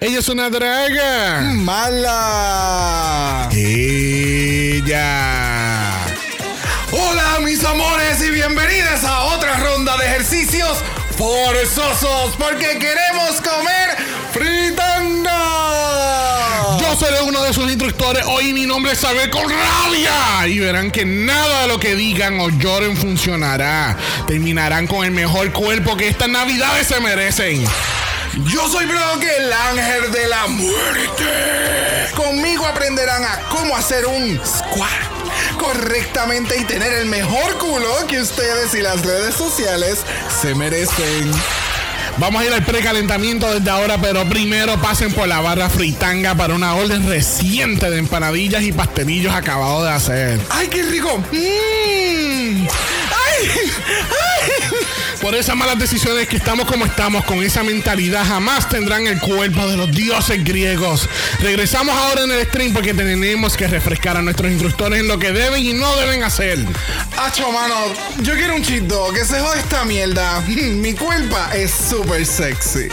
Ella es una draga. Mala. Ella. Hola mis amores y bienvenidas a otra ronda de ejercicios forzosos porque queremos comer fritanga. Yo seré uno de sus instructores. Hoy mi nombre es Saber con rabia. Y verán que nada de lo que digan o lloren funcionará. Terminarán con el mejor cuerpo que estas navidades se merecen. Yo soy Brock, el ángel de la muerte. Conmigo aprenderán a cómo hacer un squat correctamente y tener el mejor culo que ustedes y las redes sociales se merecen. Vamos a ir al precalentamiento desde ahora, pero primero pasen por la barra fritanga para una orden reciente de empanadillas y pastelillos acabados de hacer. ¡Ay, qué rico! ¡Mmm! ¡Ay! ¡Ay! Por esas malas decisiones que estamos como estamos, con esa mentalidad, jamás tendrán el cuerpo de los dioses griegos. Regresamos ahora en el stream porque tenemos que refrescar a nuestros instructores en lo que deben y no deben hacer. Acho, mano, yo quiero un chito, que se jode esta mierda. Mi cuerpo es súper sexy.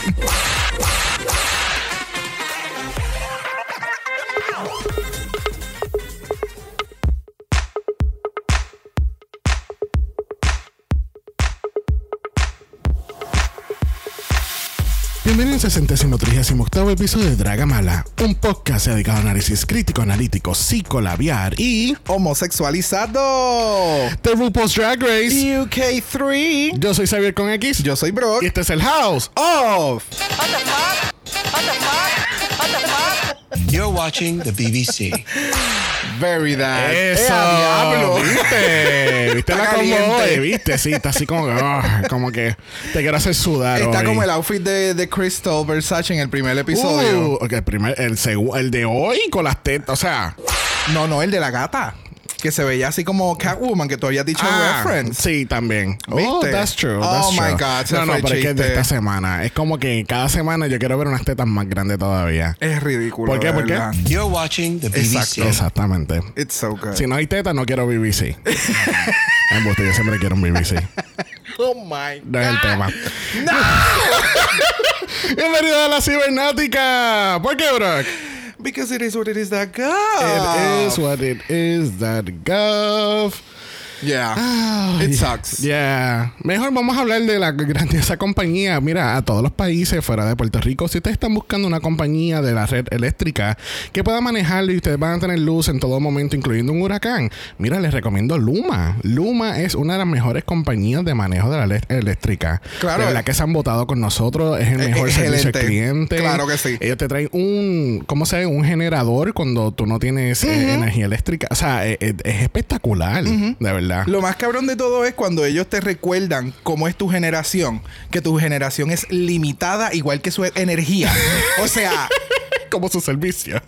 Bienvenidos al 68 episodio de Draga Mala, un podcast dedicado a análisis crítico, analítico, psicolabiar y Homosexualizado. The RuPaul's Drag Race. UK3. Yo soy Xavier con X Yo soy Brock. y este es el House. Off. You're watching the BBC. Very that. Eso, ¡Eh, a diablo! ¿Viste? ¿Viste Está la combo hoy? ¿Viste? Sí, está así como que, ah, como que te quiero hacer sudar Está hoy. como el outfit de, de Crystal Versace en el primer episodio. Uh, ok, el, primer, el, el de hoy con las tetas, o sea... No, no, el de la gata. Que se veía así como Catwoman, que tú habías dicho Ah, reference. Sí, también. Oh, that's true. Oh that's my true. God, No, no, pero es que es de esta semana. Es como que cada semana yo quiero ver unas tetas más grandes todavía. Es ridículo. ¿Por qué? ¿Por qué? You're watching the BBC. Exacto. Exactamente. It's so good. Si no hay tetas, no quiero BBC. Embuste, yo siempre quiero un BBC. Oh my No es el tema. Bienvenido a la cibernáutica. ¿Por qué, Brock? Because it is what it is that It God. is what it is that gov. Yeah. Ah, It yeah. sucks. Yeah. Mejor vamos a hablar de la grandiosa compañía. Mira, a todos los países fuera de Puerto Rico, si ustedes están buscando una compañía de la red eléctrica que pueda manejarlo y ustedes van a tener luz en todo momento, incluyendo un huracán, mira, les recomiendo Luma. Luma es una de las mejores compañías de manejo de la red eléctrica. Claro. De verdad que se han votado con nosotros. Es el Eh, mejor servicio al excelente. cliente. Claro que sí. Ellos te traen un, ¿cómo se ve? Un generador cuando tú no tienes eh, energía eléctrica. O sea, eh, eh, es espectacular, de verdad. Lo más cabrón de todo es cuando ellos te recuerdan cómo es tu generación, que tu generación es limitada igual que su energía. O sea, como su servicio.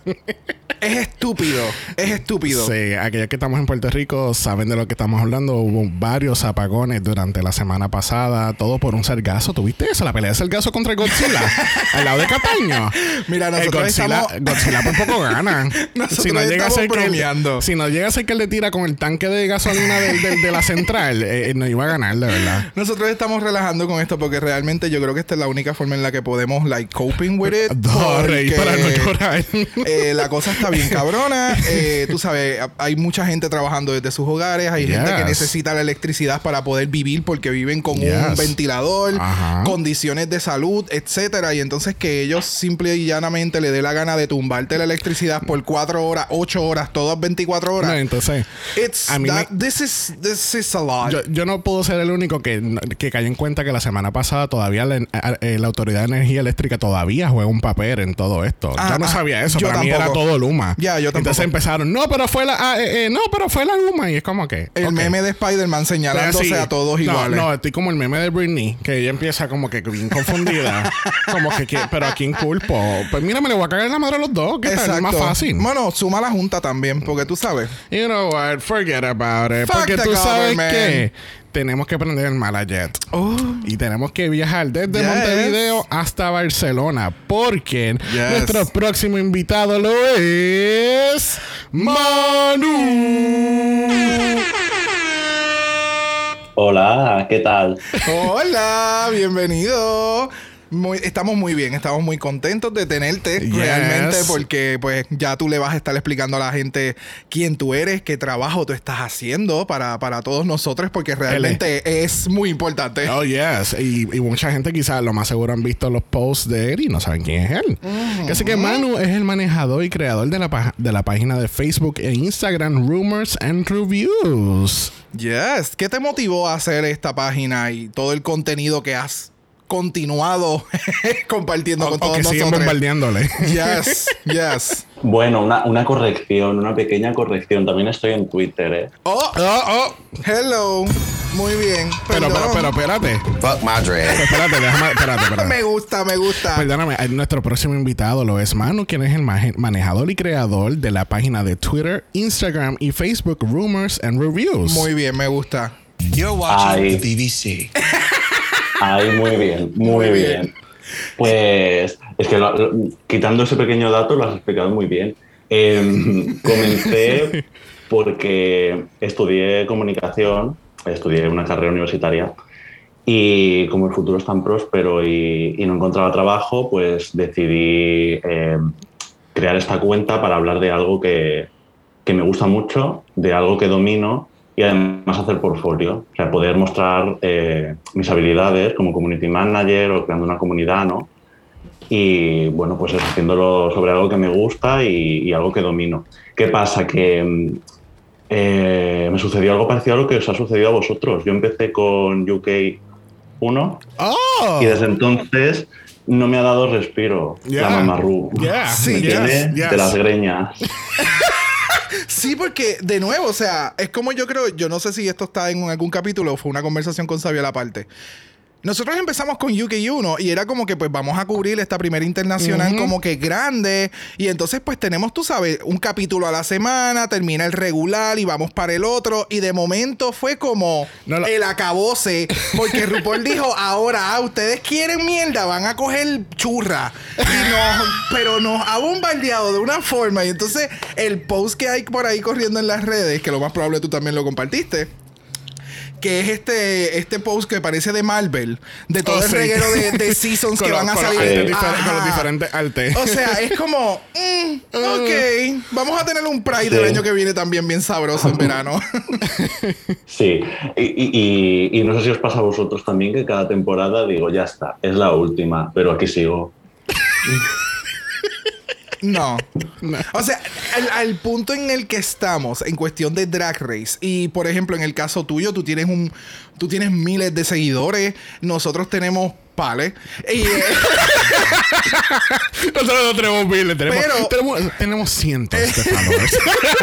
es estúpido, es estúpido. Sí, aquellos que estamos en Puerto Rico saben de lo que estamos hablando. Hubo varios apagones durante la semana pasada, todo por un sargazo. ¿Tuviste eso? La pelea de sargazo contra Godzilla, al lado de Cataño. Mira, nosotros Godzilla, estamos- Godzilla por poco gana. Nosotros si no llega a ser que si no llega a ser que él le tira con el tanque de gasolina del- del- de la central, eh, eh, no iba a ganar, de verdad. Nosotros estamos relajando con esto porque realmente yo creo que esta es la única forma en la que podemos like coping with it. Porque, para no llorar. eh, la cosa está bien cabrona. Eh, tú sabes, hay mucha gente trabajando desde sus hogares. Hay gente que necesita la electricidad para poder vivir porque viven con un ventilador, Ajá. condiciones de salud, etcétera. Y entonces que ellos simple y llanamente le dé la gana de tumbarte la electricidad por 4 horas, 8 horas, todas 24 horas. No, entonces, It's a mí that- me- this is this is a lot. Yo, yo no puedo ser el único que, que cayó en cuenta que la semana pasada todavía la, eh, la Autoridad de Energía Eléctrica todavía juega un papel en todo esto. Ah, yo no ah, sabía eso. yo Para mí era tampoco. todo Luma. Ya, yo tampoco. Entonces empezaron, no, pero fue la, ah, eh, eh, no, pero fue la Luma. Y es como que. el meme de Spider-Man señalándose Sí. a todos no, iguales. No, estoy como el meme de Britney, que ella empieza como que bien confundida. como que, que- pero ¿a quién culpo? Pues mira, me le voy a cagar la madre a los dos, que es más fácil. Bueno, suma la junta también, porque tú sabes. You know what? Forget about it. Porque tú sabes que tenemos que prender el Malajet. Oh. Y tenemos que viajar desde Yes. Montevideo hasta Barcelona. Porque Yes. nuestro próximo invitado lo es. Manu. Hola, ¿qué tal? Hola, bienvenido. Muy, estamos muy bien, estamos muy contentos de tenerte Yes. realmente porque pues ya tú le vas a estar explicando a la gente quién tú eres, qué trabajo tú estás haciendo para, para todos nosotros porque realmente es muy importante. Oh, yes. Y, y mucha gente quizás lo más seguro han visto los posts de él y no saben quién es él. Así que Manu es el manejador y creador de la, de la página de Facebook e Instagram Rumors and Reviews. Yes. ¿Qué te motivó a hacer esta página y todo el contenido que has continuado compartiendo O, con o todos que siguen nosotros? bombardeándole. Yes, yes. Bueno, una, una corrección, una pequeña corrección. También estoy en Twitter, ¿eh? Oh, Oh, oh. hello. Muy bien. Pero, pero, pero, espérate. Fuck my dread. Espérate, déjame, espérate, espérate. me gusta, me gusta. Perdóname, eh, nuestro próximo invitado lo es Manu, quien es el manejador y creador de la página de Twitter, Instagram y Facebook Rumors and Reviews. Muy bien, me gusta. You're watching Ay. the BBC. Ahí, muy bien, muy, Muy bien. bien. Pues es que lo- lo- quitando ese pequeño dato lo has explicado muy bien. Em, comencé porque estudié comunicación, estudié una carrera universitaria y como el futuro es tan próspero y, y no encontraba trabajo, pues decidí em, crear esta cuenta para hablar de algo que, que me gusta mucho, de algo que domino y además hacer portfolio, o sea, poder mostrar eh, mis habilidades como community manager o creando una comunidad, ¿no? Y bueno, pues eso, haciéndolo sobre algo que me gusta y, y algo que domino. ¿Qué pasa? Que eh, me sucedió algo parecido a lo que os ha sucedido a vosotros. Yo empecé con UK 1 Oh, y desde entonces no me ha dado respiro Yeah. la mamarrú. Yeah, Sí, Me yes, tiene yes. de las greñas. Sí, porque de nuevo, o sea, es como yo creo, yo no sé si esto está en algún capítulo o fue una conversación con Sabio a la parte. Nosotros empezamos con UK1 y era como que pues vamos a cubrir esta primera internacional como que grande. Y entonces pues tenemos, tú sabes, un capítulo a la semana, termina el regular y vamos para el otro. Y de momento fue como No, el acabose porque RuPaul dijo, ahora ah, ustedes quieren mierda, van a coger churra y nos, pero nos ha bombardeado de una forma. Y entonces el post que hay por ahí corriendo en las redes, que lo más probable tú también lo compartiste, que es este, este post que parece de Marvel, de todo Oh, el sí. reguero de, de seasons Con que los- van a con salir. difer- con los diferentes artes. O sea, es como, mm, ok, vamos a tener un Pride Sí. el año que viene también bien sabroso en verano. Sí, y, y- y- y no sé si os pasa a vosotros también que cada temporada digo, ya está, es la última, pero aquí sigo. No. O sea, al, al punto en el que estamos en cuestión de Drag Race y por ejemplo en el caso tuyo tú tienes un tú tienes miles de seguidores, nosotros tenemos pales y, eh, Nosotros no tenemos miles, tenemos, Pero- tenemos, tenemos cientos de followers.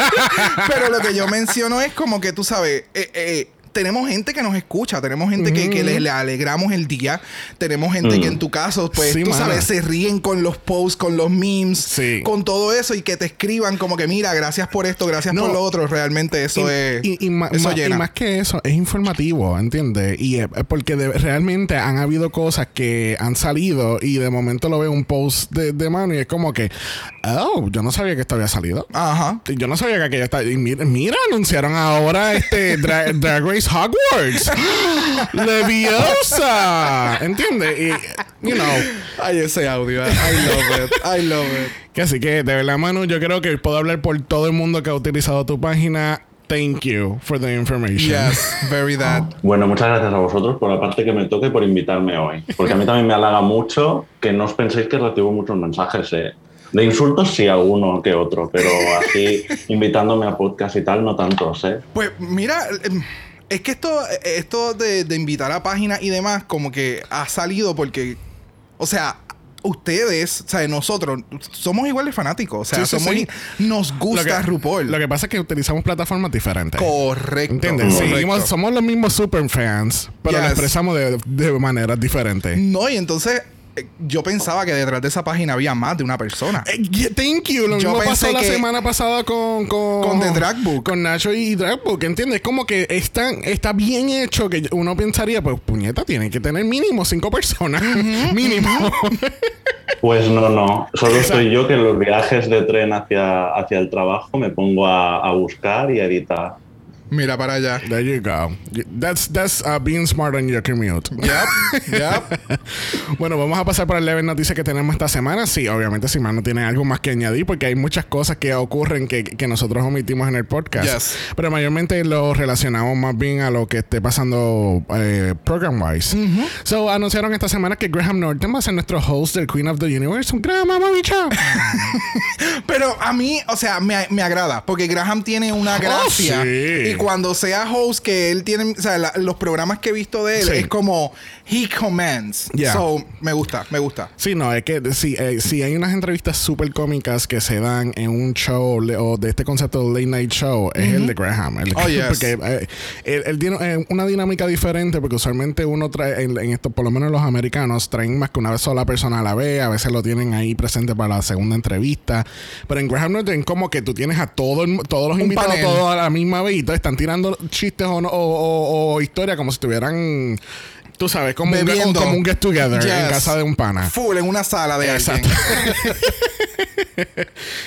pero lo que yo menciono es como que tú sabes, eh, eh, tenemos gente que nos escucha, tenemos gente que, que le, le alegramos el día, tenemos gente Mm. que en tu caso, pues Sí, tú mana. sabes, se ríen con los posts, con los memes, Sí. con todo eso y que te escriban como que mira, gracias por esto, gracias No. por lo otro, realmente eso y, es... y- y ma- eso ma- y más que eso, es informativo, ¿entiendes? Y es porque de- realmente han habido cosas que han salido y de momento lo veo un post de, de mano y es como que, oh, yo no sabía que esto había salido. Ajá. Yo no sabía que aquello está. Y mira, mira, anunciaron ahora este Dra- Drag Race Hogwarts. Leviosa. ¿Entiendes? Y, you know. Ay, ese audio. I love it. I love it. Que así que, de verdad, Manu, yo creo que puedo hablar por todo el mundo que ha utilizado tu página. Thank you for the information. Yes, very that. Bueno, muchas gracias a vosotros por la parte que me toque y por invitarme hoy. Porque a mí también me halaga mucho que no os penséis que recibo muchos mensajes. eh. De insultos sí alguno que otro, pero así invitándome a podcast y tal, no tantos, ¿eh? Pues mira, em, es que esto, esto de, de invitar a páginas y demás, como que ha salido porque, o sea, ustedes, o sea, nosotros somos igual de fanáticos. O sea, Sí, sí, somos, sí. nos Lo gusta que, RuPaul. Lo que pasa es que utilizamos plataformas diferentes. Correcto. ¿Entiendes? correcto. Somos los mismos super fans, pero lo expresamos de, de maneras diferentes. No, y entonces yo pensaba que detrás de esa página había más de una persona. Eh, thank you. Lo Yo mismo pensé pasó la que- semana pasada con, con, Con The Drag Book. Con Nacho y Drag Book. ¿Entiendes? Como que está, está bien hecho que uno pensaría, pues puñeta, tiene que tener mínimo cinco personas. mínimo. Pues no, no. Solo soy yo que en los viajes de tren hacia, hacia el trabajo me pongo a, a buscar y a editar. Mira para allá. There you go. That's, that's uh, being smart on your commute. Yep, yep. bueno, vamos a pasar por el leve noticia que tenemos esta semana. Sí, obviamente, si más no tienen algo más que añadir, porque hay muchas cosas que ocurren que, que nosotros omitimos en el podcast. Yes. Pero mayormente lo relacionamos más bien a lo que esté pasando eh, program-wise. So, anunciaron esta semana que Graham Norton va a ser nuestro host del Queen of the Universe. Graham, mamabicha. Pero a mí, o sea, me, me agrada. Porque Graham tiene una gracia. Oh, sí. Y cuando sea host, que él tiene. O sea, la- los programas que he visto de él Sí. es como. He commands. Yeah. So, me gusta, me gusta. Sí, no, es que sí, eh, sí hay unas entrevistas súper cómicas que se dan en un show o de este concepto de late night show, es el de Graham. El, Oh, yes. Porque eh, él, él tiene eh, una dinámica diferente porque usualmente uno trae, en, en esto, por lo menos los americanos, traen más que una sola persona a la vez, a veces lo tienen ahí presente para la segunda entrevista. Pero en Graham Norton, como que tú tienes a todo el- todos los Un invitados todos a la misma vez y están tirando chistes o, no- o, o- o historias como si estuvieran. Tú sabes, como, un, Bebiendo. como un get together en casa de un pana. Full en una sala de Exacto.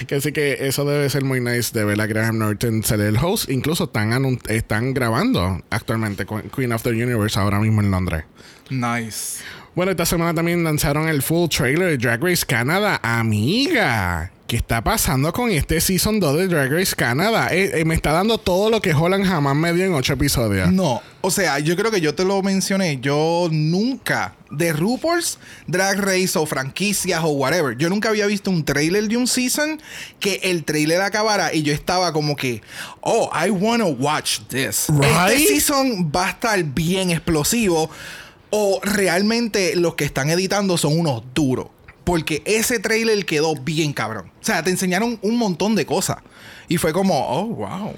Que así que eso debe ser muy nice de ver a Graham Norton ser el host. Incluso están, están grabando actualmente Queen of the Universe ahora mismo en Londres. Nice. Bueno, esta semana también lanzaron el full trailer de Drag Race Canada. Amiga, ¿qué está pasando con este Season 2 de Drag Race Canada? Eh, eh, me está dando todo lo que Holland jamás me dio en ocho episodios. No, o sea, yo creo que yo te lo mencioné. Yo nunca, de RuPaul's Drag Race o franquicias o whatever, yo nunca había visto un trailer de un season que el trailer acabara y yo estaba como que, oh, I wanna watch this. Right? Este season va a estar bien explosivo o realmente los que están editando son unos duros. Porque ese trailer quedó bien cabrón. O sea, te enseñaron un montón de cosas. Y fue como, oh, wow.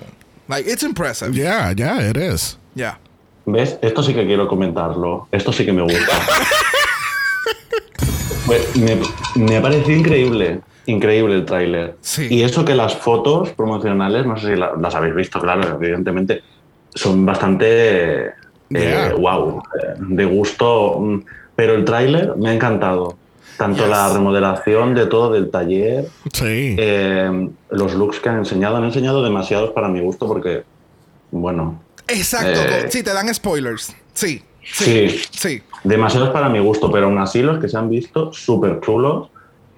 Like, it's impressive. Yeah, yeah, it is. Yeah. ¿Ves? Esto sí que quiero comentarlo. Esto sí que me gusta. Pues me, me ha parecido increíble. Increíble el tráiler. Sí. Y eso que las fotos promocionales, no sé si la- las habéis visto, claro, evidentemente, son bastante Yeah. wow, de gusto. mm, Pero el tráiler me ha encantado. Tanto Yes. la remodelación de todo del taller, Sí. eh, los looks que han enseñado, han enseñado demasiados para mi gusto porque, bueno, Exacto. Eh, sí, te dan spoilers. Sí. Sí. Sí. Sí. Demasiados para mi gusto, pero aún así los que se han visto súper chulos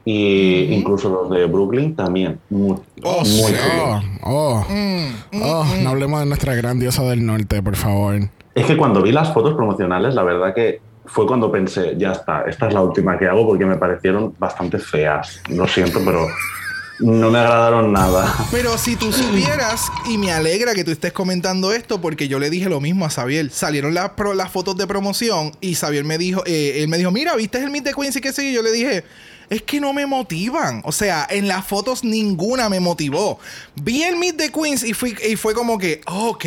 y incluso los de Brooklyn también muy, Oh, muy sí. Oh, oh, Mm, oh, no hablemos de nuestra gran diosa del norte, por favor. Es que cuando vi las fotos promocionales, la verdad que fue cuando pensé, ya está, esta es la última que hago porque me parecieron bastante feas. Lo siento, pero no me agradaron nada. Pero si tú supieras, y me alegra que tú estés comentando esto, porque yo le dije lo mismo a Xavier. Salieron las, pro- las fotos de promoción y Xavier me dijo, eh, él me dijo, mira, ¿viste el Meet de Queens y qué sé yo? Yo le dije, es que no me motivan. O sea, en las fotos ninguna me motivó. Vi el Meet de Queens y, fui, y fue como que, ok,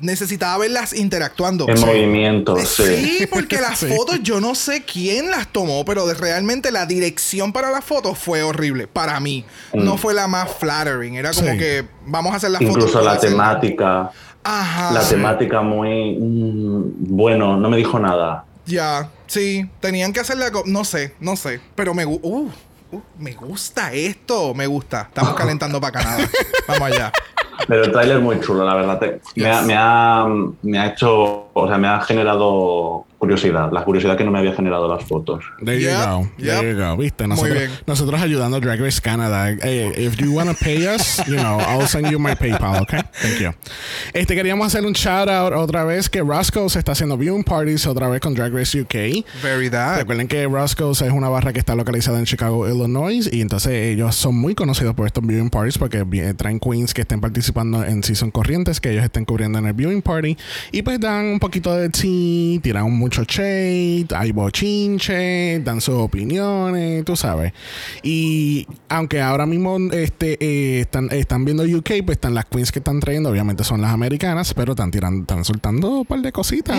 necesitaba verlas interactuando. En Sí. movimiento, sí. Sí, porque las Sí. fotos yo no sé quién las tomó, pero de- realmente la dirección para las fotos fue horrible para mí. No fue la más flattering, era como Sí. que vamos a hacer las fotos. Incluso la hacer- temática, Ajá. la temática muy... mm, bueno, no me dijo nada. Ya, sí, tenían que hacerla, co- no sé, no sé, pero me uh, uh, me gusta esto, me gusta. Estamos calentando para Canadá. Vamos allá. Pero el tráiler muy chulo, la verdad. Te- me, ha, me, ha, me ha hecho, o sea, me ha generado curiosidad, la curiosidad que no me había generado las fotos. There you Yep, go. There yep. you go. Viste, nosotros, nosotros ayudando a Drag Race Canada. Hey, if you want to pay us, you know, I'll send you my PayPal, okay? Thank you. Este queríamos hacer un shout out otra vez que Roscoe's está haciendo viewing parties otra vez con Drag Race UK. Very that. Recuerden que Roscoe's es una barra que está localizada en Chicago, Illinois, y entonces ellos son muy conocidos por estos viewing parties porque traen queens que estén participando en season corrientes, que ellos estén cubriendo en el viewing party, y pues dan un poquito de tea, tiran mucho shade, hay bochinche, dan sus opiniones, tú sabes. Y aunque ahora mismo este, eh, están, están viendo UK, pues están las queens que están trayendo, obviamente son las americanas, pero están tirando, están soltando un par de cositas.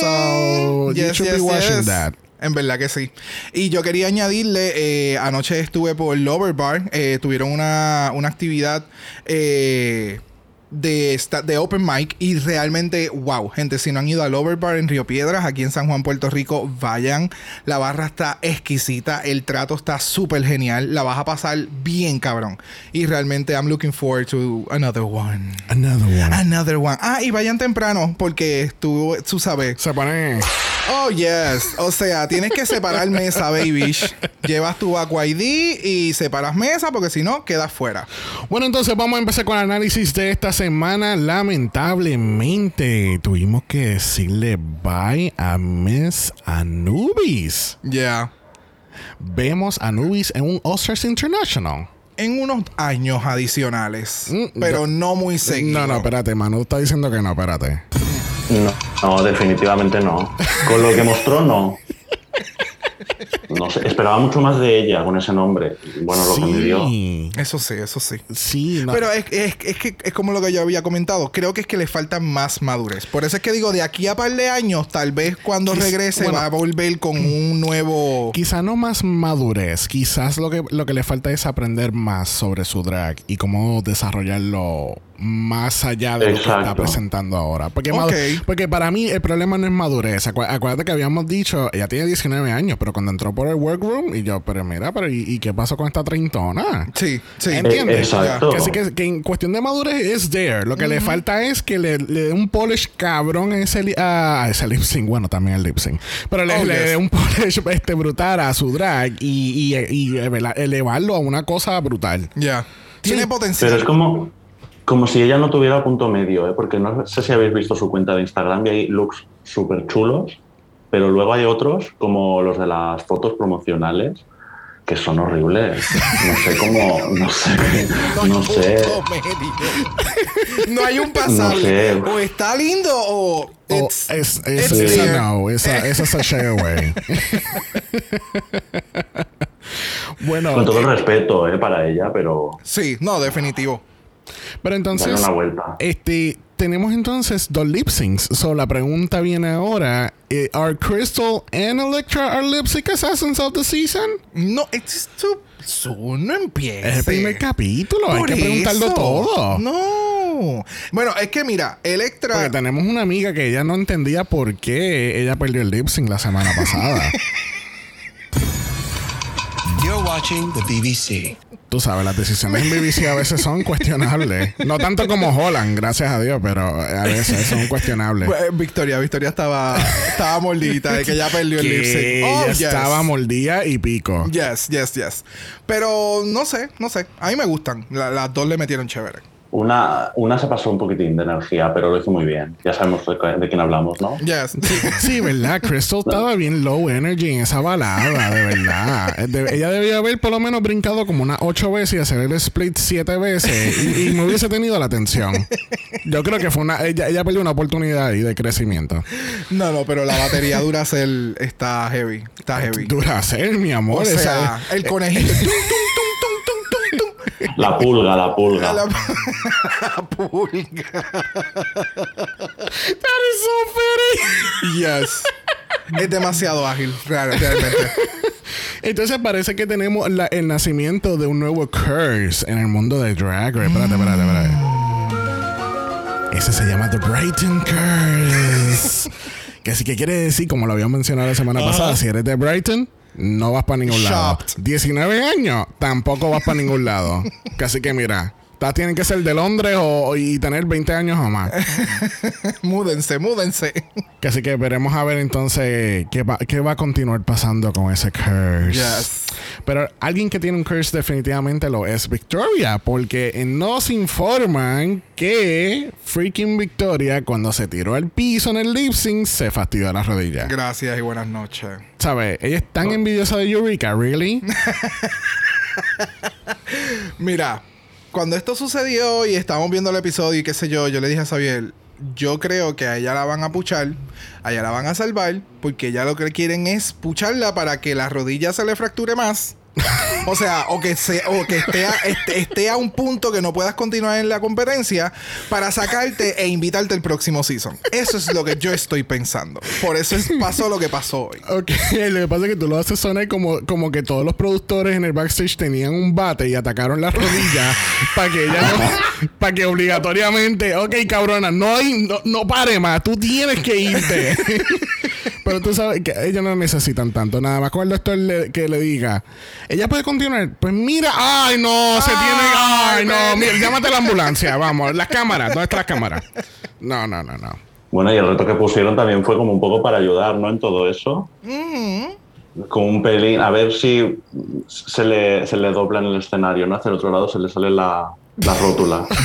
So, you Yes, should be watching yes. that. En verdad que sí. Y yo quería añadirle, eh, anoche estuve por Lover Bar, eh, tuvieron una, una actividad eh, de, esta- de Open Mic y realmente, wow, gente, si no han ido al Overbar en Río Piedras, aquí en San Juan, Puerto Rico, vayan. La barra está exquisita, el trato está súper genial, la vas a pasar bien cabrón. Y realmente, I'm looking forward to another one. Another one. Another one. Ah, y vayan temprano, porque tú, tú sabes. Se pone. Oh, yes. O sea, tienes que separar mesa, baby. Llevas tu Aqua ID y separas mesa, porque si no, quedas fuera. Bueno, entonces vamos a empezar con el análisis de esta semana. Lamentablemente tuvimos que decirle bye a Miss Anubis. Ya. Vemos a Anubis en un Oscars International. En unos años adicionales. Mm, pero yo- no muy seguido. No, no, espérate, Manu está diciendo que no, espérate. No, no, definitivamente no. Con lo que mostró, no. No sé, esperaba mucho más de ella con ese nombre. Bueno, lo que me dio. Eso sí, eso sí. sí, no. Pero es, es- es que es como lo que yo había comentado. Creo que es que le falta más madurez. Por eso es que digo, de aquí a par de años, tal vez cuando regrese bueno. va a volver con un nuevo. Quizá no más madurez, quizás lo que, lo que le falta es aprender más sobre su drag y cómo desarrollarlo más allá de lo que está presentando ahora. Porque, porque para mí el problema no es madurez. Acu- acuérdate que habíamos dicho, ella tiene 19 años, pero cuando entró por el workroom y yo, pero mira, pero ¿y, y qué pasó con esta treintona? Sí, sí. ¿Entiendes? Eh, exacto. Que así que, que en cuestión de madurez es there. Lo que le falta es que le, le dé un polish cabrón a ese, li- a ese lip sync. Bueno, también el lip sync. Pero le, Oh, le yes. dé un polish este, brutal a su drag y, y, y, elevarlo a una cosa brutal. Ya. Tiene Sí, potencial. Pero es como, como si ella no tuviera punto medio, ¿eh? porque no sé si habéis visto su cuenta de Instagram y hay looks súper chulos, pero luego hay otros, como los de las fotos promocionales, que son horribles. No sé cómo, no sé, no sé. punto medio. no hay un pasable. sé. O está lindo o. It's- es, it's es, esa there. no, esa, esa es a shy away. bueno, Con todo el eh, respeto ¿eh? para ella, pero Sí, no, definitivo. Pero entonces... una vuelta. Este, tenemos entonces dos lip syncs. So la pregunta viene ahora: eh, ¿Are Crystal and Electra are lip sync assassins of the season? No, it's too soon. No empieza. Es el primer capítulo, hay Por que preguntarlo eso. todo. No. Bueno, es que mira, Electra. Porque tenemos una amiga que ella no entendía por qué ella perdió el lip sync la semana pasada. You're watching the BBC. Tú sabes, las decisiones en BBC a veces son cuestionables. No tanto como Holland, gracias a Dios, pero a veces son cuestionables. Pues, Victoria, Victoria estaba, estaba mordida de que ya perdió el lip sync. Oh, yes. estaba mordida y pico. Yes, yes, yes. Pero no sé, no sé. A mí me gustan. La- las dos le metieron chévere. Una, una se pasó un poquitín de energía, pero lo hizo muy bien. Ya sabemos de, de quién hablamos, ¿no? Yes. Sí, ¿verdad? Crystal estaba bien low energy en esa balada, de verdad. Eh, de- ella debía haber por lo menos brincado como unas ocho veces y hacer el split siete veces y, y no hubiese tenido la atención. Yo creo que fue una... Ella, ella perdió una oportunidad ahí de crecimiento. No, no, pero la batería Duracell está heavy. Está heavy. Duracell, mi amor. O esa- sea, el conejito. La pulga, la pulga. La, la pulga. That is so funny. Yes. Es demasiado ágil, real- realmente. Entonces parece que tenemos la- el nacimiento de un nuevo curse en el mundo de Drag Race. Espérate, espérate, espérate. Ese se llama The Brighton Curse. que así que quiere decir, como lo habíamos mencionado la semana pasada, si eres de Brighton, no vas para ningún lado. Shopped. 19 años, tampoco vas para ningún lado. Casi que mira, tienen que ser de Londres o, y tener 20 años o más. múdense, múdense. Que Así que veremos a ver entonces qué va, qué va a continuar pasando con ese curse. Yes. Pero alguien que tiene un curse definitivamente lo es Victoria, porque nos informan que freaking Victoria cuando se tiró al piso en el lip sync se fastidió la rodilla. Gracias y buenas noches. ¿Sabes? Ella es tan envidiosa de Eureka, ¿really? Mira, cuando esto sucedió y estábamos viendo el episodio y qué sé yo, yo le dije a Xavier, yo creo que a ella la van a puchar, a ella la van a salvar, porque ya lo que quieren es pucharla para que la rodilla se le fracture más. O sea, o que, se, o que esté, a, esté, a un punto que no puedas continuar en la competencia para sacarte e invitarte el próximo season. Eso es lo que yo estoy pensando. Por eso es- pasó lo que pasó hoy. Ok, lo que pasa es que tú lo haces sonar como, como que todos los productores en el backstage tenían un bate y atacaron la rodilla para que ella no, para que obligatoriamente, ok, cabrona, no hay, no, no pare más, tú tienes que irte. Pero tú sabes que ellos no necesitan tanto, nada más con el doctor le- que le diga, ella puede continuar. Pues mira, ay no, se tiene, ay no, mira, llámate a la ambulancia, vamos, las cámaras, ¿dónde están las cámaras? No, no, no, no. Bueno, y el reto que pusieron también fue como un poco para ayudar, ¿no? En todo eso. Con un pelín, a ver si se le, se le dobla en el escenario, ¿no? Hacia el otro lado se le sale la, la rótula.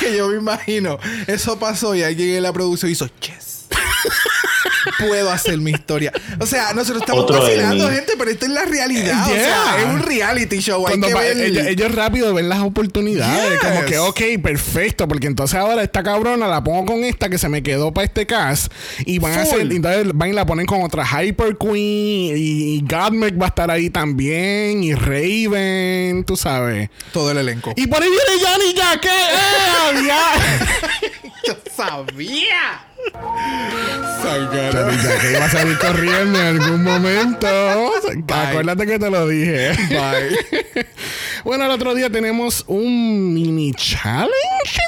Que yo me imagino, eso pasó y alguien en la producción hizo yes. Puedo hacer mi historia. O sea, nosotros estamos Otro vacilando, gente, pero esto es la realidad. O sea, es un reality show. Hay que ver- ellos, ellos rápido ven las oportunidades. Yes. Como que, ok, perfecto. Porque entonces ahora esta cabrona la pongo con esta que se me quedó para este cast. Y van a hacer. Entonces van y la ponen con otra Hyper Queen. Y, y Godmec va a estar ahí también. Y Raven, tú sabes. Todo el elenco. Y por ahí viene Yanni ya. ¿Qué? ¡Eh, ya! yo sabía. Que iba a salir corriendo en algún momento. Acuérdate que te lo dije. Bye. Bueno, el otro día tenemos un mini challenge,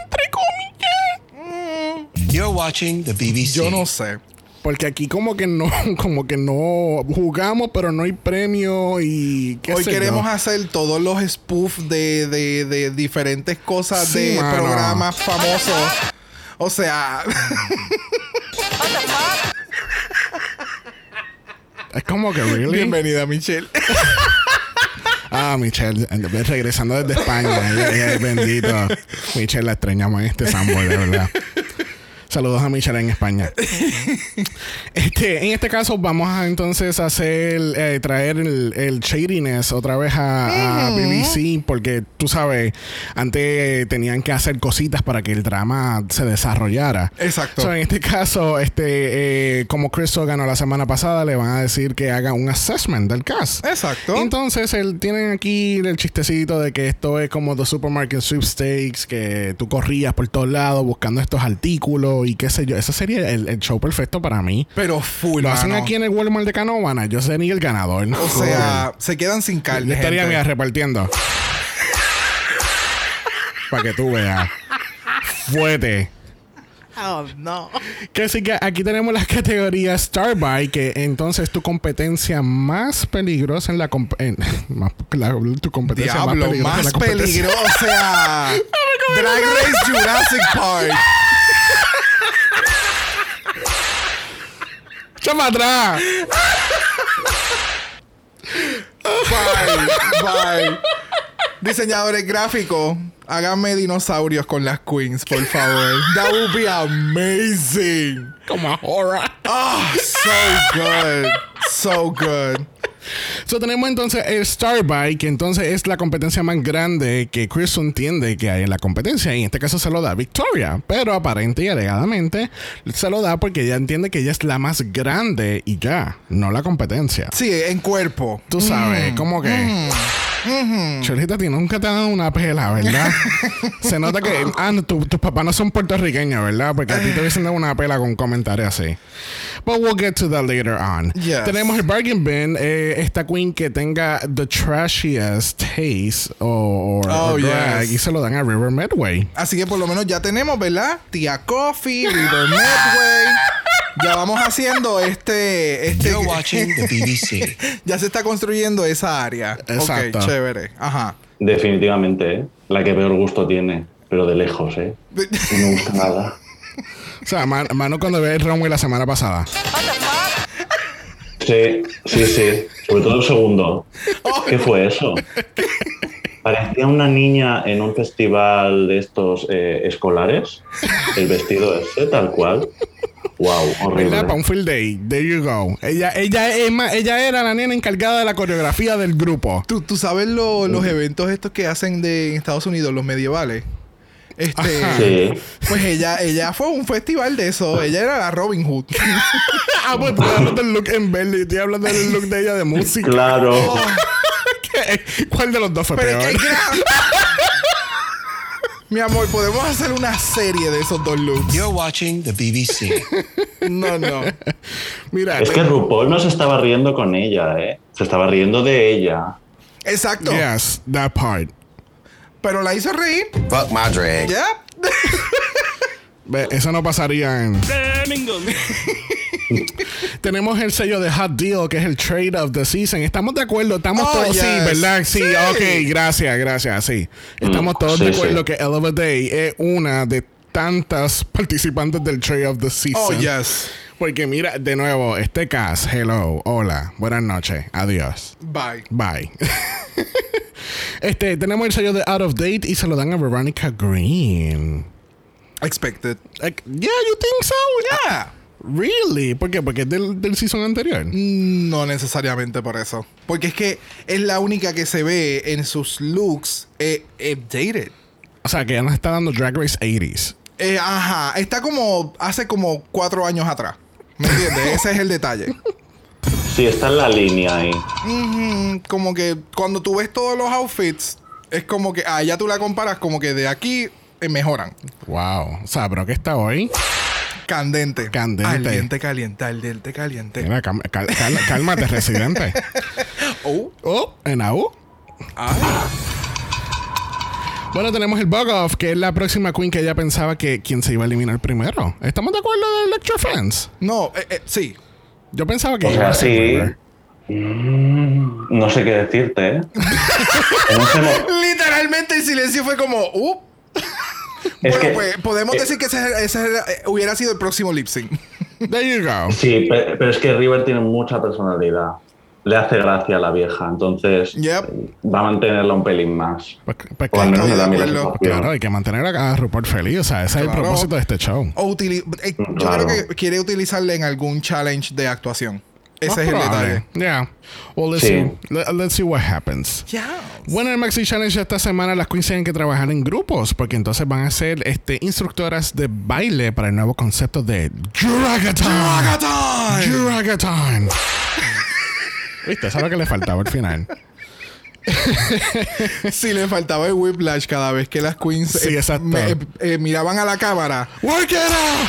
entre comillas. You're watching the BBC. Yo no sé. Porque aquí como que no, como que no jugamos, pero no hay premio y qué Hoy sé queremos yo. hacer todos los spoof de, de, de diferentes cosas Sí, de mano. programas famosos. O sea, Es como que really. bienvenida Michelle. Ah, Michelle, regresando desde España. Bendito. Michelle, la extrañamos en este Samboy, de verdad. Saludos a Michelle en España. Este, en este caso vamos a entonces hacer eh, traer el, el shadiness otra vez a, a BBC porque tú sabes antes tenían que hacer cositas para que el drama se desarrollara. Exacto. So, en este caso, este, eh, como Chris ganó la semana pasada, le van a decir que haga un assessment del cast. Exacto. Entonces, el, tienen aquí el chistecito de que esto es como The Supermarket Sweepstakes, que tú corrías por todos lados buscando estos artículos y qué sé yo. Ese sería el, el show perfecto para mí. Pero full. Lo hacen mano. aquí en el Walmart de Canóvana. Yo sería el ganador. O sea, se quedan sin yo carne. estaría mira, repartiendo. para que tú veas. Fuete. Oh, no. Que sí que aquí tenemos las categorías Starbuy, que entonces es tu competencia más peligrosa en la, comp- en- más- la- tu competencia Diablo, más peligrosa en más la competencia. peligroso. O sea, Drag Race Jurassic Park. ¡Echa para atrás! Bye, bye. Diseñadores gráficos, háganme dinosaurios con las queens, por favor. That would be amazing. Como a horror. Oh, so good. So good. So, tenemos entonces el Starbuy, que entonces es la competencia más grande que Chris entiende que hay en la competencia. Y en este caso se lo da Victoria. Pero aparente y alegadamente se lo da porque ella entiende que ella es la más grande y ya, no la competencia. Sí, en cuerpo. Tú sabes, como que. Cholita, a ti nunca te han dado una pela, ¿verdad? Se nota que. Ah, no, tu- tus papás no son puertorriqueños, ¿verdad? Porque a ti te hubiesen dado una pela con comentarios así. But we'll get to that later on. Yes. Tenemos el bargain bin. eh, esta queen que tenga the trashiest taste o, Oh, yes. y se lo dan a River Medway. Así que por lo menos ya tenemos, ¿verdad? Tía Coffee, River Medway. Ya vamos haciendo este. este You're watching the BBC. ya se está construyendo esa área. Exacto. Ok, chévere. Ajá. Definitivamente, ¿eh? La que peor gusto tiene, pero de lejos, ¿eh? No me gusta nada. O sea, man- mano cuando ve el runway la semana pasada. Sí, sí, sí. Sobre todo el segundo. ¿Qué fue eso? Parecía una niña en un festival de estos eh, escolares. El vestido ese, tal cual. Wow, horrible. ¿Verdad? Para un field day. There you go. Ella, ella, es más- ella era la nena encargada de la coreografía del grupo. ¿Tú, tú sabes lo- los eventos estos que hacen de, en Estados Unidos, los medievales. Este, Sí. pues ella, ella fue a un festival de eso. Ella era la Robin Hood. ah, pues estoy hablando del look en verde y estoy hablando del look de ella de música. Claro. ¿Qué? ¿Cuál de los dos fue Pero peor? es que Mi amor, podemos hacer una serie de esos dos looks. You're watching the BBC. No, no. Mira, Es que RuPaul no se estaba riendo con ella, ¿eh? Se estaba riendo de ella. Exacto. yes, that part. Pero la hizo reír. Fuck my drag. Ve, Eso no pasaría en. Tenemos el sello de Hot Deal, que es el Trade of the Season. ¿Estamos de acuerdo? Estamos Oh, todos. Sí, yes. ¿verdad? Sí, Sí. ok, gracias, gracias, sí. Estamos Mm, todos sí, de acuerdo sí. que Eleva Day es una de tantas participantes del Trade of the Season. Oh, yes. Porque mira, de nuevo, este cast, hello, hola, buenas noches, adiós. Bye. Bye. este, tenemos el sello de Out of Date y se lo dan a Veronica Green. Expected. Like, yeah, you think so? Yeah. Really? ¿Por qué? Porque es del, del season anterior. No necesariamente por eso. Porque es que es la única que se ve en sus looks eh, updated. O sea, que ya nos está dando Drag Race 80s. Eh, ajá. Está como hace como cuatro años atrás. ¿Me entiendes? Ese es el detalle. Sí, está en la línea ahí. Mm, como que cuando tú ves todos los outfits, es como que, ah, ya tú la comparas como que de aquí eh, mejoran. Wow. O sea, pero que está hoy. Candente. Candente. Caliente, caliente, caliente, caliente. Mira, cam- cal- cal- cálmate, residente. Oh, Oh, en AU. Bueno, tenemos el Bug Off, que es la próxima queen que ella pensaba que quien se iba a eliminar primero. ¿Estamos de acuerdo de Electro Fans? No, eh, eh, sí. Yo pensaba que O iba sea, sí. Mm, no sé qué decirte, ¿eh? Literalmente el silencio fue como, uh. Es bueno, que- pues podemos eh, decir que ese, ese era- eh, hubiera sido el próximo lip sync. There you go. Sí, pe- pero, es que River tiene mucha personalidad. Le hace gracia a la vieja, entonces Yep. va a mantenerla un pelín más. Pues- pues. Claro, hay que mantener a Rupert feliz. O sea, ese es el propósito de este show. O eh, yo Claro. creo que quiere utilizarle en algún challenge de actuación. Ese es el detalle. Yeah. Well, let's Sí. see. Let- let's see what happens. Ya. Bueno, en el Maxi Challenge esta semana las queens tienen que trabajar en grupos porque entonces van a ser este, instructoras de baile para el nuevo concepto de Dragathon. Dragathon. Dragathon. ¿Viste? Eso es lo que le faltaba al final. Si le faltaba el whiplash cada vez que las queens Sí, exacto. me- eh, eh, miraban a la cámara. ¡Work it out!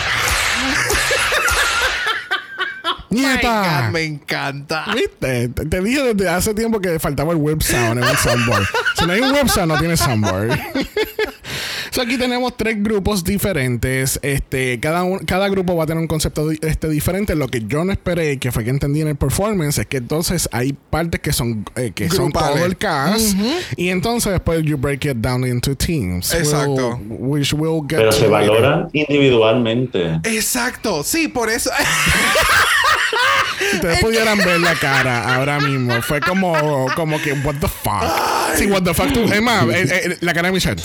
¡Nieta! God, me encanta. ¿Viste? Te, te dije desde hace tiempo que faltaba el web sound en el soundboard. si no hay un web sound, no tiene soundboard. so aquí tenemos tres grupos diferentes. Este, cada, un- cada grupo va a tener un concepto este, diferente. Lo que yo no esperé, que fue que entendí en el performance, es que entonces hay partes que son eh, que son todo el cast. Y entonces después you break it down into teams. Exacto. We'll- which we'll get Pero to se later. valoran individualmente. Exacto. Sí, por eso. Si ustedes pudieran ver la cara ahora mismo, fue como, como que, what the fuck. Sí, what the fuck. Tú, Emma, eh, eh, la cara de Michelle.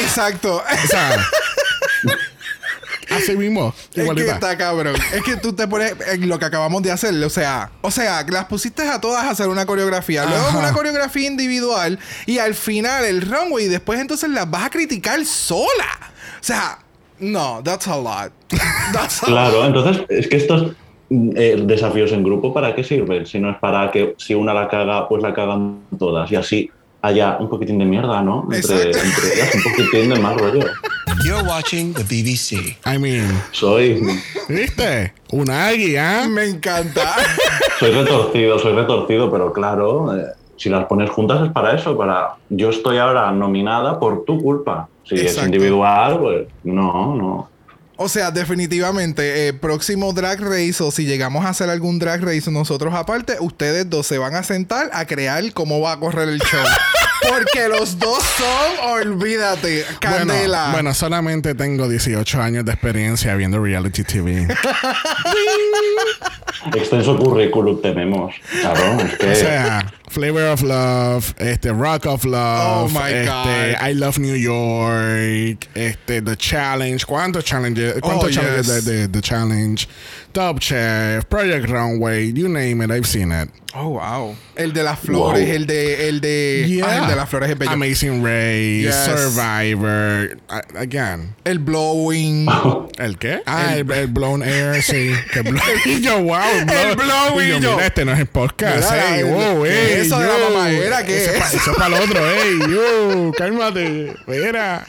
Exacto. O sea, así mismo, Es que está cabrón. Es que tú te pones en lo que acabamos de hacer. O sea, o sea, las pusiste a todas a hacer una coreografía. Luego Ajá. una coreografía individual. Y al final el runway. Y después entonces las vas a criticar sola. O sea, no, that's a lot. That's a Claro, entonces es que estos eh, desafíos en grupo, ¿para qué sirven? Si no es para que si una la caga, pues la cagan todas. Y así haya un poquitín de mierda, ¿no? Entre, entre ellas, un poquitín de más rollo. You're watching the BBC. I mean, Soy, ¿viste? Una guía. Me encanta. soy retorcido, soy retorcido, pero claro, eh, si las pones juntas es para eso, para yo estoy ahora nominada por tu culpa. Si es Exacto. individual, pues no, no. O sea, definitivamente, eh, próximo drag race o si llegamos a hacer algún drag race nosotros aparte, ustedes dos se van a sentar a crear cómo va a correr el show. Porque los dos son, olvídate, candela. Bueno, bueno, solamente tengo 18 años de experiencia viendo reality TV. Extenso currículum tenemos. Claro, es que O sea, Flavor of Love, este Rock of Love, Oh my este, God. I Love New York, este The Challenge, ¿cuántos challenges? ¿Cuántos Oh, challenges yes. de, de The Challenge? Top Chef, Project Runway, you name it, I've seen it. Oh, wow. El de las flores, Wow. el de. El de. Yeah. ah, el de las flores es bello. Amazing Race, Yes. Survivor, uh, again. El blowing. ¿El qué? Ah, el, el blown air, sí. Que blow, y yo, wow. El blow y yo, y yo. Mira, este no es el podcast. Mira, ey, wow, ¿qué ey, es eso de la yo. mamadera? ¿Qué Eso es? pa- Eso es para el otro, ey, yo, cálmate. Mira.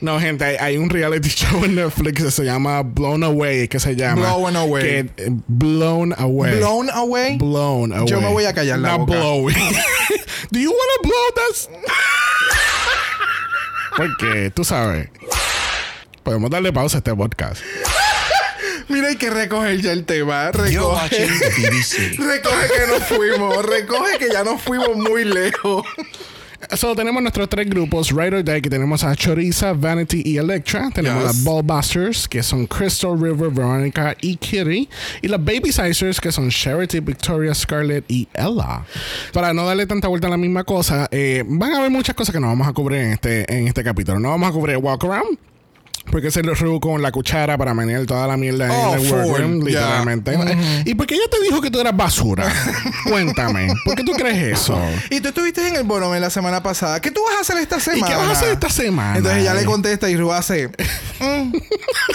No, gente, hay, hay un reality show en Netflix que se llama Blown Away, que se llama. Blown Away. Que, eh, blown Away. Blown away. Blown away. Yo me voy a callar la Not boca. blowing. Do you want to blow this? Porque, tú sabes. Podemos darle pausa a este podcast. Mira, hay que recoger ya el tema. Recoge. Recoge que nos fuimos. Recoge que ya nos fuimos muy lejos. So, tenemos nuestros tres grupos, Ride or Die, que tenemos a Choriza, Vanity y Electra. Tenemos Yes. las Ballbusters, que son Crystal River, Veronica y Kitty. Y las Baby Sizers, que son Charity, Victoria, Scarlett y Ella. Para no darle tanta vuelta a la misma cosa, eh, van a haber muchas cosas que no vamos a cubrir en este, en este capítulo. No vamos a cubrir Walk Around. Porque se lo reú con la cuchara para menear toda la mierda Oh, en el workroom, literalmente. ¿Y por qué ella te dijo que tú eras basura? Cuéntame. ¿Por qué tú crees eso? Y tú estuviste en el Bonomen la semana pasada. ¿Qué tú vas a hacer esta ¿Y semana? qué vas a hacer esta semana? Entonces ella le contesta y Ru hace.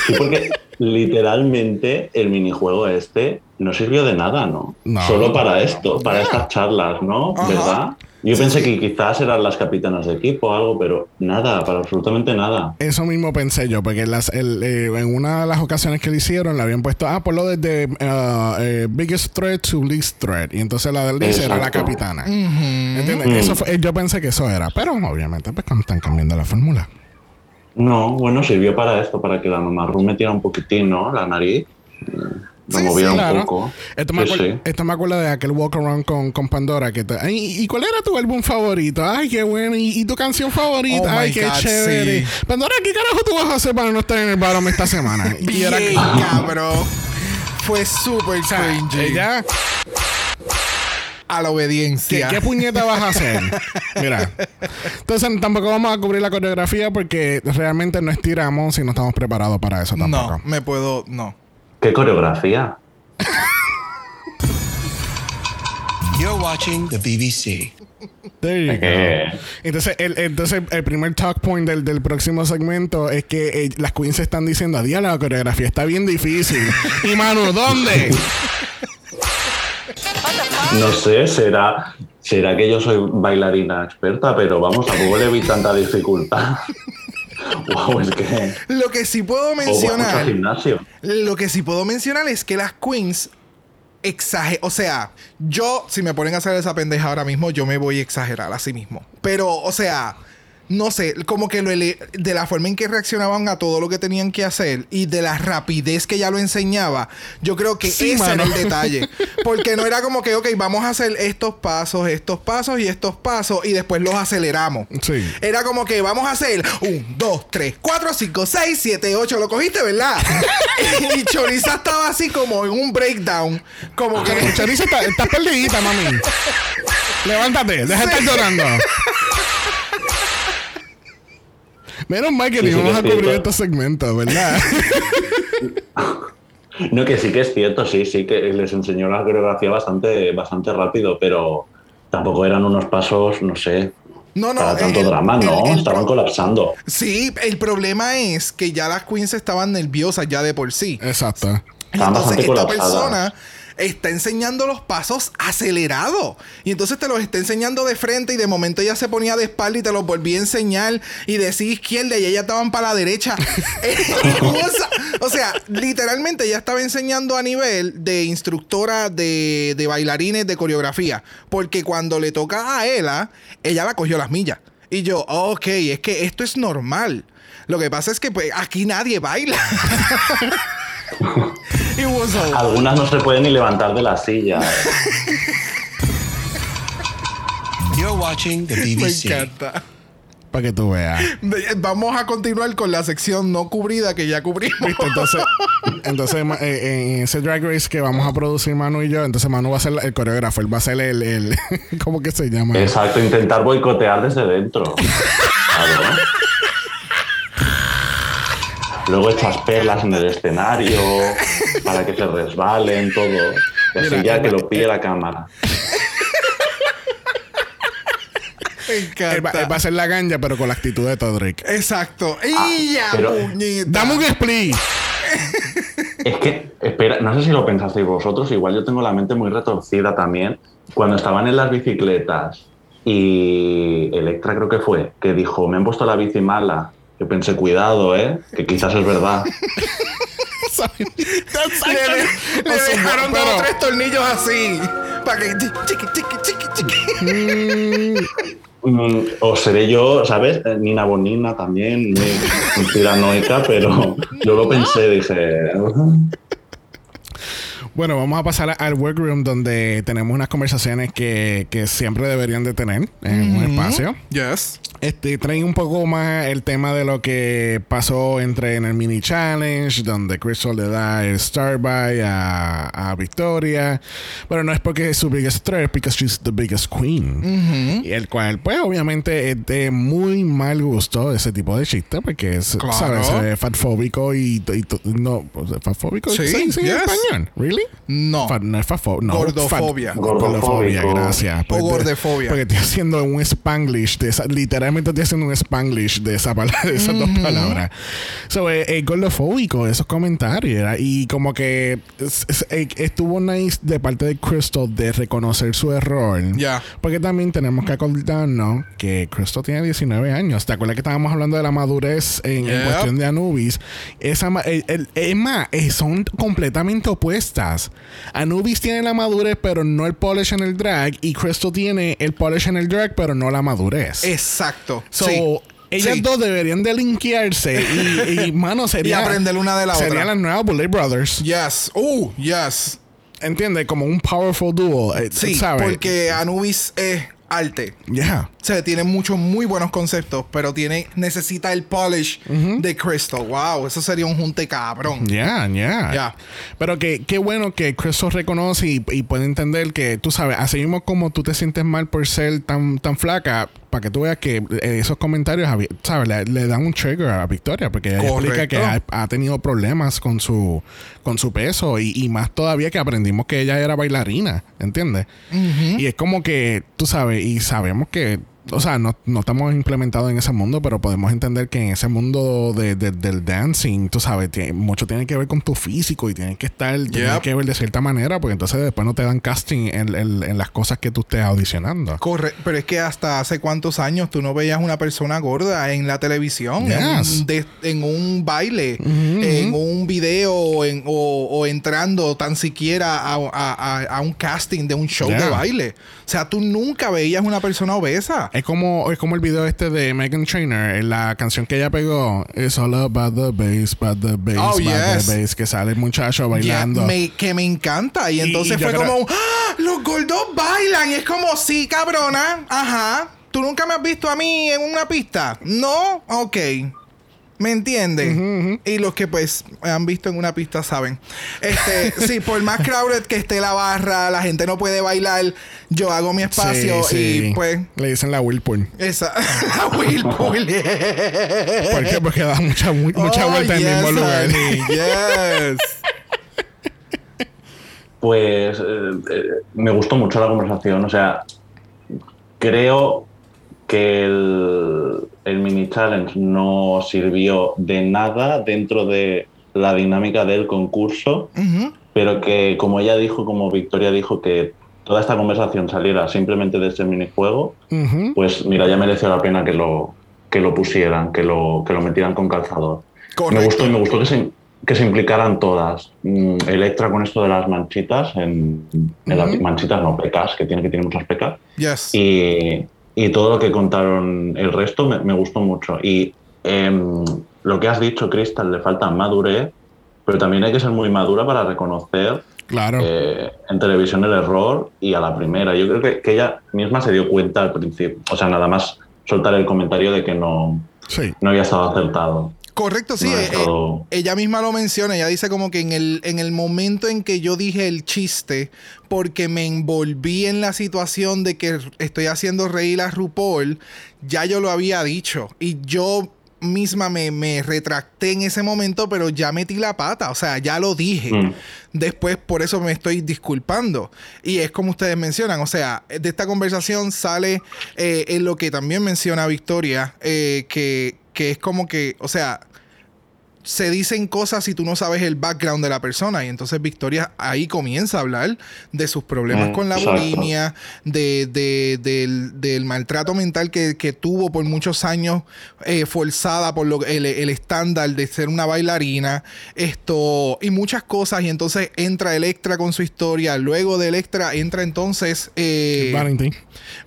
Sí, porque literalmente el minijuego este no sirvió de nada, ¿no? No. Solo para esto, para estas charlas, ¿no? Ajá. ¿Verdad? Yo pensé que quizás eran las capitanas de equipo o algo, pero nada, para absolutamente nada. Eso mismo pensé yo, porque las, el, eh, en una de las ocasiones que le hicieron le habían puesto, ah, por lo desde uh, eh, Biggest Threat to Least Threat. Y entonces la del Liz era la capitana. ¿Entiendes? Eso fue- yo pensé que eso era, pero obviamente pues cuando están cambiando la fórmula. No, bueno, sirvió para esto, para que la mamá Ru metiera un poquitín, ¿no? La nariz. eh, Lo Sí, un poco. Esto me, Sí, acuer- sí. esto me acuerda de aquel walk around con, con Pandora. Que te- ¿Y cuál era tu álbum favorito? Ay, qué bueno. ¿Y, y tu canción favorita? Oh Ay, qué God, chévere. sí. Pandora, ¿qué carajo tú vas a hacer para no estar en el bottom esta semana? Y era cabrón. Fue súper cringy. ella, A la ¿qué, obediencia. qué puñeta vas a hacer? Mira. Entonces tampoco vamos a cubrir la coreografía porque realmente no estiramos y no estamos preparados para eso tampoco. no, me puedo. No. ¿Qué coreografía? You're watching the BBC. There you go. Eh, Entonces, el, entonces, el primer talk point del, del próximo segmento es que eh, las queens están diciendo, adiós, la coreografía está bien difícil. y Manu, ¿dónde? no sé, será, será que yo soy bailarina experta, pero vamos, tampoco le vi tanta dificultad. Wow, es que. Lo que sí puedo mencionar. gimnasio. Lo que sí puedo mencionar es que las queens exageran. O sea, yo, si me ponen a hacer esa pendeja ahora mismo, yo me voy a exagerar a sí mismo. Pero, o sea, no sé, como que lo de la forma en que reaccionaban a todo lo que tenían que hacer y de la rapidez que ya lo enseñaba, yo creo que Sí, ese mano. era el detalle. Porque no era como que, ok, vamos a hacer estos pasos, estos pasos y estos pasos y después los aceleramos. Sí. Era como que vamos a hacer un, dos, tres, cuatro, cinco, seis, siete, ocho. Lo cogiste, ¿verdad? y Choriza estaba así como en un breakdown. Como que. Chorizo, está- estás perdidita, mami. Levántate, deja de estar llorando. Menos mal que sí, vamos que a cubrir cierto. estos segmentos, ¿verdad? No, que sí que es cierto, sí, sí, que les enseñó la coreografía bastante, bastante rápido, pero tampoco eran unos pasos, no sé, No, no. para tanto el- drama, el- ¿no? el Estaban colapsando. Sí, el problema es que ya las queens estaban nerviosas ya de por sí. Exacto. Entonces esta persona está enseñando los pasos acelerados. Y entonces te los está enseñando de frente y de momento ella se ponía de espalda y te los volvía a enseñar y decía izquierda y ella estaban para la derecha. O sea, literalmente ella estaba enseñando a nivel de instructora de, de bailarines de coreografía. Porque cuando le toca a ella, ella la cogió las millas. Y yo, ok, es que esto es normal. Lo que pasa es que pues, aquí nadie baila. It was a- Algunas no se pueden ni levantar de la silla. You're watching the Me BBC. encanta. Para que tú veas. Vamos a continuar con la sección no cubrida que ya cubrimos. ¿Viste? Entonces, entonces eh, en ese drag race que vamos a producir Manu y yo, entonces Manu va a ser el coreógrafo, él va a ser el, el ¿cómo que se llama? Exacto, intentar boicotear desde dentro. Luego echas perlas en el escenario para que se resbalen, todo. Y así Mira, ya que lo pille la cámara. Me Él va, encanta. él va a ser la ganja, pero con la actitud de Todrick. Exacto. ¡Y ya, pero- puñeta! Dame un split. Es que, espera, no sé si lo pensasteis vosotros, igual yo tengo la mente muy retorcida también. Cuando estaban en las bicicletas y Electra creo que fue, que dijo, me han puesto la bici mala. Yo pensé, cuidado, ¿eh? Que quizás es verdad. Le, le dejaron dos o tres tornillos así. Para que. Chiqui, chiqui, chiqui, chiqui. Mm, O seré yo, ¿sabes? Eh, Nina Bonina también, muy conspiranoica, pero yo lo pensé, dije... Bueno, vamos a pasar al workroom donde tenemos unas conversaciones que, que siempre deberían de tener en un espacio. Yes. Este, traen un poco más el tema de lo que pasó entre en el mini challenge, donde Crystal le da el star by a, a Victoria. Pero no es porque es su biggest threat, es porque she's the biggest queen. Y el cual, pues, obviamente es de muy mal gusto ese tipo de chiste, porque es, Claro. ¿sabes? Ve fatfóbico y, y no, fatfóbico. Sí, sí, sí, en yes. español. ¿Really? No. Fa- no es fatfo- no, Gordofobia. gordofobia, gracias. O gordefobia. Porque estoy haciendo un spanglish de esa, literalmente estoy haciendo un spanglish de esa palabra, de esas dos palabras. So, eh, eh, gordofóbico, esos comentarios. y como que es- es- eh, estuvo nice de parte de Crystal de reconocer su error. Ya. Porque también tenemos que acordarnos que Crystal tiene 19 años. ¿Te acuerdas que estábamos hablando de la madurez en, cuestión de Anubis? Esa, ma- el- el- es más, eh, son completamente opuestas. Anubis tiene la madurez, pero no el polish en el drag. Y Crystal tiene el polish en el drag, pero no la madurez. Exacto. So, sí. ellas Sí. dos deberían de linkearse y, y, mano, sería... Y aprender una de la Serían otra. las nuevas Bullet Brothers. Yes. Uh, yes. ¿Entiendes? Como un powerful duo. eh, Sí, ¿sabes? porque Anubis es arte. Yeah. Sea, tiene muchos muy buenos conceptos, pero tiene necesita el polish de Crystal. Wow, eso sería un junte cabrón. Ya, ya. Ya. Pero que qué bueno que Crystal reconoce y, y puede entender que, tú sabes, así mismo como tú te sientes mal por ser tan, tan flaca, para que tú veas que eh, esos comentarios, ¿sabes? Le, le dan un trigger a Victoria, porque ella explica que ha, tenido problemas con su, con su peso y, y más todavía que aprendimos que ella era bailarina, ¿entiendes? Y es como que, tú sabes, y sabemos que o sea, no, no estamos implementados en ese mundo, pero podemos entender que en ese mundo de, de- del dancing, tú sabes, tiene- mucho tiene que ver con tu físico y tiene que estar, tiene que ver de cierta manera, porque entonces después no te dan casting en, en- en las cosas que tú estés audicionando. Corre, pero es que hasta hace cuántos años tú no veías una persona gorda en la televisión, en, Yes. un, de- en un baile, en un video o, en- o- o entrando tan siquiera a, a- a- a un casting de un show Yeah. de baile. O sea, tú nunca veías una persona obesa. Es como, es como el video este de Megan Trainor, la canción que ella pegó, It's all about the bass, about the bass, Oh, about yes. the bass, que sale el muchacho bailando. me- que me encanta. Y entonces y fue creo- como, un, ¡Ah! los gordos bailan. Y es como, sí, cabrona. Ajá. ¿Tú nunca me has visto a mí en una pista? No, ok. ¿Me entiendes? Y los que pues han visto en una pista saben. Este, sí, por más crowded que esté la barra, la gente no puede bailar, yo hago mi espacio Sí, sí. y pues Le dicen la Whirlpool. esa Whirlpool. ¿Por qué? Porque da mucha, mu- mucha Oh, vuelta en el mismo lugar. honey, Yes. Pues eh, eh, me gustó mucho la conversación. O sea, creo que el, el mini challenge no sirvió de nada dentro de la dinámica del concurso, pero que como ella dijo, como Victoria dijo, que toda esta conversación saliera simplemente de ese minijuego, pues mira, ya mereció la pena que lo, que lo pusieran, que lo, que lo metieran con calzador. Correcto. Me gustó y me gustó que se, que se implicaran todas. Mm, Electra con esto de las manchitas, en, en las Ujú. manchitas no, pecas, que tiene que tiene muchas pecas. Yes. Y, y todo lo que contaron el resto me, me gustó mucho. Y em, lo que has dicho, Crystal, le falta madurez, pero también hay que ser muy madura para reconocer Claro. eh, en televisión el error y a la primera. Yo creo que, que ella misma se dio cuenta al principio. O sea, nada más soltar el comentario de que no, Sí. no había estado acertado. Correcto, sí. No, eh, eh, ella misma lo menciona. Ella dice como que en el, en el momento en que yo dije el chiste, porque me envolví en la situación de que estoy haciendo reír a RuPaul, ya yo lo había dicho. Y yo misma me, me retracté en ese momento, pero ya metí la pata. O sea, ya lo dije. Mm. Después, por eso me estoy disculpando. Y es como ustedes mencionan, o sea, de esta conversación sale eh, en lo que también menciona Victoria, eh, que, que es como que, o sea, se dicen cosas si tú no sabes el background de la persona. Y entonces Victoria ahí comienza a hablar de sus problemas Mm, con la bulimia, de, de- del, del maltrato mental que, que tuvo por muchos años, eh, forzada por lo, el, el estándar de ser una bailarina, esto y muchas cosas. Y entonces entra Electra con su historia. Luego de Electra entra entonces eh, Vanity.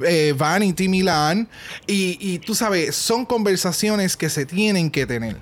eh, Vanity Milan y, y tú sabes, son conversaciones que se tienen que tener.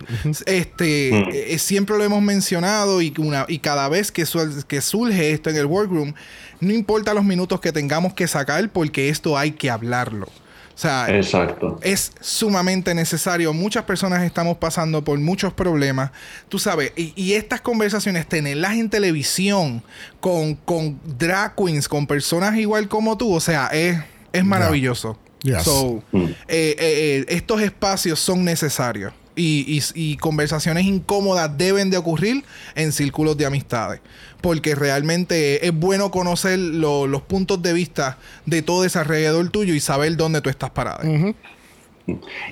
Este, Mm. eh, eh, siempre lo hemos mencionado y, una, y cada vez que, surge esto en el workroom, no importa los minutos que tengamos que sacar porque esto hay que hablarlo. O sea, Exacto. es sumamente necesario. Muchas personas estamos pasando por muchos problemas. Tú sabes, y, y estas conversaciones, tenerlas en televisión con, con drag queens, con personas igual como tú, o sea, es, es maravilloso. Yes. So, Mm. eh, eh, estos espacios son necesarios. Y, y- y conversaciones incómodas deben de ocurrir en círculos de amistades. Porque realmente es bueno conocer lo- los puntos de vista de todo ese alrededor tuyo y saber dónde tú estás parado.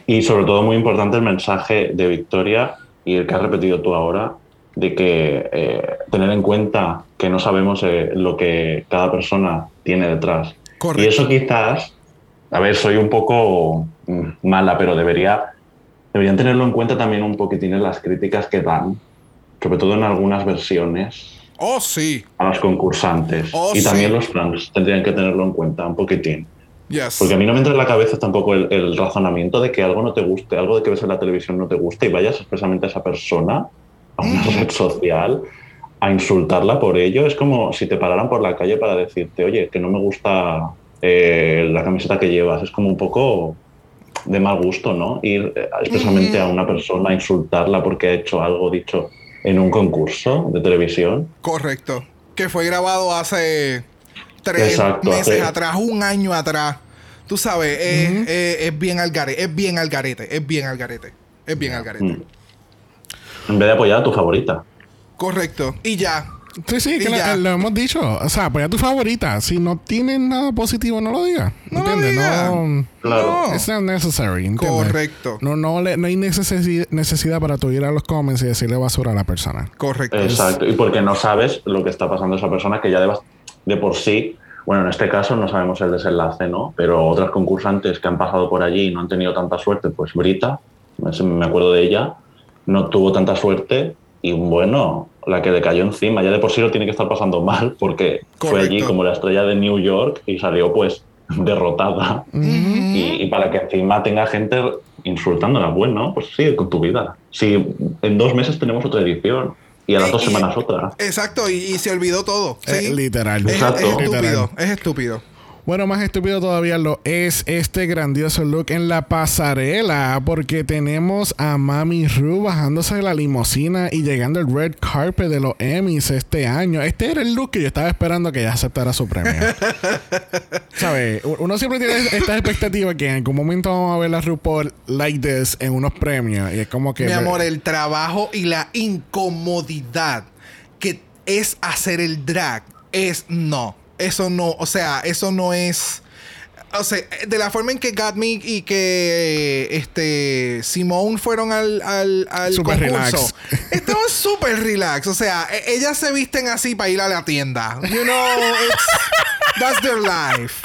Y sobre todo muy importante el mensaje de Victoria y el que has repetido tú ahora, de que eh, tener en cuenta que no sabemos eh, lo que cada persona tiene detrás. Correcto. Y eso quizás, a ver, soy un poco mm, mala, pero debería, deberían tenerlo en cuenta también un poquitín en las críticas que dan, sobre todo en algunas versiones Oh, sí. a los concursantes. Oh, y también sí. los fans tendrían que tenerlo en cuenta un poquitín. Yes. Porque a mí no me entra en la cabeza tampoco el, el razonamiento de que algo no te guste, algo de que ves en la televisión no te guste y vayas expresamente a esa persona, a una red social, a insultarla por ello. Es como si te pararan por la calle para decirte, oye, que no me gusta eh, la camiseta que llevas. Es como un poco de mal gusto, ¿no? Ir eh, expresamente a una persona a insultarla porque ha hecho algo dicho en un concurso de televisión. Correcto. Que fue grabado hace tres Exacto, meses hace- atrás, un año atrás. Tú sabes, es, es- es bien al garete, es bien al garete, es bien al garete, es bien al garete. Mm. En vez de apoyar a tu favorita. Correcto. Y ya. Sí, sí, que lo, lo hemos dicho. O sea, apoya a tu favorita. Si no tienes nada positivo, no lo digas. No lo ¿Entiendes? No. Claro. No. It's not necessary. ¿entiendes? Correcto. No, no, le- no hay necesi- necesidad para tú ir a los comments y decirle basura a la persona. Correcto. Exacto, y porque no sabes lo que está pasando a esa persona que ya de, de por sí, bueno, en este caso no sabemos el desenlace, ¿no? Pero otras concursantes que han pasado por allí y no han tenido tanta suerte, pues Brita, me me acuerdo de ella, no tuvo tanta suerte y bueno, la que le cayó encima, ya de por sí lo tiene que estar pasando mal porque fue allí como la estrella de New York y salió pues derrotada. y, y para que encima tenga gente insultándola, bueno, pues sigue con tu vida. Si en dos meses tenemos otra edición y a las Eh, dos y- semanas otra. Exacto, y, y se olvidó todo. ¿sí? Eh, literal. Es, Exacto. es estúpido, Literal. es estúpido. Bueno, más estúpido todavía lo es este grandioso look en la pasarela, porque tenemos a Mami Ru bajándose de la limusina y llegando al red carpet de los Emmys este año. Este era el look que yo estaba esperando que ella aceptara su premio. ¿Sabes? Uno siempre tiene esta expectativa que en algún momento vamos a ver a RuPaul like this en unos premios. Y es como que. Mi amor, el trabajo y la incomodidad que es hacer el drag es no. Eso no, o sea, eso no es. O sea, de la forma en que Gatme y que este Simone fueron al, al, al Super concurso, relax. estaban súper relax. O sea, e- ellas se visten así para ir a la tienda. You know, it's, that's their life.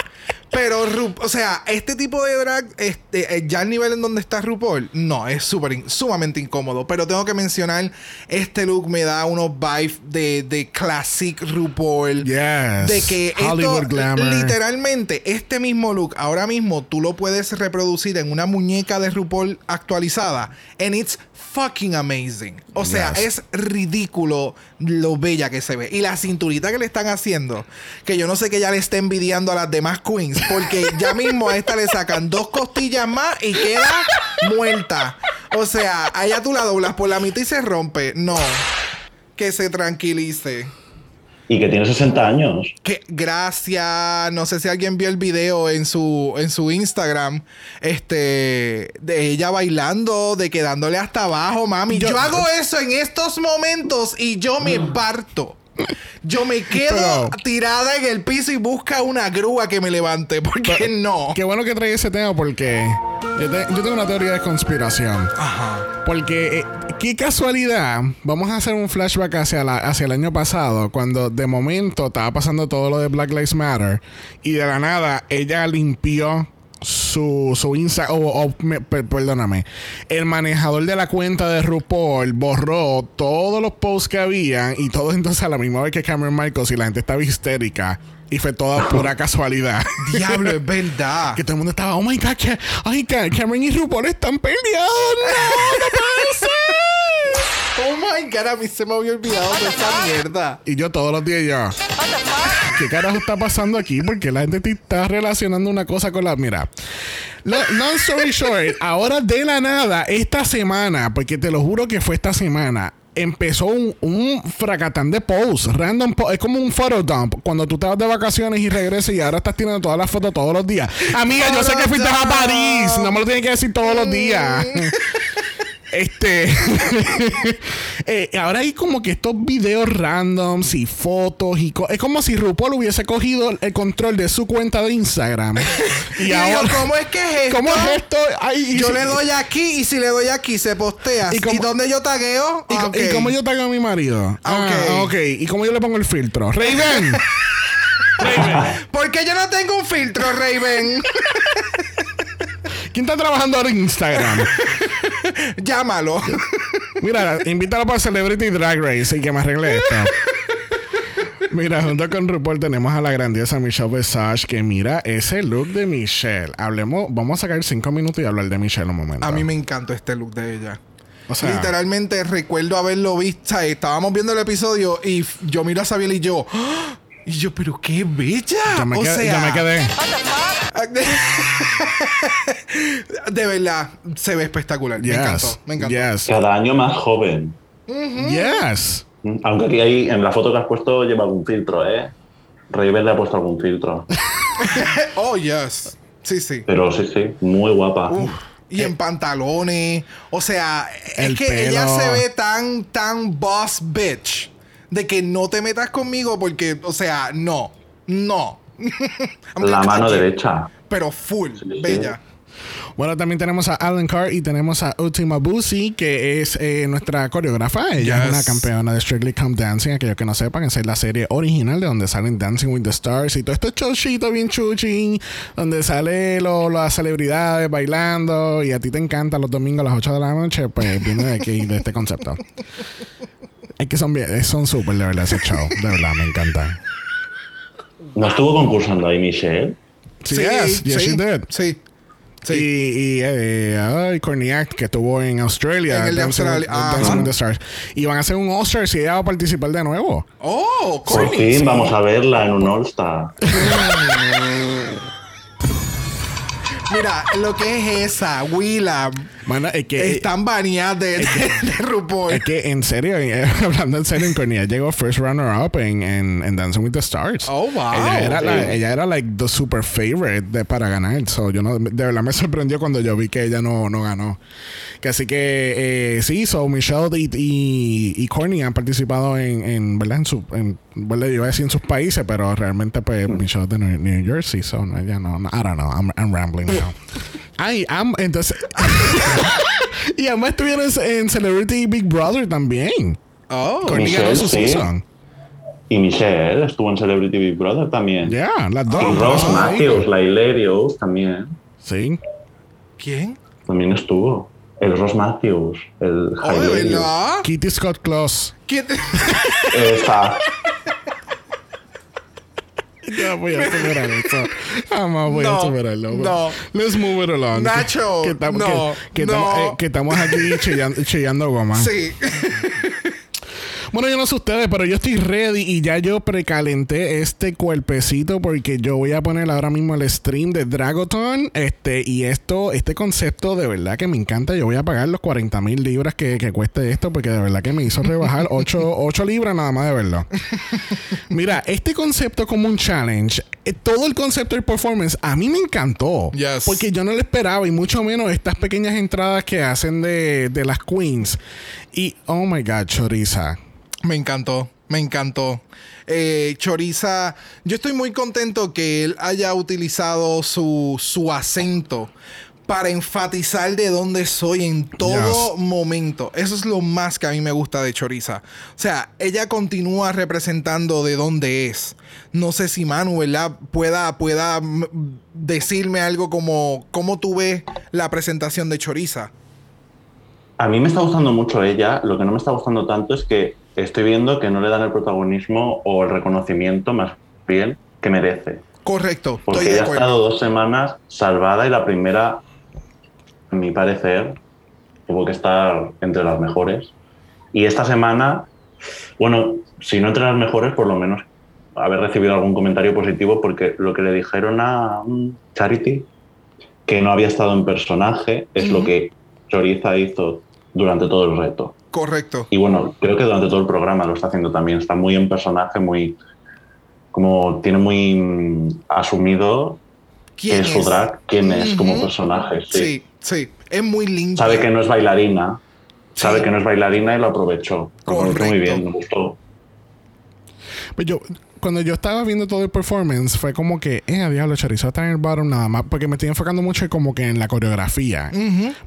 Pero, Ru- o sea, este tipo de drag, este, eh, ya el nivel en donde está RuPaul, no, es súper in- sumamente incómodo. Pero tengo que mencionar, este look me da unos vibes de, de classic RuPaul. Yes. De que Hollywood esto, glamour. literalmente, este mismo look, ahora mismo tú lo puedes reproducir en una muñeca de RuPaul actualizada. And it's fucking amazing. O sea, Yes. es ridículo lo bella que se ve. Y la cinturita que le están haciendo, que yo no sé que ella le está envidiando a las demás queens, porque ya mismo a esta le sacan dos costillas más y queda muerta. O sea, allá tú la doblas por la mitad y se rompe. No. Que se tranquilice. Y que tiene 60 años. Que gracias. No sé si alguien vio el video en su, en su Instagram. Este. De ella bailando, de quedándole hasta abajo, mami. Yo, hago eso en estos momentos y yo me parto. Yo me quedo Pero- tirada en el piso y busca una grúa que me levante. Porque no. Qué bueno que trae ese tema porque yo, te- yo tengo una teoría de conspiración. Ajá. Porque, eh, qué casualidad, vamos a hacer un flashback hacia, la- hacia el año pasado, cuando de momento estaba pasando todo lo de Black Lives Matter y de la nada ella limpió su, su Insta, o, o, me- per- perdóname, el manejador de la cuenta de RuPaul borró todos los posts que había y todos entonces a la misma vez que Cameron Michaels y la gente estaba histérica y fue toda pura casualidad. Diablo, es verdad. Que todo el mundo estaba, oh my god, que, ay, Ca- Cameron y RuPaul están peleando. No, no puede ser. Oh my god, a mí se me había olvidado de esa mierda. Y yo todos los días yo, ¿qué carajo está pasando aquí? Porque la gente te está relacionando una cosa con la. Mira, lo- long story short, ahora de la nada, esta semana, porque te lo juro que fue esta semana. Empezó un, un fracatán de posts, random posts. Es como un photodump. Cuando tú te vas de vacaciones y regresas y ahora estás tirando todas las fotos todos los días. Amiga, yo sé que fuiste a. París. No me lo tienes que decir todos los días. Este. eh, ahora hay como que estos videos randoms y fotos y co- es como si RuPaul hubiese cogido el control de su cuenta de Instagram. y, Y digo. ¿cómo es que es esto? ¿Cómo es esto? Ay, y Yo si- le doy aquí y si le doy aquí se postea. ¿Y ¿Y, dónde yo tagueo? ¿Y, y cómo yo tengo a mi marido? Ah, Ok. ¿Y cómo yo le pongo el filtro? Raven. ¿Por qué yo no tengo un filtro, Raven? ¿Quién está trabajando ahora en Instagram? Llámalo. Mira, invítalo para Celebrity Drag Race y que me arregle esto. Mira, junto con RuPaul tenemos a la grandiosa Michelle Visage que mira ese look de Michelle. Hablemos, vamos a sacar cinco minutos y hablar de Michelle un momento. A mí me encantó este look de ella. O sea- Literalmente recuerdo haberlo visto. Estábamos viendo el episodio y yo miro a Sabiel y yo. ¡Ah! Y yo, pero qué bella. Yo me, o quedé, sea, yo me quedé. de verdad, se ve espectacular. Yes. Me encantó. Me encantó. Yes. Cada año más joven. Yes. Aunque aquí hay, en la foto que has puesto lleva algún filtro, ¿eh? Raven le ha puesto algún filtro. Oh, yes. Sí, sí. Pero sí, sí, muy guapa. Uf, y en pantalones. O sea, El es que pelo. ella se ve tan, tan boss bitch. De que no te metas conmigo porque, o sea, no. No. La mano derecha. Pero full. sí. Bella. Bueno, también tenemos a Alan Carr y tenemos a Ultima Busi, que es eh, nuestra coreógrafa. Ella es una campeona de Strictly Come Dancing. Aquellos que no sepan, esa es la serie original de donde salen Dancing with the Stars y todo esto showcito bien chuchín, donde sale lo- las celebridades bailando y a ti te encanta los domingos a las 8 de la noche, pues viene de aquí, de este concepto. Es que son bien, son súper de verdad ese show. De verdad, me encanta. ¿No estuvo concursando ahí Michelle? Sí, yes, yes, sí, she did. Sí. Sí. Y, y eh, Corniak, que estuvo en Australia, En el de Australia, Dancing the Stars. Y van a hacer un All-Star si ella va a participar de nuevo. Oh, Por Courtney. fin sí. vamos a verla en un All-Star. Mira, lo que es esa, Willa, Bueno, es que, están baneadas de, de, de RuPaul. es que en serio, eh, hablando en serio, en llegó first runner-up en, en, en Dancing with the Stars. Oh, wow. Ella era, la- Sí. ella era like the super favorite de, para ganar. So, yo no, de verdad me sorprendió cuando yo vi que ella no, no ganó. Que así que eh, sí, so Michelle y, y, y Courtney han participado en, en ¿verdad? En su, en, bueno, yo iba a decir en sus países, pero realmente pues Michelle es de New, New Jersey, so no, ella no, no, I don't know, I'm, I'm rambling now. Ay, am- entonces... y además estuvieron en, en Celebrity Big Brother también. Oh. Ganó Michelle, su sí. season. Y Michelle estuvo en Celebrity Big Brother también. Yeah, las dos. Y Ross. Matthews, la Hilarious también. Sí. ¿Quién? También estuvo. El Ross Matthews, el Oh, Hilarious. verdad. Kitty Scott Claus. ¿Quién te- Esa. Ya voy a superar eso. Jamás voy a No, superarlo. bro. no. Let's move it along. Nacho, que, tam- no, que, que no. estamos, eh, que estamos aquí chillando, chillando goma. Sí. Bueno, yo no sé ustedes, pero yo estoy ready y ya yo precalenté este cuerpecito porque yo voy a poner ahora mismo el stream de Dragoton. Este, y esto, este concepto de verdad que me encanta. Yo voy a pagar los 40 mil libras que, que cueste esto porque de verdad que me hizo rebajar 8, libras nada más de verlo. Mira, este concepto como un challenge, eh, todo el concepto del performance a mí me encantó. Yes. Porque yo no lo esperaba y mucho menos estas pequeñas entradas que hacen de, de las queens. Y, oh my God, Choriza. Me encantó, me encantó. Eh, Choriza, yo estoy muy contento que él haya utilizado su, su acento para enfatizar de dónde soy en todo Yes. momento. Eso es lo más que a mí me gusta de Choriza. O sea, ella continúa representando de dónde es. No sé si Manu, ¿verdad? Pueda, pueda decirme algo como cómo tú ves la presentación de Choriza. A mí me está gustando mucho ella. Lo que no me está gustando tanto es que estoy viendo que no le dan el protagonismo o el reconocimiento más bien que merece. Correcto, Porque estoy de ella ha estado dos semanas salvada y la primera, a mi parecer, tuvo que estar entre las mejores. Y esta semana, bueno, si no entre las mejores, por lo menos haber recibido algún comentario positivo, porque lo que le dijeron a Charity, que no había estado en personaje, es lo que Choriza hizo durante todo el reto. Correcto. Y bueno, creo que durante todo el programa lo está haciendo también. Está muy en personaje, muy. Como tiene muy mm, asumido ¿Quién en su es? drag quién es como personaje. Sí. Sí, sí. Es muy lindo. Sabe que no es bailarina. Sabe que no es bailarina y lo aprovechó. Lo aprovechó muy Correcto. bien, me gustó. Pues yo, cuando yo estaba viendo todo el performance, fue como que, eh, a diablo, Chorizo está en el bottom nada más, porque me estoy enfocando mucho como que en la coreografía.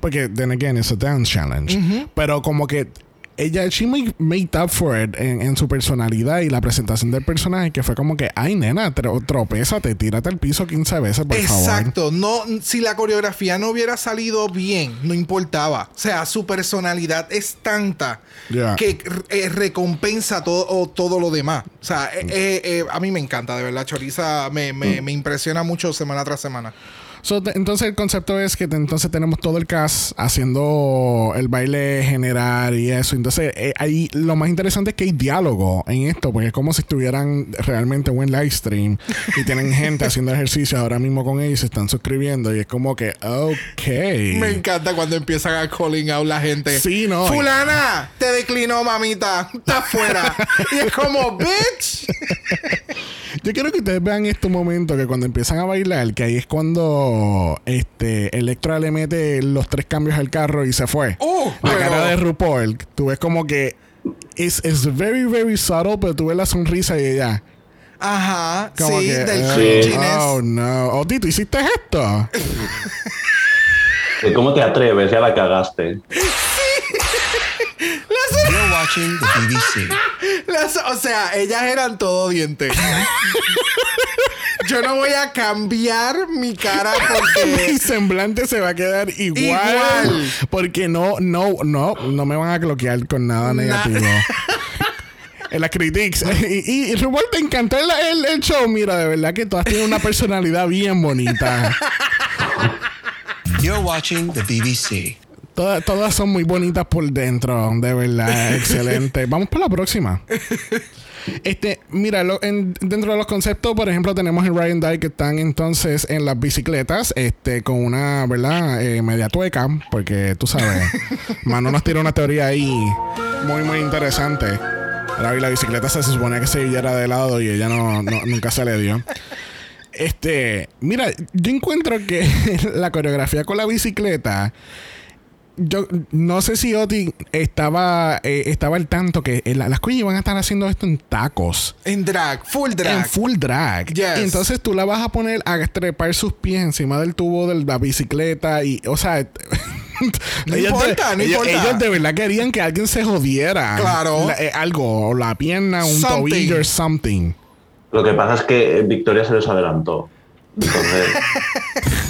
Porque, then again, it's a dance challenge. Pero como que ella, she made, made up for it en, en su personalidad y la presentación del personaje, que fue como que, ay, nena, tro, tropézate, tírate al piso 15 veces, por favor. Exacto. No, si la coreografía no hubiera salido bien, no importaba. O sea, su personalidad es tanta que eh, recompensa todo, o todo lo demás. O sea, eh, eh, eh, a mí me encanta, de verdad. Choriza me, me, Mm. me impresiona mucho semana tras semana. So, entonces el concepto es que entonces tenemos todo el cast haciendo el baile general y eso. Entonces eh, ahí lo más interesante es que hay diálogo en esto, porque es como si estuvieran realmente en un live stream y tienen gente haciendo ejercicio ahora mismo con ellos y se están suscribiendo y es como que, ok. Me encanta cuando empiezan a calling out la gente. Sí, no. Fulana, te declinó, mamita. Está fuera. y es como, bitch. Yo quiero que ustedes vean este momento que cuando empiezan a bailar, que ahí es cuando este Electra le mete los tres cambios al carro y se fue. Uh, la pero- cara de RuPaul, tú ves como que es es very very subtle, pero tú ves la sonrisa y ella Ajá. como sí, que del "Oh, cringiness. Oh no, Oti, ¿tú hiciste esto? Eh, ¿Cómo te atreves? Ya la cagaste. You're watching the BBC. Las- o sea, ellas eran todo dientes. Yo no voy a cambiar mi cara Mi porque. semblante se va a quedar igual, Igual. porque no no no no me van a bloquear con nada negativo. En las critiques. Y, y, te encantó el, el- el show. Mira, de verdad que todas tienen una personalidad bien bonita. You're watching the BBC. Todas, todas son muy bonitas por dentro, de verdad, excelente. Vamos por la próxima. Este, mira, lo- en- dentro de los conceptos, por ejemplo, tenemos en Ryan Dyke que están entonces en las bicicletas, este, con una, ¿verdad? Eh, media tueca, porque tú sabes, Mano nos tiró una teoría ahí muy, muy interesante. La, la bicicleta se supone que se viera de lado y ella no, no- nunca se le dio. Este, mira, yo encuentro que la coreografía con la bicicleta yo no sé si Oti estaba eh, estaba al tanto que eh, la- las cosas iban a estar haciendo esto en tacos. En drag, full drag. En full drag. Yes. Entonces tú la vas a poner a trepar sus pies encima del tubo de la bicicleta y, o sea... No ellos importa, de, no ellos, importa. ellos de verdad querían que alguien se jodiera. Claro. La- eh, algo, o la pierna, un Something. tobillo or something. Lo que pasa es que eh, Victoria se les adelantó. Entonces,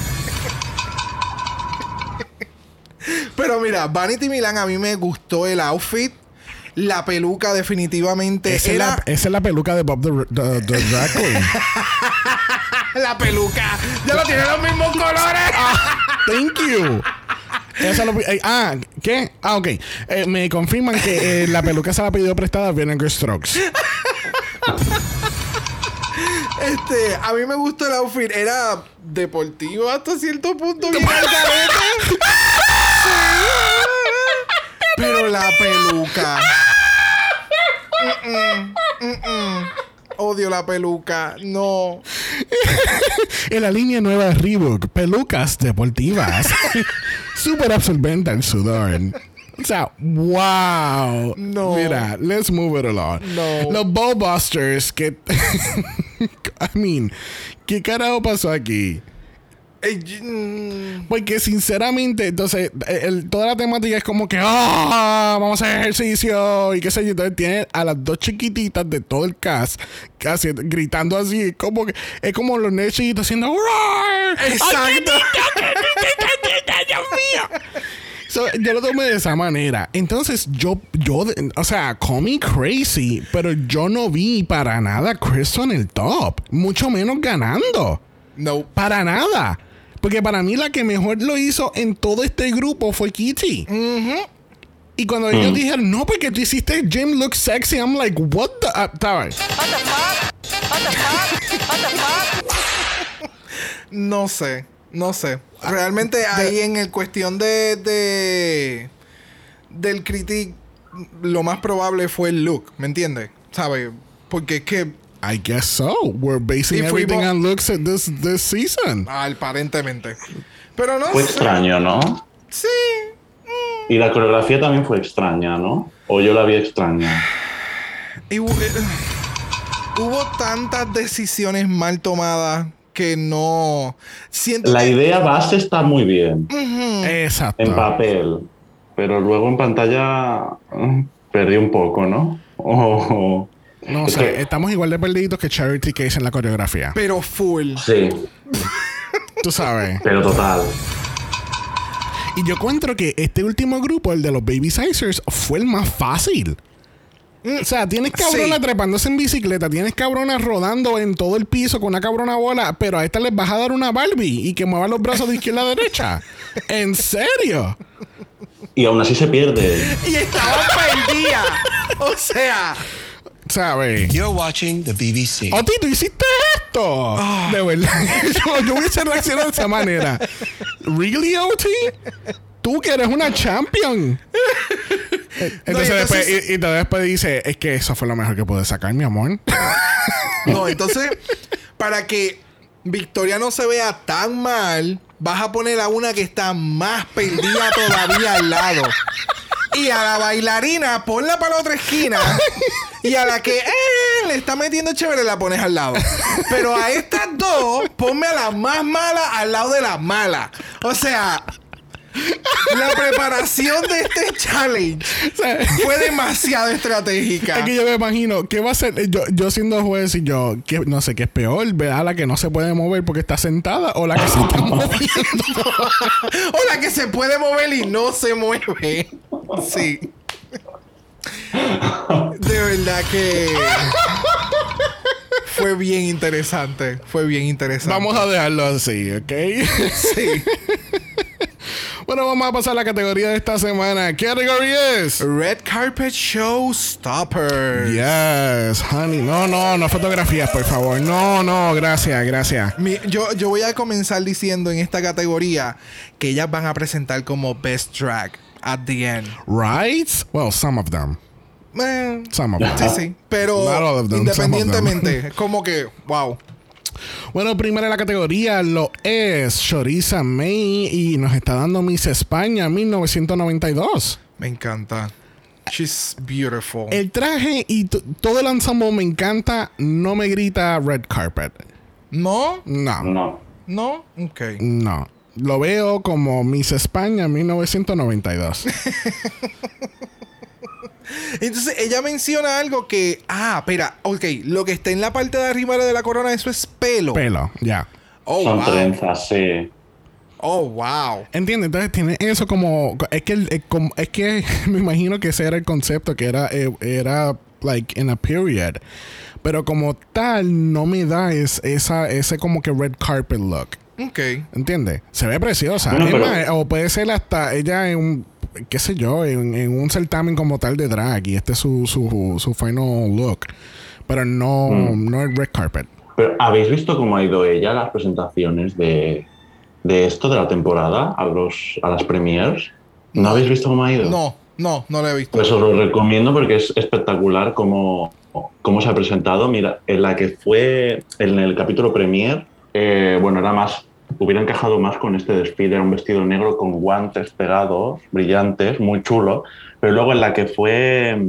Pero mira, Vanity Milan a mí me gustó el outfit. La peluca definitivamente Esa es, era la, esa es la peluca de Bob the, the- the Drag Queen. la peluca. Ya lo tiene los mismos colores. Thank you. Esa lo- eh, ah, ¿qué? Ah, ok. Eh, me confirman que eh, la peluca se la pidió prestada a Vinegar Strokes. Este, a mí me gustó el outfit. Era deportivo hasta cierto punto. bien. Pero la peluca. Mm-mm, mm-mm. Odio la peluca. No. En la línea nueva de Reebok, pelucas deportivas. Súper absorbente al sudor. O sea, wow. No. Mira, let's move it along. No. Los Ballbusters que... I mean, ¿qué carajo pasó aquí? Mm, Porque sinceramente, entonces, el- toda la temática es como que, ah, vamos a hacer ejercicio y qué sé yo. Entonces tiene a las dos chiquititas de todo el cast casi gritando así, es como que, es como los nenes chiquitos haciendo, "Roar". Exacto. ¡Dios mío! So, yo lo tomé de esa manera. Entonces, yo, yo, o sea, call me crazy, pero yo no vi para nada a Chris en el top, mucho menos ganando. No. Para nada. Porque para mí la que mejor lo hizo en todo este grupo fue Kitty. Y cuando ellos dijeron, no, porque tú hiciste Jim look sexy, I'm like, what the... Uh, ¿sabes? No sé, no sé. Realmente ahí en el cuestión de, de del critic lo más probable fue el look, ¿me entiendes? ¿Sabes? Porque es que I guess so. We're basing Y everything on looks at this, this season. aparentemente. Pero no Fue sé. extraño, ¿no? Sí. Y la coreografía también fue extraña, ¿no? O yo la vi extraña. Y eh, hubo tantas decisiones mal tomadas que no siento La que- idea base está muy bien Exacto. en papel, pero luego en pantalla mm, perdí un poco, ¿no? O- No sé, que- estamos igual de perdidos que Charity Case en la coreografía. pero full. sí, Tú sabes. pero total. Y yo encuentro que este último grupo, el de los Baby Sizers, fue el más fácil. O sea, tienes cabronas Sí. trepándose en bicicleta, tienes cabronas rodando en todo el piso con una cabrona bola, pero a esta les vas a dar una Barbie y que mueva los brazos de izquierda a derecha. ¿En serio? Y aún así se pierde. Y estaba perdida. O sea, ¿Sabes? You're watching the BBC. Oti, tú hiciste esto. De verdad. yo, yo hubiese reaccionado de esa manera. ¿Really, Oti? Tú que eres una champion. Entonces, y después, entonces- y, y después dice, es que eso fue lo mejor que pude sacar, mi amor. no, entonces, para que Victoria no se vea tan mal, vas a poner a una que está más perdida todavía al lado. Y a la bailarina, ponla para la otra esquina. Y a la que eh, le está metiendo chévere, la pones al lado. Pero a estas dos, ponme a la más mala al lado de la mala. O sea, la preparación de este challenge fue demasiado estratégica. Es que yo me imagino, ¿qué va a ser? Yo, yo siendo juez y yo, no sé qué es peor, ver a la que no se puede mover porque está sentada o la que se está moviendo. O la que se puede mover y no se mueve. Sí. De verdad que fue bien interesante. Fue bien interesante. Vamos a dejarlo así, ¿ok? Sí. bueno, vamos a pasar a la categoría de esta semana. ¿Qué categoría es? Red Carpet Showstopper. Yes, honey. No, no, no fotografías, por favor. No, no, gracias, gracias. Mi- yo, yo voy a comenzar diciendo en esta categoría que ellas van a presentar como Best Drag at the end. Right? Well, some of them. Eh, Some of them. sí, sí. Pero Not all of them, some of them. independientemente, es como que, wow. Bueno, primero en la categoría lo es Choriza May y nos está dando Miss España 1992. Me encanta. She's beautiful. El traje y todo el ensemble me encanta, no me grita red carpet. ¿No? No, No. ¿No? Ok. no. Lo veo como Miss España 1992. Entonces ella menciona algo que. Ah, espera. Ok. Lo que está en la parte de arriba de la corona, eso es pelo. Pelo, ya. Oh, Son wow. trenzas, sí. Oh, wow. ¿Entiendes? Entonces tiene eso como... Es que, el- como- es que me imagino que ese era el concepto, que era, eh, era like in a period. Pero como tal, no me da es, esa, ese como que red carpet look. Ok. ¿Entiendes? Se ve preciosa. Bueno, pero- más, o puede ser hasta ella en un, qué sé yo, en, en un certamen como tal de drag y este es su, su, su final look. Pero no, Mm. no el red carpet. Pero, ¿habéis visto cómo ha ido ella a las presentaciones de, de esto, de la temporada, a, los, a las premiers? ¿No habéis visto cómo ha ido? No, no, no lo he visto. Pues os lo recomiendo porque es espectacular cómo, cómo se ha presentado. Mira, en la que fue en el capítulo premier, eh, bueno, era más, hubiera encajado más con este desfile, era un vestido negro con guantes pegados, brillantes, muy chulo. Pero luego en la que fue,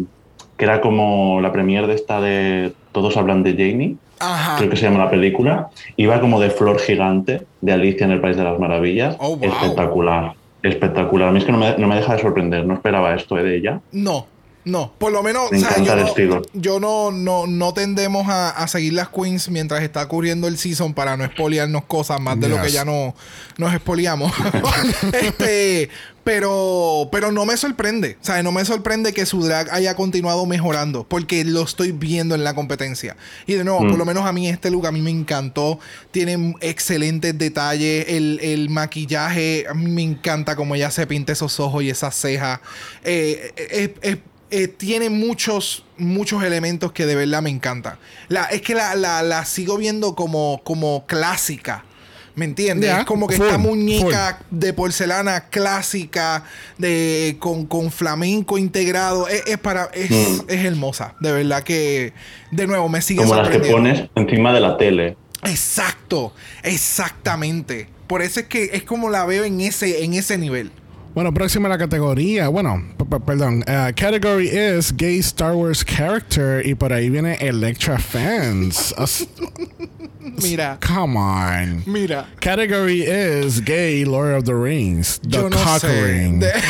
que era como la premier de esta de Todos hablan de Janie, Ajá. creo que se llama la película, iba como de flor gigante de Alicia en el País de las Maravillas. Oh, wow. Espectacular, espectacular. A mí es que no me, no me deja de sorprender, no esperaba esto eh, de ella. No, no. Por lo menos, Me o sea, encanta yo, el no, estilo. yo no, no, no tendemos a, a seguir las queens mientras está ocurriendo el season para no espoliarnos cosas más de lo que ya no nos espoliamos. este, pero, pero no me sorprende. O sea, no me sorprende que su drag haya continuado mejorando porque lo estoy viendo en la competencia. Y de nuevo, Mm. por lo menos a mí este look a mí me encantó. Tiene excelentes detalles. El, el maquillaje, a mí me encanta como ella se pinta esos ojos y esas cejas. Eh, eh, eh, eh, tiene muchos, muchos elementos que de verdad me encantan. La, es que la, la- la sigo viendo como, como clásica. ¿Me entiendes? Es como que full, esta muñeca de porcelana clásica, de, con, con flamenco integrado, es, es para, es, Mm. es hermosa. De verdad que, de nuevo, me sigue Como las que sorprendiendo. pones encima de la tele. Exacto, exactamente. Por eso es que es como la veo en ese, en ese nivel. Bueno, próxima a la categoría. Bueno, perdón. Uh, category is Gay Star Wars Character. Y por ahí viene Electra Fans. Mira, come on. mira. Category is Gay Lord of the Rings. The Yo no sé.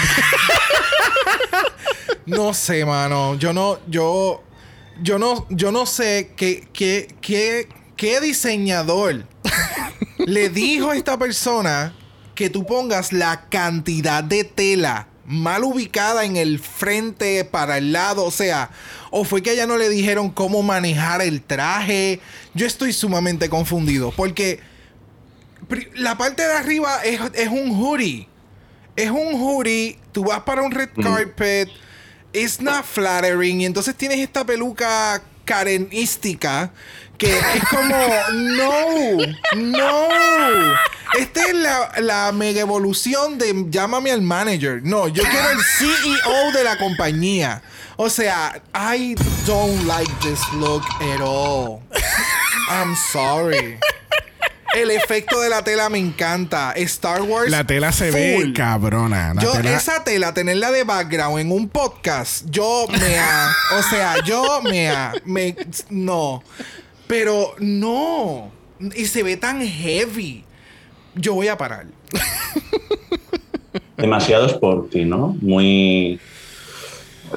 No sé, mano. Yo no, yo, yo no, yo no sé qué, qué, qué, qué diseñador le dijo a esta persona que tú pongas la cantidad de tela mal ubicada en el frente para el lado, o sea, o fue que a ella no le dijeron cómo manejar el traje. Yo estoy sumamente confundido porque la parte de arriba es, es un hoodie. Es un hoodie, tú vas para un red carpet, it's not flattering, y entonces tienes esta peluca karenística que es como, no, no. Esta es la, la mega evolución de llámame al manager. No, yo quiero el CEO de la compañía. O sea, I don't like this look at all. I'm sorry. El efecto de la tela me encanta. Star Wars. La tela se ve full. cabrona. La Yo, tela- esa tela, tenerla de background en un podcast, yo me o sea, yo me. Me, no. Pero no. Y se ve tan heavy. Yo voy a parar. Demasiado sporty, ¿no? Muy.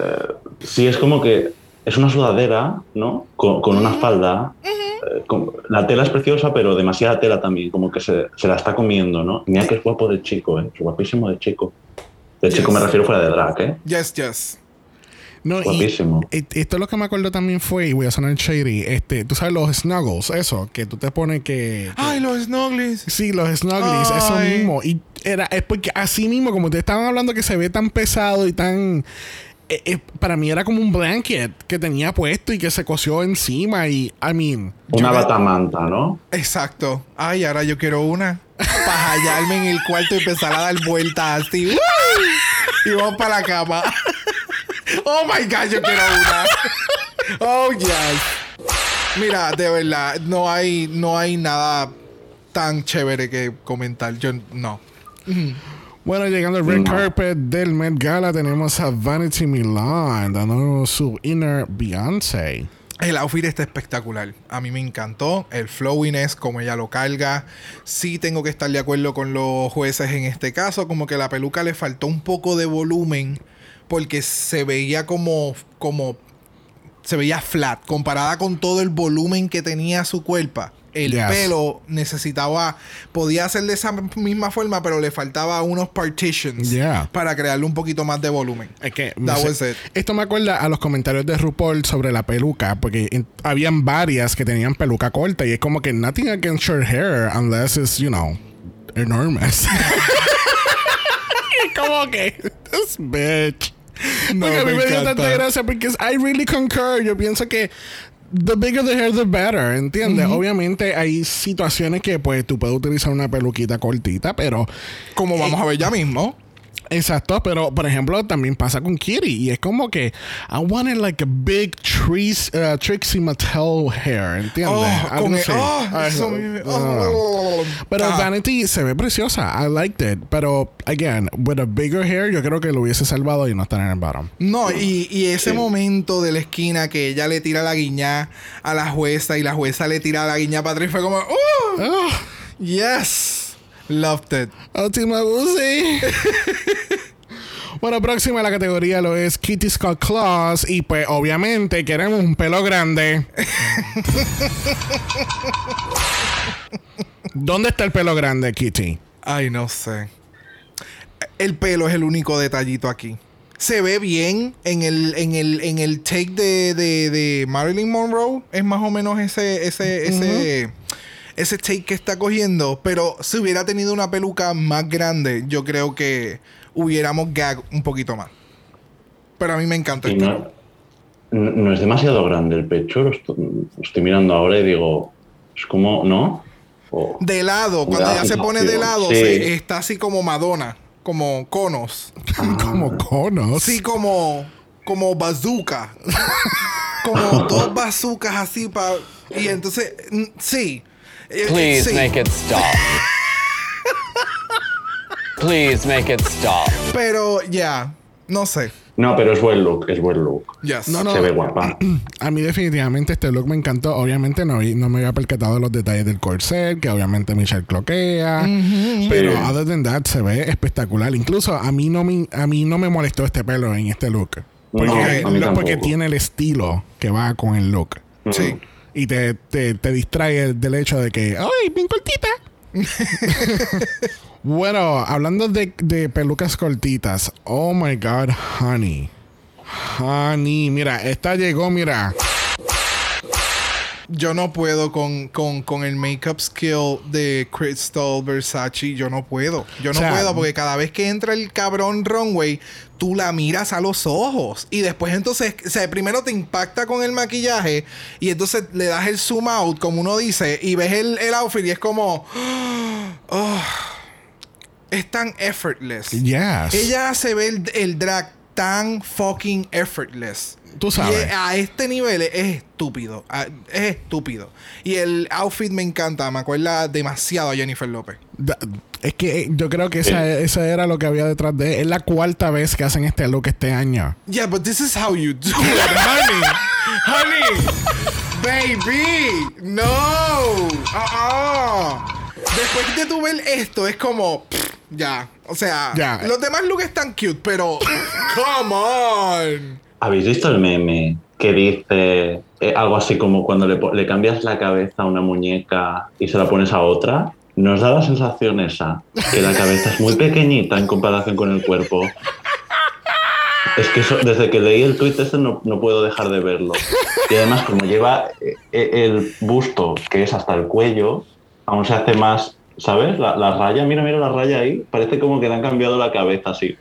eh, sí, es como que es una sudadera, ¿no? Con, con una falda. eh, con- la tela es preciosa, pero demasiada tela también, como que se, se la está comiendo, ¿no? Mira que es guapo de chico, ¿eh? Es guapísimo de chico. De chico me refiero fuera de drag, ¿eh? Yes, yes. No, y- Guapísimo. y- esto es lo que me acuerdo también fue, y voy a sonar shady, este, tú sabes los snuggles, eso, que tú te pones que... que- Ay, los snugglies. Sí, los snuggles, eso mismo. Y era, es porque así mismo, como te estaban hablando que se ve tan pesado y tan. eh, eh, para mí era como un blanket que tenía puesto y que se cosió encima. Y, I mean. Una batamanta, ¿no? Exacto. Ay, ahora yo quiero una. Para hallarme en el cuarto y empezar a dar vueltas así. Y vamos para la cama. Oh my god, yo quiero una. Oh yes. Mira, de verdad, no hay, no hay nada tan chévere que comentar. Yo no. Bueno, llegando al red No. carpet del Met Gala, tenemos a Vanity Milan dando su inner Beyoncé. El outfit está espectacular. A mí me encantó. El flowiness, como ella lo carga. Sí tengo que estar de acuerdo con los jueces en este caso. Como que la peluca le faltó un poco de volumen. Porque se veía como. como. Se veía flat. Comparada con todo el volumen que tenía su cuerpo. El Yes. pelo necesitaba. Podía ser de esa misma forma, pero le faltaba unos partitions. Yeah. Para crearle un poquito más de volumen. Es que That was it. esto me acuerda a los comentarios de RuPaul sobre la peluca, porque en- habían varias que tenían peluca corta y es como que nothing against your hair unless it's, you know, enormous. como que, this bitch. No, porque a mí me me dio tanta gracia porque I really concur. Yo pienso que the bigger the hair, the better, ¿entiendes? Obviamente hay situaciones que pues tú puedes utilizar una peluquita cortita, pero Como vamos a ver ya mismo. Exacto, pero por ejemplo también pasa con Kitty y es como que I wanted like a big trees, uh, Trixie Mattel hair, ¿entiendes? Oh, con el- oh, Ah, eso ah. oh. Pero Ah. Vanity se ve preciosa, I liked it, pero again, with a bigger hair yo creo que lo hubiese salvado y no estar en el bottom. No, y, y ese momento de la esquina que ella le tira la guiñá a la jueza y la jueza le tira la guiñá para atrás fue como, ¡Uh! Oh, Yes. Loved it. Ultima. Bueno, próxima a la categoría lo es Kitty Scott Claus. Y pues, obviamente, queremos un pelo grande. ¿Dónde está el pelo grande, Kitty? Ay, no sé. El pelo es el único detallito aquí. Se ve bien en el, en el, en el take de, de, de Marilyn Monroe. Es más o menos ese, ese, ese, ese take que está cogiendo. Pero si hubiera tenido una peluca más grande, yo creo que hubiéramos gag un poquito más. Pero a mí me encanta pelo. no, no- es demasiado grande el pecho. Lo estoy, lo estoy mirando ahora y digo, es como, ¿no? De lado, cuando Ya, ella se pone de lado, sí. se- está así como Madonna, como conos. Como conos. Sí, como, como bazooka. como dos bazookas así para. Y entonces, sí. Please make it stop. Please make it stop. Pero ya, no sé. No, pero es buen look, es buen look. Yes. No, no. Se ve guapa. A mí definitivamente este look me encantó. Obviamente no, no me había percatado de los detalles del corset, que obviamente Michelle cloquea. Pero Sí. other than that se ve espectacular. Incluso a mí no me, a mí no me molestó este pelo en este look. Porque, No, a mí lo- porque tiene el estilo que va con el look. Sí. Y te, te, te distrae del hecho de que, ¡ay, bien cortita! bueno, hablando de, de pelucas cortitas. Oh my God, honey. Honey, mira, esta llegó, mira. Yo no puedo con, con, con el makeup skill de Crystal Versace. Yo no puedo. Yo no O sea, puedo porque cada vez que entra el cabrón runway, tú la miras a los ojos. Y después entonces, o sea, primero te impacta con el maquillaje y entonces le das el zoom out, como uno dice, y ves el, el outfit y es como... oh, es tan effortless. Yes. Ella hace ver el, el drag tan fucking effortless. Tú sabes. Y a este nivel es, es estúpido. Es estúpido. Y el outfit me encanta. Me acuerda demasiado a Jennifer López. Da- Es que eh, yo creo que esa, esa era lo que había detrás de. Es la cuarta vez que hacen este look este año. Yeah, but this is how you do it, honey. honey. Baby. No. Uh-uh. Después de tu ver esto, es como... pff, ya. O sea, los demás looks están cute, pero... Come on. ¿Habéis visto el meme que dice eh, algo así como cuando le, cambias la cabeza a una muñeca y se la pones a otra? ¿Nos da la sensación esa? Que la cabeza es muy pequeñita en comparación con el cuerpo. Es que eso- desde que leí el tuit este no, no puedo dejar de verlo. Y además, como lleva eh, eh, el busto, que es hasta el cuello, aún se hace más, ¿sabes? La, la raya, mira, mira la raya ahí, parece como que le han cambiado la cabeza así.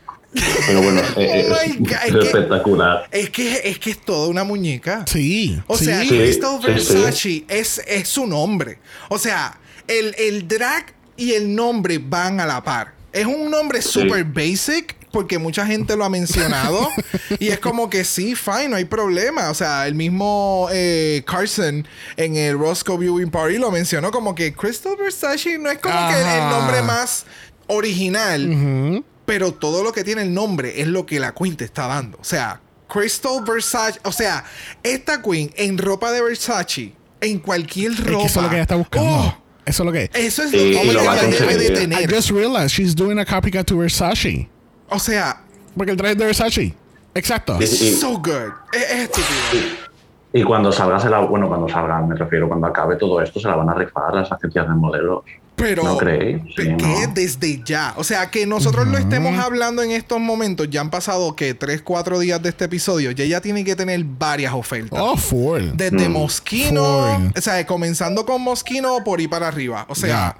Pero bueno, eh, Oh es, es que- espectacular. Es que, es que es toda una muñeca. Sí. O sí. sea, Sí, Crystal sí, Versace Es, es su nombre. O sea, el, el drag y el nombre van a la par. Es un nombre super basic porque mucha gente lo ha mencionado. y es como que sí, fine, no hay problema. O sea, el mismo eh, Carson en el Roscoe Viewing Party lo mencionó como que Crystal Versace no es como que el, nombre más original. Pero todo lo que tiene el nombre es lo que la Queen te está dando. O sea, Crystal Versace. O sea, esta Queen en ropa de Versace, en cualquier Es ropa. que eso es lo que ella está buscando. Oh, eso es lo que. eso es lo y que lo debe de. I tener. just realized she's doing a copycat to Versace. O sea, Porque el traje es de Versace. Exacto. Sí. so good. Es, es estúpido. Y cuando salga, se la, bueno, cuando salga, me refiero, cuando acabe todo esto, se la van a rifar las agencias de modelos. Pero ¿No creéis? Sí, que ¿no? desde ya. O sea, que nosotros lo estemos hablando en estos momentos. Ya han pasado que 3, 4 días de este episodio. Y ella tiene que tener varias ofertas. Oh, full. Desde Mm. Moschino, Full. o sea, comenzando con Moschino por ir para arriba. O sea,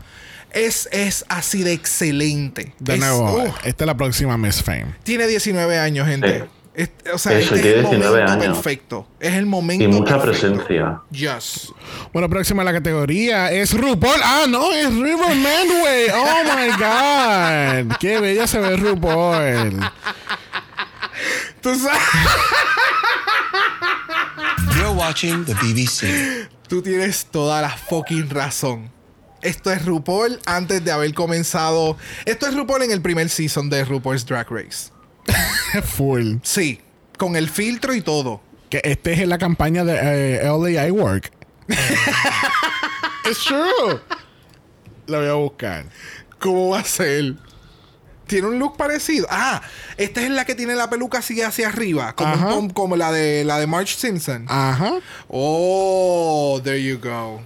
Es, es así de excelente. De Es- nuevo, esta es la próxima Miss Fame. tiene 19 años, gente. Sí. Es- o sea, Eso, este es tiene el 19 momento años. perfecto. Es el momento Y mucha perfecto. presencia. Yes. Bueno, próxima a la categoría es RuPaul. Ah, no, es River Manway. Oh my God. Qué bella se ve RuPaul. Tú sabes. You're watching the BBC. Tú tienes toda la fucking razón. Esto es RuPaul antes de haber comenzado. Esto es RuPaul en el primer season de RuPaul's Drag Race. Full. Sí, con el filtro y todo. Que este es en la campaña de eh, LA I Work. It's true. Lo voy a buscar. ¿Cómo va a ser? Tiene un look parecido. Ah, esta es la que tiene la peluca así hacia arriba, como, un Ajá. pom- como la de la de Marge Simpson. Ajá. Oh, there you go.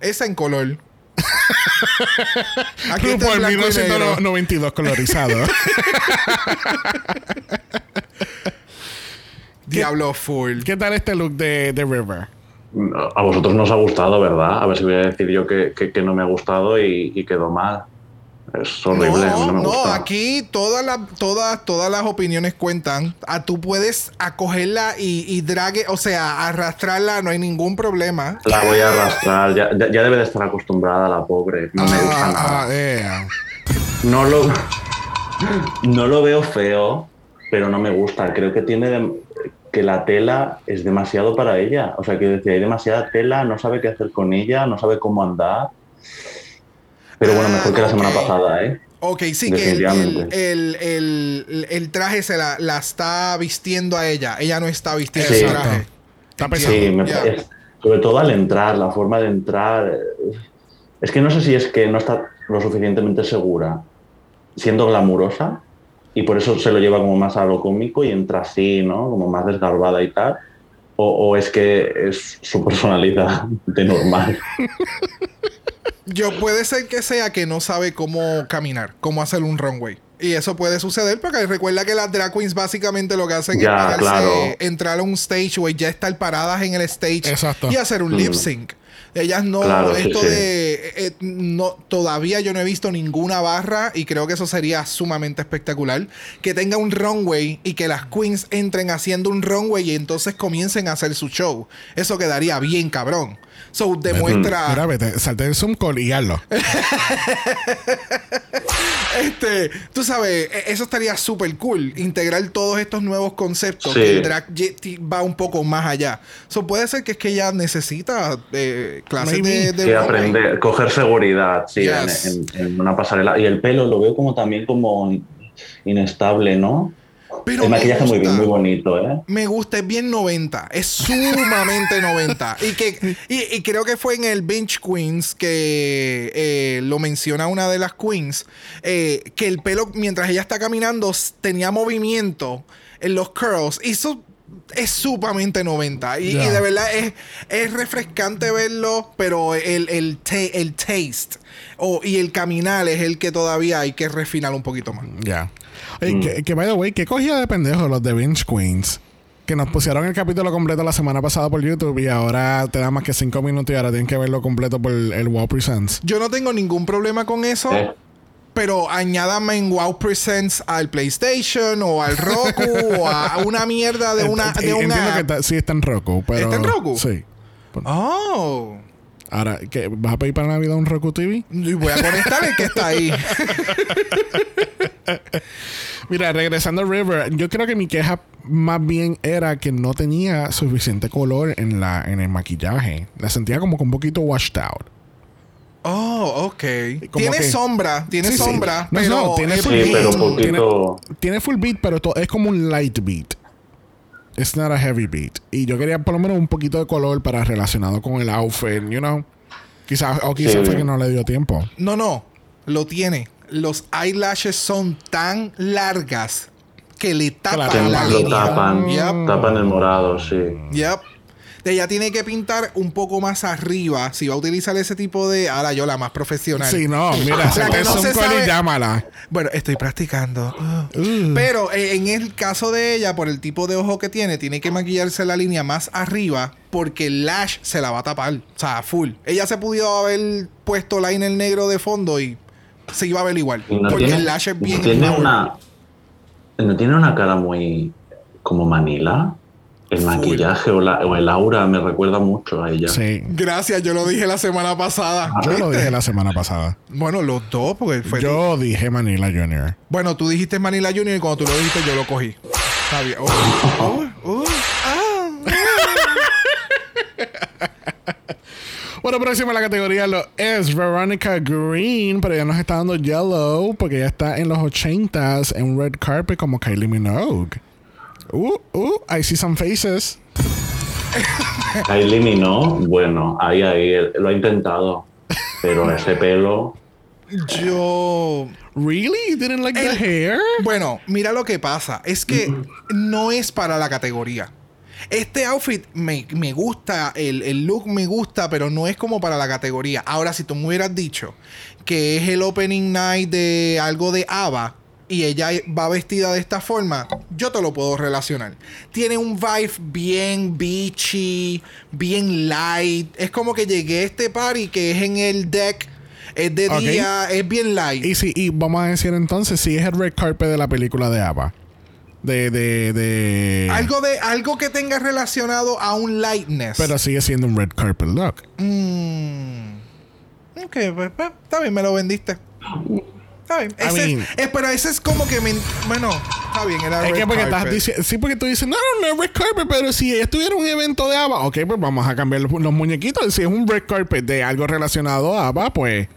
Esa en color. Aquí RuPaul blanco y negro. 1992 colorizado. Diablo full. ¿Qué tal este look de, de River? A vosotros no os ha gustado, ¿verdad? A ver si voy a decir yo que, que- que no me ha gustado y, y quedó mal. Es horrible, No, no me no, aquí todas las todas, todas las opiniones cuentan. Ah, tú puedes acogerla y, y drague, o sea, arrastrarla, no hay ningún problema. La voy a arrastrar. Ya, ya- ya debe de estar acostumbrada la pobre. No me gusta Ah, nada. ah, eh. No lo, no lo veo feo, pero no me gusta. Creo que tiene dem- que la tela es demasiado para ella. O sea, quiero decir, hay demasiada tela, no sabe qué hacer con ella, no sabe cómo andar. Pero bueno, Ah, mejor que la semana ok. pasada, ¿eh? Ok, sí, que el, el, Definitivamente. el- el- el traje se la, la está vistiendo a ella. Ella no está vistiendo Sí. el traje. Está. Sí, me parece- sobre todo al entrar, la forma de entrar. eh, Es que no sé si es que no está lo suficientemente segura, siendo glamurosa, y por eso se lo lleva como más a lo cómico y entra así, ¿no? Como más desgarbada y tal. O, o es que es su personalidad de normal. Yo puede ser que sea que no sabe cómo caminar, cómo hacer un runway. Y eso puede suceder porque recuerda que las drag queens básicamente lo que hacen Ya, es pararse, claro. entrar a un stage o ya estar paradas en el stage Exacto. y hacer un Mm. lip sync. Ellas no, Claro, esto sí. de, eh, eh, no, todavía yo no he visto ninguna barra y creo que eso sería sumamente espectacular. Que tenga un runway y que las queens entren haciendo un runway y entonces comiencen a hacer su show. Eso quedaría bien cabrón. So demuestra... Mira, vete, salte el Zoom call y hazlo. Este, tú sabes, e- eso estaría súper cool. Integrar todos estos nuevos conceptos. Sí. Que el drag va un poco más allá. So, puede ser que es que ella necesita eh, clases Maybe. de, de Sí, aprender, coger seguridad, sí, en, en una pasarela. Y el pelo lo veo como también como inestable, ¿no? Pero el muy bien, gusta. muy bonito, ¿eh? Me gusta, es bien 90. Es sumamente 90. Y, que, y, y creo que fue en el Bench Queens que eh, lo menciona una de las queens. eh, que el pelo, mientras ella está caminando, tenía movimiento en los curls. Y eso es sumamente 90. Y, de verdad es, es refrescante verlo, pero el, el, ta- el taste o, y el caminar es el que todavía hay que refinar un poquito más. Ya. Oye, que, que by the way, que cogía de pendejos los de Binge Queens. Que nos pusieron el capítulo completo la semana pasada por YouTube y ahora te da más que cinco minutos y ahora tienen que verlo completo por el Wow Presents. Yo no tengo ningún problema con eso. Eh, Pero añádame en Wow Presents al PlayStation o al Roku o a una mierda de una de Entiendo una que está- sí está en Roku, pero... ¿Está en Roku? Sí. Oh. Ahora, ¿qué, ¿vas a pedir para Navidad un Roku TV? Y voy a conectar el que está ahí. Mira, regresando a River, yo creo que mi queja más bien era que no tenía suficiente color en la en el maquillaje. La sentía como que un poquito washed out. Oh, ok. Como Tiene que- sombra, tiene Sí, sí. sombra, No, pero no, tiene full Sí, pero beat. un poquito- Tiene, tiene full beat, pero to- es como un light beat. It's not a heavy beat. Y yo quería por lo menos un poquito de color para relacionado con el outfit, you know. Quizás, o quizás Sí. fue que no le dio tiempo. No, no, lo tiene. Los eyelashes son tan largas que le tapan Claro, la lo línea. tapan, Yep. tapan el morado, sí. Yep. Ella tiene que pintar un poco más arriba. Si va a utilizar ese tipo de. Ahora yo, la más profesional. Sí, no, mira, La que no un se sabe- y llámala. Bueno, estoy practicando. Pero eh, en el caso de ella, por el tipo de ojo que tiene, tiene que maquillarse la línea más arriba porque el lash se la va a tapar. O sea, full. Ella se pudo haber puesto liner negro de fondo y se iba a ver igual. No porque tiene, el lash es bien. tiene una no tiene una cara muy como Manila. El maquillaje o, la- o el aura me recuerda mucho a ella. Sí. Gracias, yo lo dije la semana pasada. Yo lo dije la semana pasada. Bueno, los dos, porque fue. Yo dije Manila Junior. Bueno, tú dijiste Manila Junior y cuando tú lo dijiste, yo lo cogí. Está bien. Oh, oh, oh, ah, Bueno, próxima la categoría lo es Veronica Green, pero ella nos está dando yellow porque ella está en los 80s en red carpet como Kylie Minogue. Uh, uh, I see some faces. Kylie Minogue, bueno, ahí, ahí, él lo ha intentado. Pero ese pelo, Yo. Really? You didn't like the hair? Bueno, mira lo que pasa. Es que no es para la categoría. Este outfit me, me gusta, el, el look me gusta, pero no es como para la categoría. Ahora, si tú me hubieras dicho que es el opening night de algo de ABBA y ella va vestida de esta forma, yo te lo puedo relacionar. Tiene un vibe bien beachy, bien light. Es como que llegué a este party que es en el deck, es de día, es bien light. Y sí, y vamos a decir entonces, si es el red carpet de la película de ABBA. De, de, de... Algo de algo que tenga relacionado a un lightness. Pero sigue siendo un red carpet look. Mm. Ok, pues, pues, está bien, me lo vendiste. Está bien. I Ese, mean- es, pero ese es como que me. Bueno, está bien, era Es red que porque estás diciendo... Sí, porque tú dices, no, no, no es red carpet, pero si estuviera un evento de ABBA, ok, pues vamos a cambiar los, los muñequitos. Si es un red carpet de algo relacionado a ABBA, pues...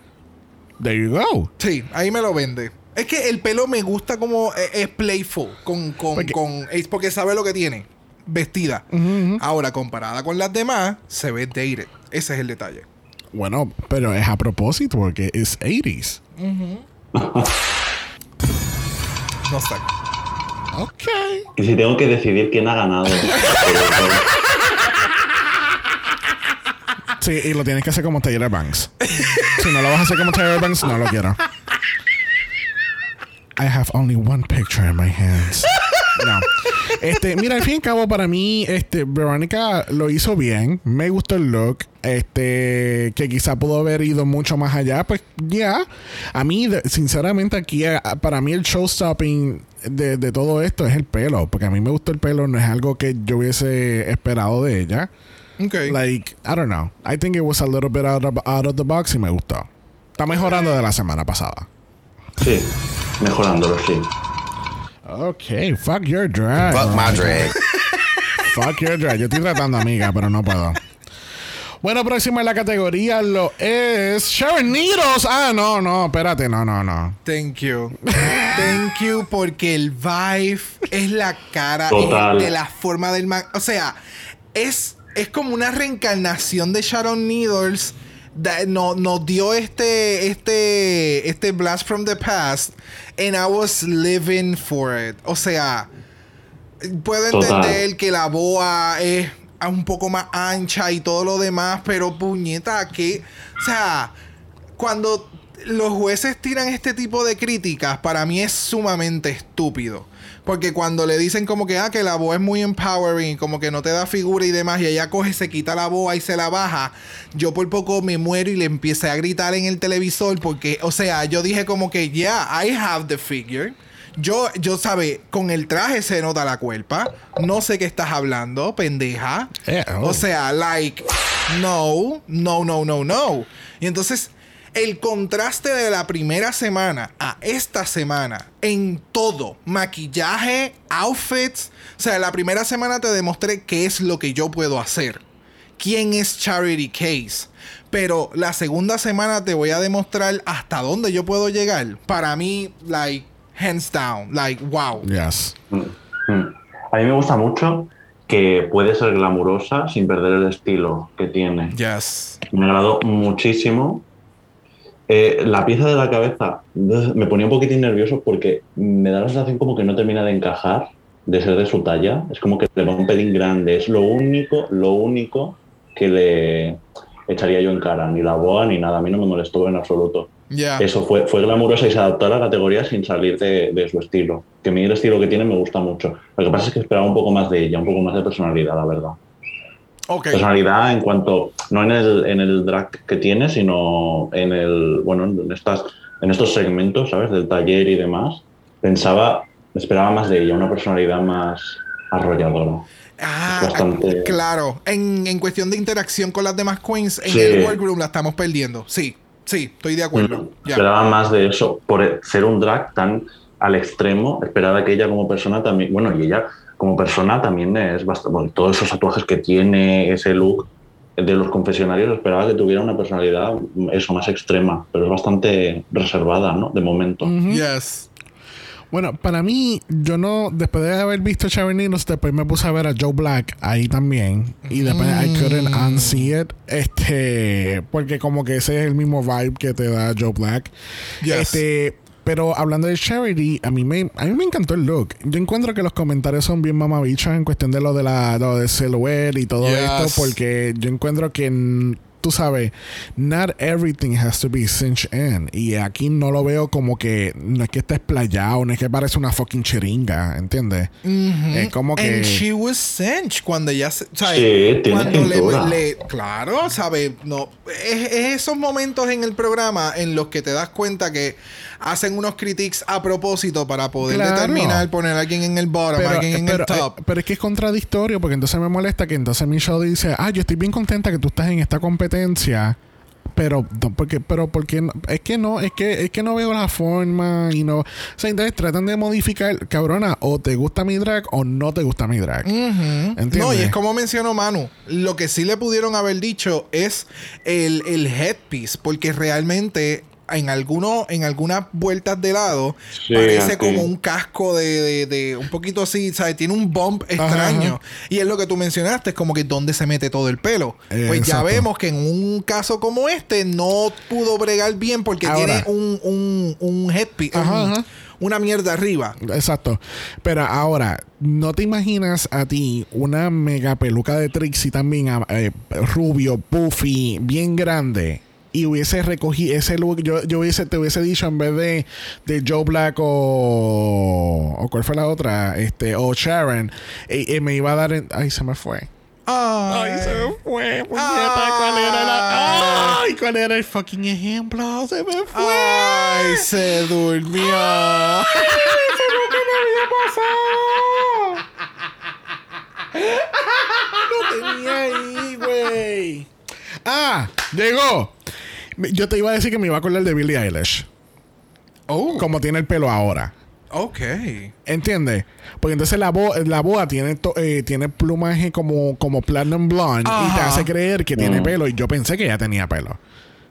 There you go. Sí, ahí me lo vende. Es que el pelo me gusta como eh, es playful. Con, con, Porque- con- es porque sabe lo que tiene. Vestida. Ahora, comparada con las demás, se ve dated. Ese es el detalle. Bueno, pero es a propósito porque es 80s. No sé. Ok. y si tengo que decidir quién ha ganado. Sí, y lo tienes que hacer como Taylor Banks. si no lo vas a hacer como Taylor Banks, no lo quiero. I have only one picture in my hands. No. Este, mira, al fin y al cabo, para mí, este, Verónica lo hizo bien. Me gustó el look. Este, que quizá pudo haber ido mucho más allá. Pues ya. A mí, sinceramente, aquí, a- para mí, el showstopping de, de todo esto es el pelo. Porque a mí me gustó el pelo. No es algo que yo hubiese esperado de ella. Ok. Like, I don't know. I think it was a little bit out of, out of the box y me gustó. Está mejorando de la semana pasada. Sí, mejorándolo, sí. Ok, fuck your drag. Fuck my drag. Fuck your drag. Yo estoy tratando, amiga, pero no puedo. Bueno, próxima en la categoría lo es Sharon Needles. Ah, no, no, espérate, no, no, no. Thank you. Thank you porque el vibe es la cara Total. de la forma del man. O sea, es, es como una reencarnación de Sharon Needles. No- Nos dio este, este, este blast from the past. And I was living for it. O sea, puedo Total. entender que la boa es un poco más ancha y todo lo demás, pero puñeta, que. O sea, cuando los jueces tiran este tipo de críticas, para mí es sumamente estúpido. Porque cuando le dicen como que, ah, que la boa es muy empowering, como que no te da figura y demás, y ella coge, se quita la boa y se la baja, yo por poco me muero y le empecé a gritar en el televisor porque, o sea, yo dije como que, yeah, I have the figure. Yo, yo sabe, con el traje se nota la cuerpa. No sé qué estás hablando, pendeja. Eh, oh. O sea, like, no, no, no, no, no. Y entonces, el contraste de la primera semana a esta semana en todo, maquillaje, outfits. O sea, la primera semana te demostré qué es lo que yo puedo hacer. ¿Quién es Charity Case? Pero la segunda semana te voy a demostrar hasta dónde yo puedo llegar. Para mí, like, hands down, like, wow. Yes. Mm. A mí me gusta mucho que puede ser glamurosa sin perder el estilo que tiene. Yes. Me agradó muchísimo. Eh, la pieza de la cabeza me ponía un poquitín nervioso porque me da la sensación como que no termina de encajar de ser de su talla. Es como que le va un pelín grande. Es lo único, lo único que le echaría yo en cara. Ni la boa ni nada. A mí no me molestó en absoluto. Ya. Eso fue, fue glamurosa y se adaptó a la categoría sin salir de, de su estilo. Que a mí el estilo que tiene me gusta mucho. Lo que pasa es que esperaba un poco más de ella, un poco más de personalidad, la verdad. Ok. Personalidad en cuanto, no en el, en el drag que tiene, sino en el, bueno, en estas, en estos segmentos, ¿sabes? Del taller y demás. Pensaba, esperaba más de ella, una personalidad más arrolladora. Ah, bastante- claro. En, en cuestión de interacción con las demás queens, en Sí. el workroom la estamos perdiendo. Sí, sí, estoy de acuerdo. Mm, Ya. Esperaba más de eso, por ser un drag tan al extremo, esperaba que ella como persona también, bueno, y ella como persona también es bastante, bueno, todos esos tatuajes que tiene, ese look de los confesionarios, esperaba que tuviera una personalidad, eso, más extrema, pero es bastante reservada, ¿no? De momento. Yes. Bueno, para mí, yo no, después de haber visto Chaverninos, después me puse a ver a Joe Black ahí también. Y después I couldn't unsee it. Este, porque como que ese es el mismo vibe que te da Joe Black. Yes. Este, pero hablando de Charity, a mí me, a mí me encantó el look. Yo encuentro que los comentarios son bien mamabichos en cuestión de lo de la, lo de silhouette y todo Yes. esto, porque yo encuentro que tú sabes, not everything has to be cinched in. Y aquí no lo veo como que no es que esté explayado, no es que parece una fucking chiringa, ¿entiendes? Es como que. And she was cinch cuando ella se-. Sí, cuando le, claro, ¿sabes? No, es, es esos momentos en el programa en los que te das cuenta que hacen unos critiques a propósito para poder Claro. determinar poner a alguien en el bottom, a alguien en pero, el top. eh, pero es que es contradictorio porque entonces me molesta que entonces Michelle dice, ah, yo estoy bien contenta que tú estás en esta competencia. Pero, no, porque, pero, porque no- es que no, es que, es que no veo la forma y no. O sea, entonces tratan de modificar, cabrona, o te gusta mi drag o no te gusta mi drag. No, y es como mencionó Manu, lo que sí le pudieron haber dicho es el, el headpiece, porque realmente en alguno, en algunas vueltas de lado Sí, parece como un casco de, de- de un poquito así, ¿sabes? Tiene un bump extraño. ajá. Y es lo que tú mencionaste, es como que dónde se mete todo el pelo. Eh, pues ya vemos que en un caso como este no pudo bregar bien porque Ahora. tiene un, un, un headpiece, Ajá, un- ajá. una mierda arriba. Exacto. Pero ahora, ¿no te imaginas a ti una mega peluca de Trixie también, eh, rubio, puffy, bien grande? Y hubiese recogido ese look, yo, yo hubiese, te hubiese dicho en vez de, de Joe Black o, o ¿cuál fue la otra? Este, o Sharon, eh, eh, me iba a dar, en- ay, se me fue. Ay, Ay, se me fue, puñeta, ¿cuál era la, ay, cuál era el fucking ejemplo? Se me fue. Ay, se durmió. tenía ahí, güey. Ah, llegó. Yo te iba a decir que me iba a acordar de Billie Eilish. Oh, Como tiene el pelo ahora. ok. ¿Entiendes? Porque entonces la, bo- la boa tiene, to- eh, tiene plumaje como, como platinum blonde y te hace creer que tiene pelo. Y yo pensé que ya tenía pelo.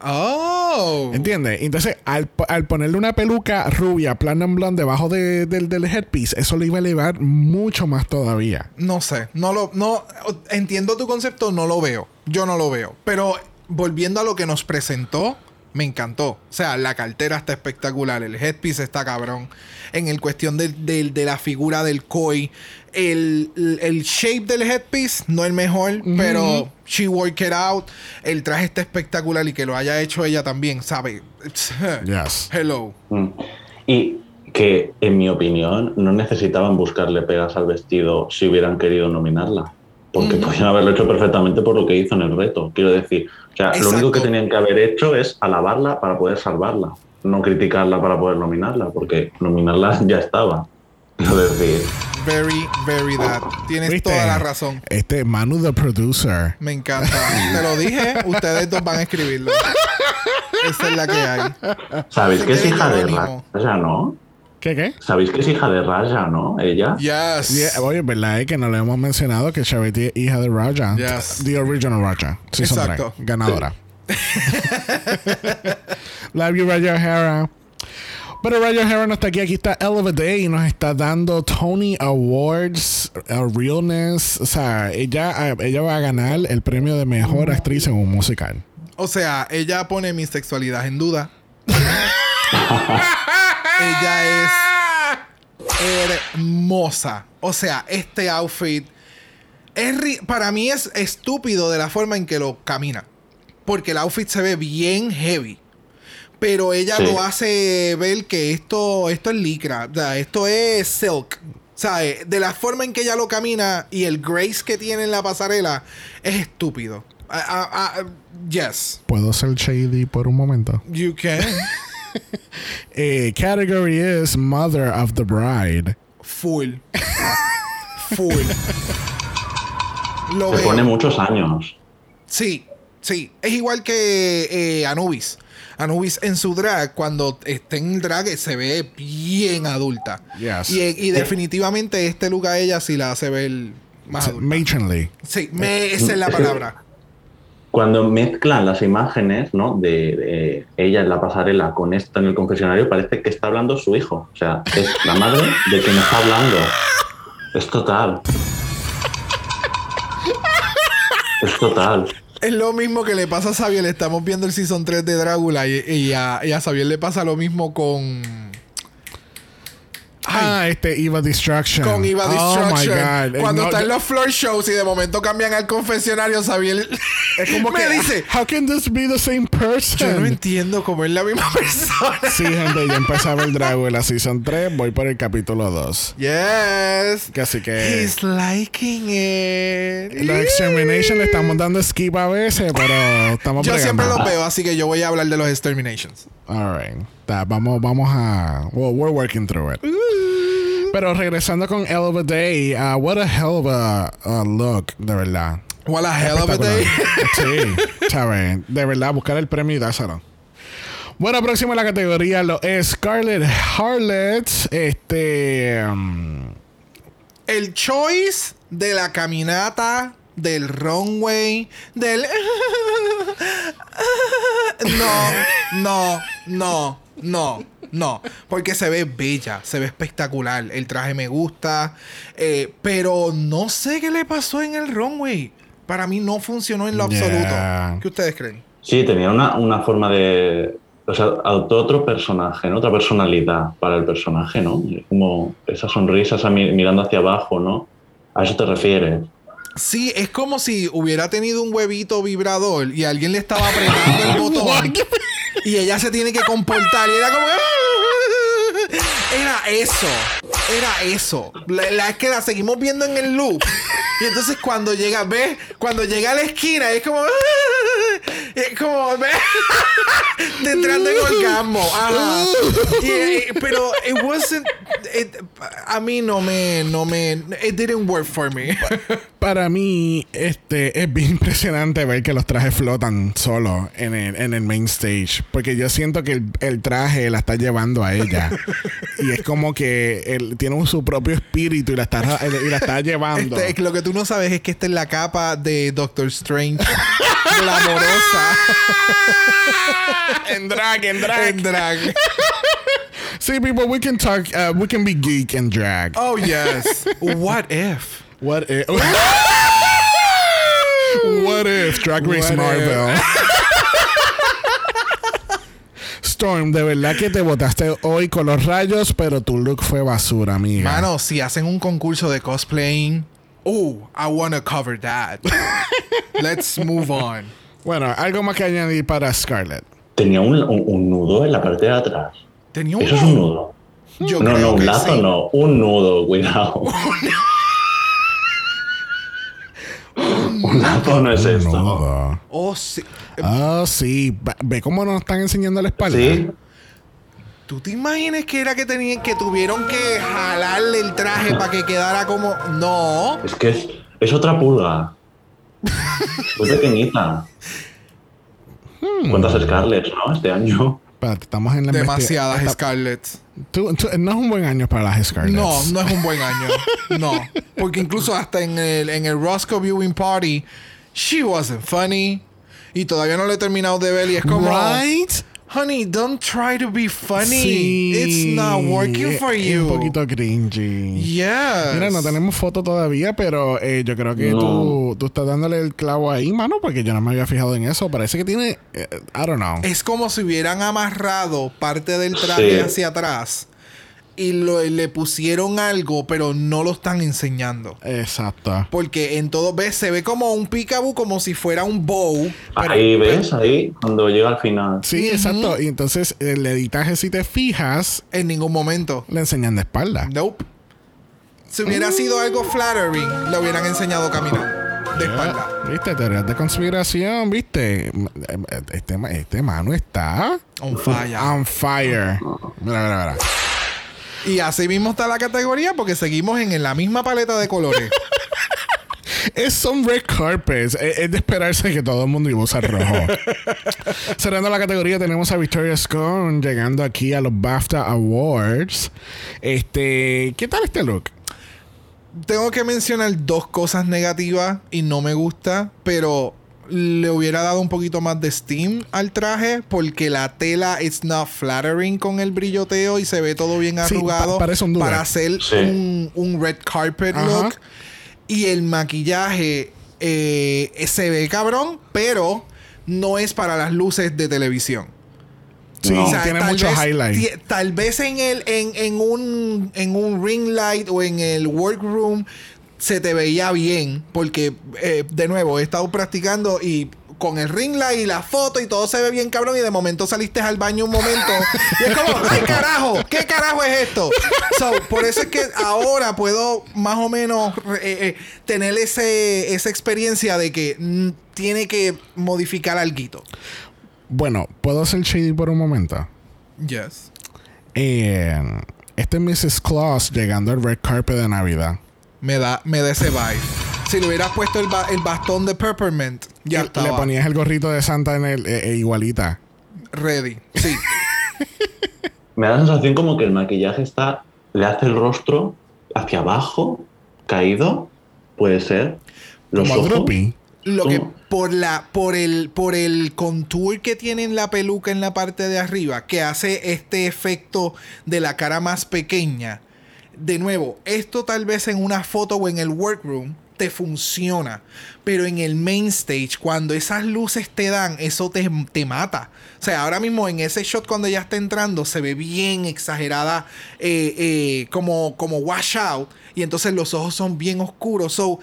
Oh. ¿Entiendes? Entonces, al, po- al ponerle una peluca rubia, platinum blonde, debajo de- del, del headpiece, eso le iba a elevar mucho más todavía. No sé, no lo, no, entiendo tu concepto, no lo veo. Yo no lo veo. Pero volviendo a lo que nos presentó, me encantó. O sea, la cartera está espectacular, el headpiece está cabrón. En el cuestión del- del- de, la figura del koi, el, el- shape del headpiece no el mejor, pero she worked it out. El traje está espectacular y que lo haya hecho ella también, ¿sabe? Yes. Hello. Mm. Y que, en mi opinión, no necesitaban buscarle pegas al vestido si hubieran querido nominarla. Porque podían haberlo hecho perfectamente por lo que hizo en el reto. Quiero decir, o sea, lo único que tenían que haber hecho es alabarla para poder salvarla. No criticarla para poder nominarla, porque nominarla ya estaba. Decir, Very, very that. Tienes ¿Viste? toda la razón. Este Manu, the producer. Me encanta. Te lo dije, ustedes dos van a escribirlo. Esa es la que hay. ¿sabéis que es hija de Jerónimo. Raya, no? ¿Qué, qué? ¿Sabéis que es hija de Raya, no? Ella. Yes. Yeah, oye, ¿verdad? Es que no le hemos mencionado que Charity es hija de Raja. Yes. The original Raja. Season Exacto. 3. Ganadora. Love you, Raja O'Hara. Pero Raja O'Hara no está aquí. Aquí está Elevate Day y nos está dando Tony Awards, uh, Realness. O sea, ella, ella va a ganar el premio de mejor actriz en un musical. O sea, ella pone mi sexualidad en duda. ella es. hermosa. O sea, este outfit es ri- para mí es estúpido de la forma en que lo camina. Porque el outfit se ve bien heavy. Pero ella Sí. lo hace ver que esto, esto es licra. O sea, esto es silk. ¿Sabes? De la forma en que ella lo camina y el grace que tiene en la pasarela es estúpido. Ah, ah, ah, yes. ¿Puedo ser shady por un momento? You can. Eh, category is Mother of the Bride. Full. Full. Lo Se pone muchos años. Sí, sí. Es igual que eh, Anubis. Anubis en su drag, cuando está en el drag, se ve bien adulta. Yes. Y, y definitivamente este look a ella sí la hace ver más adulta. Matronly. Sí, me, esa es la palabra. Cuando mezclan las imágenes ¿no? de, ella en la pasarela con esto en el confesionario, parece que está hablando su hijo. O sea, es la madre de quien está hablando. Es total. Es total. Es lo mismo que le pasa a Xavier. Estamos viendo el season 3 de Drácula y, y a, y le pasa lo mismo con. Ah, este Eva Destruction. Con Eva Oh Destruction. my God. Eh, Cuando no, están los floor shows y de momento cambian al confesionario, Xavier Es como me que. dice. How can this be the same person? Yo no entiendo cómo es la misma persona. Sí, gente, yo empecé a ver Dragula Season 3, voy por el capítulo 2. Yes. Que así que. He's liking it. Los Extermination le estamos dando skip a veces, pero estamos Yo siempre los veo, así que yo voy a hablar de los Exterminations. Alright. Ta, vamos, vamos a. Well, we're working through it. Pero regresando con Hell of a Day, uh, what a hell of a look, de verdad. What a hell of a day. Sí, ¿sabes? De verdad, buscar el premio y dárselo. Bueno, próximo en la categoría lo es Scarlett Harlot. Este. um, El choice de la caminata, del runway, del... No, no, no, no, no. Porque se ve bella, se ve espectacular. El traje me gusta. eh, pero no sé qué le pasó en el runway. Para mí no funcionó en lo Yeah. absoluto. ¿Qué ustedes creen? Sí, tenía una, una forma de. O sea, adoptó otro personaje, ¿no? Otra personalidad para el personaje, ¿no? Como esa sonrisa, esa mi- mirando hacia abajo, ¿no? A eso te refieres. Sí, es como si hubiera tenido un huevito vibrador y alguien le estaba apretando el botón y ella se tiene que comportar y era como era eso, era eso. La, la- es que la seguimos viendo en el loop. Y entonces cuando llega, ves, cuando llega a la esquina es como es como entrando en orgasmo, ajá. Y, eh, pero it wasn't it- a mí no me no me it didn't work for me. Para mí, este, es bien impresionante ver que los trajes flotan solos en el, en el main stage. Porque yo siento que el, el traje la está llevando a ella. y es como que él tiene un- su propio espíritu y la está, y la está llevando. Este, lo que tú no sabes es que esta es la capa de Doctor Strange. glamorosa. en drag, en drag. en drag. Sí, people, we can talk, uh, we can be geek and drag. Oh, yes. What if? What if? what if Drag Race What Marvel? Storm, de verdad que te botaste hoy con los rayos, pero tu look fue basura, amiga. Mano, si hacen un concurso de cosplaying, oh, I wanna cover that. Let's move on. Bueno, algo más que añadir para Scarlett. Tenía un, un- un nudo en la parte de atrás. Tenía un Eso es un nudo. Yo no, no, un lazo sí. no. Un nudo, cuidado. un lazo no es esto. Nudo. Oh, sí. Ah, sí. Ve cómo nos están enseñando la espalda. Sí, ¿Tú te imaginas que era que tenían que tuvieron que jalarle el traje para que quedara como no? es que es, es otra pulga. Muy pequeñita. Hmm. ¿Cuántas Scarlett, no? Este año. Espérate, estamos en la Demasiadas. Tú- tú- no es un buen año para las Scarlett. No, no es un buen año. No. Porque incluso hasta en el, en el Roscoe Viewing Party, she wasn't funny. Y todavía no lo he terminado de ver y es como... Right? Honey, don't try to be funny. Sí. It's not working for Es you. Un poquito cringy. Yes. Mira, no tenemos foto todavía, pero eh, yo creo que No. tú, tú estás dándole el clavo ahí, mano, porque yo no me había fijado en eso. Parece que tiene, eh, I don't know. Es como si hubieran amarrado parte del traje Sí. hacia atrás y lo- le pusieron algo, pero no lo están enseñando. Exacto. Porque en todo, ves, se ve como un peekaboo, como si fuera un bow. pero- Ahí ves, ahí, cuando llega al final. Sí, exacto. Y entonces el editaje, si te fijas, En ningún momento. le enseñan de espalda. Nope. Si hubiera sido algo flattering, le hubieran enseñado a caminar de espalda. ¿Viste? Teorías de conspiración, ¿viste? Este, este mano está On fire. on fire. Mira, mira, mira. Y así mismo está la categoría porque seguimos en, en la misma paleta de colores. Es son red carpets. Es, es de esperarse que todo el mundo iba a usar rojo. Cerrando la categoría, tenemos a Victoria Scone llegando aquí a los BAFTA Awards. Este, ¿qué tal este look? Tengo que mencionar dos cosas negativas y no me gusta, pero le hubiera dado un poquito más de steam al traje porque la tela it's not flattering con el brilloteo y se ve todo bien Sí, arrugado pa- parece un duvet. para hacer Sí. un, un red carpet Ajá. look y el maquillaje eh, se ve cabrón pero no es para las luces de televisión Sí, No. o sea, tiene tal mucho vez- highlight. ti- Tal vez en el en, en un en un ring light o en el workroom se te veía bien porque eh, de nuevo he estado practicando y con el ring light y la foto y todo se ve bien cabrón y de momento saliste al baño un momento y es como ay carajo qué carajo es esto so, por eso es que ahora puedo más o menos eh, eh, tener ese esa experiencia de que mm, tiene que modificar algo Bueno, ¿puedo hacer shady por un momento? yes Eh, este es Mrs. Claus llegando al red carpet de Navidad. Me da, me da ese vibe. Si le hubieras puesto el, ba- el bastón de Peppermint, ya Y estaba Le ponías el gorrito de Santa en el eh, eh, igualita. ready. Sí. Me da la sensación como que el maquillaje está. Le hace el rostro hacia abajo, caído. Puede ser. Los Como ojos. droopy. Lo que por la por el por el contour que tiene en la peluca en la parte de arriba que hace este efecto de la cara más pequeña. De nuevo, esto tal vez en una foto o en el workroom te funciona, pero en el main stage cuando esas luces te dan, eso te, te mata. O sea, ahora mismo en ese shot cuando ya está entrando se ve bien exagerada eh, eh, como como wash out y entonces los ojos son bien oscuros. So,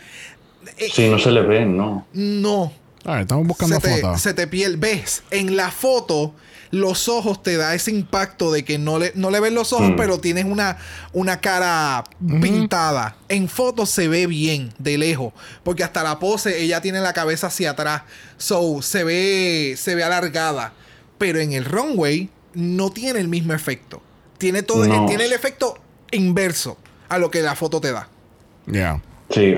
eh, Sí, no se le ven, ¿no? no, A ver, estamos buscando se te, fotos. se te piel. Ves, en la foto, los ojos te da ese impacto de que no le, no le ves los ojos, Mm. pero tienes una, una cara pintada. En foto se ve bien, de lejos. Porque hasta la pose, ella tiene la cabeza hacia atrás. So, se ve, se ve alargada. Pero en el runway, no tiene el mismo efecto. Tiene, todo, No. tiene el efecto inverso a lo que la foto te da. Ya. Sí.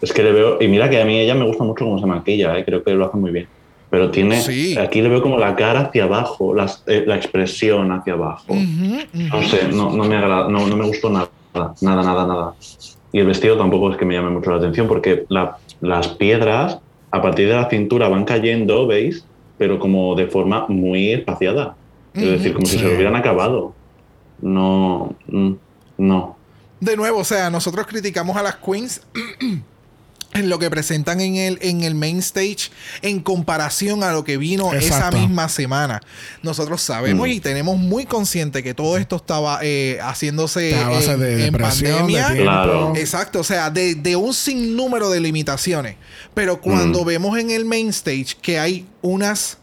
Es que le veo. Y mira que a mí ella me gusta mucho cómo se maquilla, ¿eh? creo que lo hace muy bien. Pero tiene. Sí. Aquí le veo como la cara hacia abajo, las- eh, la expresión hacia abajo. Ujú, ujú. No sé, no, no me agrada, no, no me gustó nada. Nada, nada, nada. Y el vestido tampoco es que me llame mucho la atención porque la- las piedras a partir de la cintura van cayendo, ¿veis? Pero como de forma muy espaciada. Es decir, como si Sí. se lo hubieran acabado. No, mm, no. De nuevo, o sea, nosotros criticamos a las queens en lo que presentan en el, en el main stage en comparación a lo que vino esa misma semana. Nosotros sabemos Mm. y tenemos muy consciente que todo esto estaba eh, haciéndose A base en, de en depresión, de pandemia. Claro. Exacto, o sea, de, de un sinnúmero de limitaciones. Pero cuando Mm. vemos en el main stage que hay unas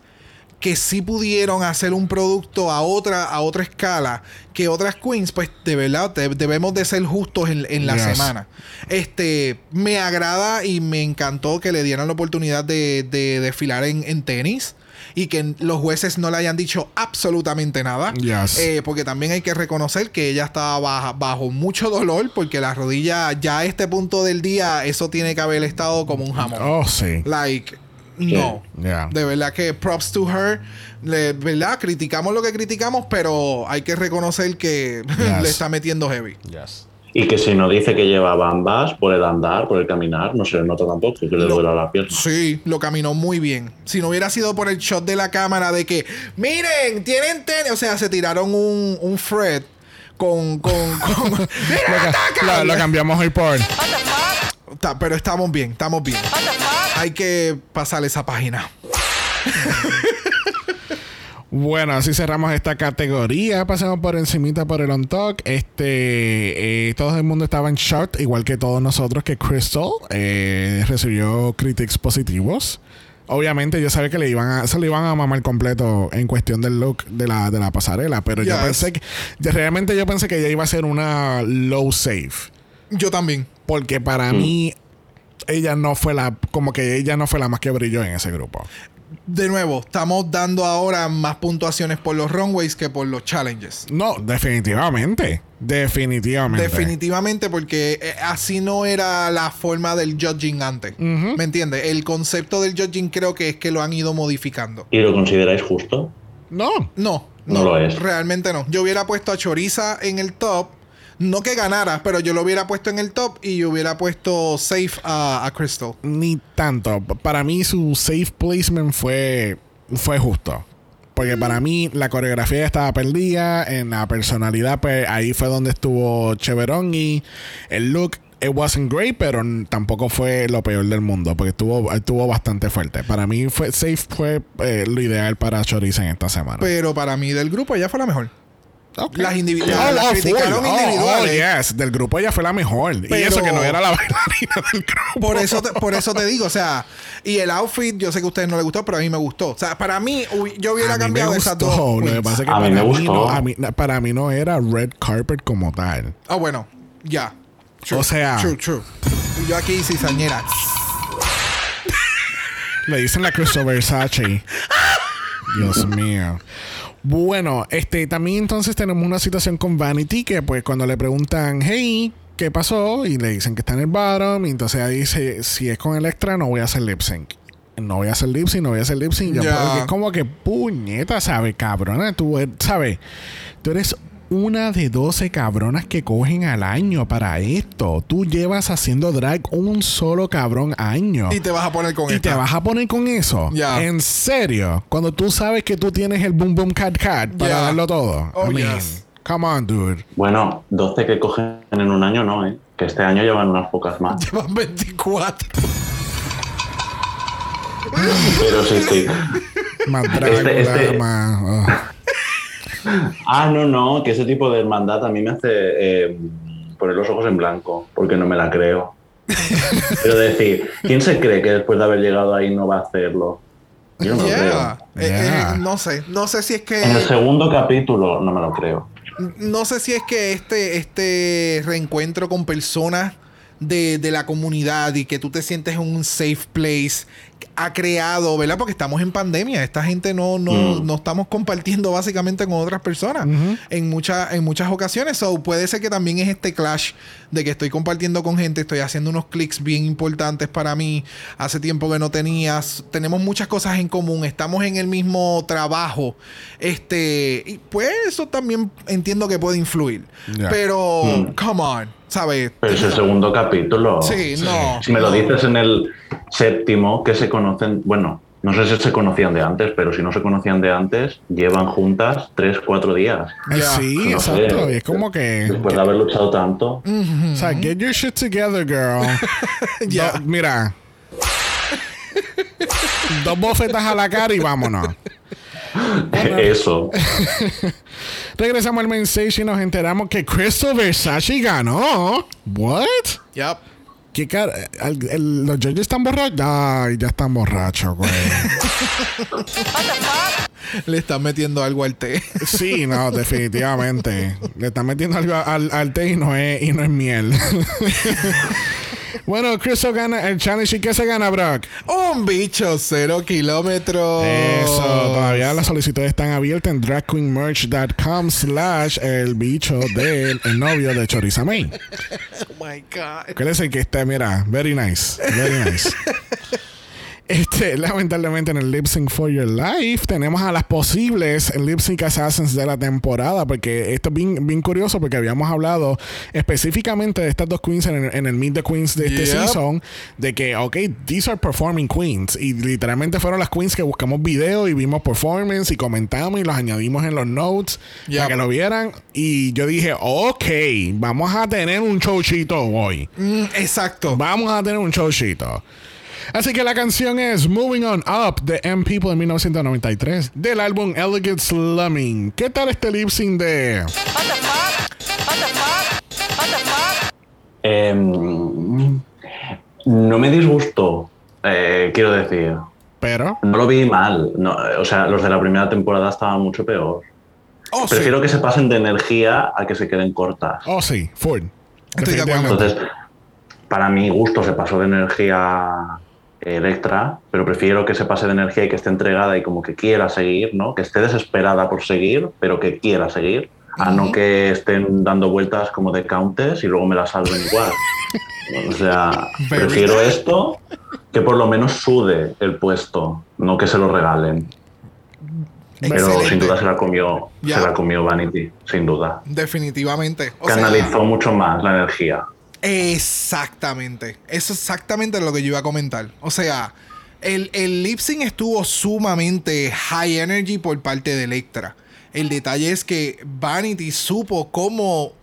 que sí pudieron hacer un producto a otra, a otra escala que otras queens, pues de verdad de- debemos de ser justos en, en la Yes. semana. Este, me agrada y me encantó que le dieran la oportunidad de, de desfilar en, en tenis. Y que los jueces no le hayan dicho absolutamente nada. Yes. Eh, porque también hay que reconocer que ella estaba baja- bajo mucho dolor. Porque la rodilla, ya a este punto del día, eso tiene que haber estado como un jamón. Oh, sí. Like, no. De verdad que props to her. Le- ¿Verdad? Criticamos lo que criticamos, pero hay que reconocer que Yes. le está metiendo heavy. Yes. Y que si no dice que lleva bambas por el andar, por el caminar, no se le nota tampoco que le duela la pierna. Sí, lo caminó muy bien. Si no hubiera sido por el shot de la cámara de que, miren, tienen tenis. O sea, se tiraron un, un Fred con. con, con ¡Mira, ataca! Lo, lo cambiamos hoy por. Pero estamos bien, estamos bien. Hay que pasar esa página. Bueno, así cerramos esta categoría. Pasamos por encimita por el on talk. Este, eh, todo el mundo estaba en shock, igual que todos nosotros, que Crystal eh, recibió critics positivos. Obviamente yo sabía que le iban a, se le iban a mamar completo en cuestión del look de la, de la pasarela, pero yo pensé que, de- realmente yo pensé que ella iba a ser una low safe. Yo también. Porque para mí, ella no fue la, como que ella no fue la más que brilló en ese grupo. De nuevo, estamos dando ahora más puntuaciones por los runways que por los challenges. No, definitivamente. Definitivamente. Definitivamente, porque eh, así no era la forma del judging antes. ¿Me entiendes? El concepto del judging creo que es que lo han ido modificando. ¿Y lo consideráis justo? No. No, No lo es. Realmente no. Yo hubiera puesto a Choriza en el top. No que ganara, pero yo lo hubiera puesto en el top y yo hubiera puesto safe a, a Crystal. Ni tanto. Para mí su safe placement fue, fue justo. Porque para mí la coreografía estaba perdida. En la personalidad, pues ahí fue donde estuvo Cheverón. Y el look, it wasn't great, pero tampoco fue lo peor del mundo. Porque estuvo, estuvo bastante fuerte. Para mí, fue, safe fue eh, lo ideal para Choriza en esta semana. Pero para mí del grupo ella fue la mejor. Ok. Las indivi- Oh, las- oh, criticaron. Oh, individuales. Oh, yes. Del grupo ella fue la mejor. y Pero- eso que no era la bailarina del grupo. Por eso, te, por eso te digo, o sea, y el outfit, yo sé que a ustedes no les gustó, pero a mí me gustó. O sea, para mí, yo hubiera A mí me cambiado esas dos. gustó. Lo que pasa es que A para mí me mí, gustó. no, a mí- para mí no era red carpet como tal. Ah, bueno, ya. O sea- True, true. Y yo aquí cizañera. Le dicen la Crystal Versace. Dios mío. Bueno, este también entonces tenemos una situación con Vanity que pues cuando le preguntan, hey, ¿qué pasó? Y le dicen que está en el bottom. Y entonces ella dice, si es con el extra, no voy a hacer lip sync. No voy a hacer lip sync, no voy a hacer lip sync. Ya. porque es como que puñeta, ¿sabes? Cabrona, tú, eh, ¿sabes? Tú eres una de 12 cabronas que cogen al año para esto. Tú llevas haciendo drag un solo cabrón año. Y te vas a poner con Y esta. te vas a poner con eso. Ya. En serio. Cuando tú sabes que tú tienes el boom boom cat cat para darlo todo. Oh, I mean, yes. come on, dude. Bueno, 12 que cogen en un año no, ¿eh? Que este año llevan unas pocas más. Llevan 24. Pero sí, sí. Más Drácula, este- más. oh. Ah, no, no, que ese tipo de hermandad a mí me hace eh, poner los ojos en blanco, porque no me la creo. Pero decir, ¿quién se cree que después de haber llegado ahí no va a hacerlo? Yo no lo Yeah. creo. Eh, Yeah. eh, no sé. No sé si es En el que. segundo capítulo no me lo creo. No sé si es que este, este reencuentro con personas de, de la comunidad y que tú te sientes en un safe place ha creado, ¿verdad? Porque estamos en pandemia. Esta gente no, no, Mm. no estamos compartiendo básicamente con otras personas en, muchas en muchas ocasiones. So, puede ser que también es este clash de que estoy compartiendo con gente, estoy haciendo unos clics bien importantes para mí. Hace tiempo que no tenías. Tenemos muchas cosas en común. Estamos en el mismo trabajo. Este. Y pues eso también entiendo que puede influir. Pero, Mm. come on. ¿Sabes? Pero es el segundo capítulo. Sí, no. Si me lo dices en el séptimo, que se conocen, bueno, no sé si se conocían de antes, pero si no se conocían de antes, llevan juntas tres, cuatro días. Ya. Sí, No exacto. sé. Y es como que. Después de haber luchado tanto. O sea, get your shit together, girl. Ya. Do- mira. Dos bofetas a la cara y vámonos. Eso. Regresamos al main stage y nos enteramos que Crystal Versace ganó. What? Yep. ¿Qué cara? el- el- ¿Los judges están borrachos? Ay, ya están borrachos, güey. Le están metiendo algo al té. Sí, no, definitivamente. Le están metiendo algo al, al té y no es, y no es miel. Bueno, Crystal gana el challenge. ¿Y qué se gana, Brock? Un bicho cero kilómetros. Eso, todavía las solicitudes están abiertas en dragqueenmerch.com slash el bicho del el novio de Choriza May. Oh my God. ¿Cuál es el que está? Mira, very nice, very nice. Este, lamentablemente en el Lip Sync for Your Life tenemos a las posibles Lip Sync Assassins de la temporada, porque esto es bien, bien curioso porque habíamos hablado específicamente de estas dos queens en el, en el Meet the Queens de este Yep. season, de que, ok, these are performing queens, y literalmente fueron las queens que buscamos video y vimos performance y comentamos y los añadimos en los notes Yep. para que lo vieran, y yo dije, ok, vamos a tener un showcito hoy. Mm, exacto. Vamos a tener un showcito. Así que la canción es Moving On Up de M People en 1993 del álbum Elegant Slumming. ¿Qué tal este lip sync de Em, no me disgustó, eh, quiero decir. Pero? No lo vi mal. No, o sea, los de la primera temporada estaban mucho peor. Oh, sí. Prefiero que se pasen de energía a que se queden cortas. Oh, sí, full. Entonces, para mi gusto se pasó de energía Electra, pero prefiero que se pase de energía y que esté entregada y como que quiera seguir, ¿no? Que esté desesperada por seguir, pero que quiera seguir, a no que estén dando vueltas como de countess y luego me la salven igual. O sea, prefiero esto que por lo menos sude el puesto, no que se lo regalen. Pero Excelente. sin duda se la comió, Ya. se la comió Vanity, sin duda. Definitivamente. O sea, Canalizó mucho más la energía. Exactamente. Eso es exactamente lo que yo iba a comentar. O sea, el, el lip sync estuvo sumamente high energy por parte de Electra. El detalle es que Vanity supo cómo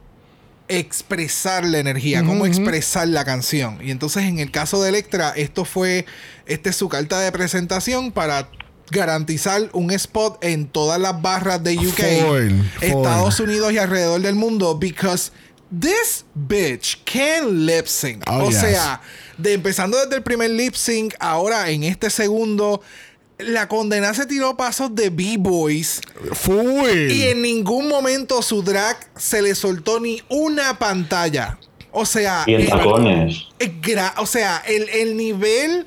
expresar la energía, cómo expresar la canción. Y entonces en el caso de Electra, esto fue, esta es su carta de presentación para garantizar un spot en todas las barras de UK. Estados Unidos y alrededor del mundo, because this bitch can lip sync. Oh, o yes. sea, de empezando desde el primer lip sync, ahora en este segundo, la condena se tiró pasos de B-Boys. Full. Y en ningún momento su drag se le soltó ni una pantalla. O sea, Y en tacones. eh, o sea, el, el nivel.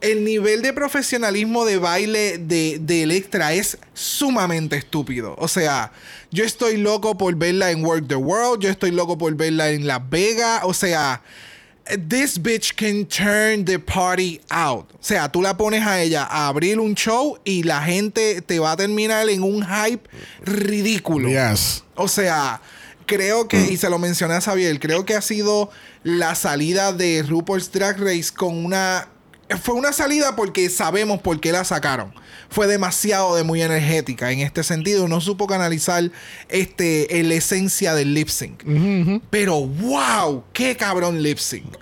El nivel de profesionalismo de baile de, de Electra es sumamente estúpido. O sea, yo estoy loco por verla en Work the World. Yo estoy loco por verla en Las Vegas. O sea, this bitch can turn the party out. O sea, tú la pones a ella a abrir un show y la gente te va a terminar en un hype ridículo. Yes. O sea, creo que, y se lo mencioné a Xavier, creo que ha sido la salida de RuPaul's Drag Race con una. Fue una salida porque sabemos por qué la sacaron. Fue demasiado de muy energética en este sentido. No supo canalizar este, la esencia del lip sync. Pero wow, qué cabrón lip sync.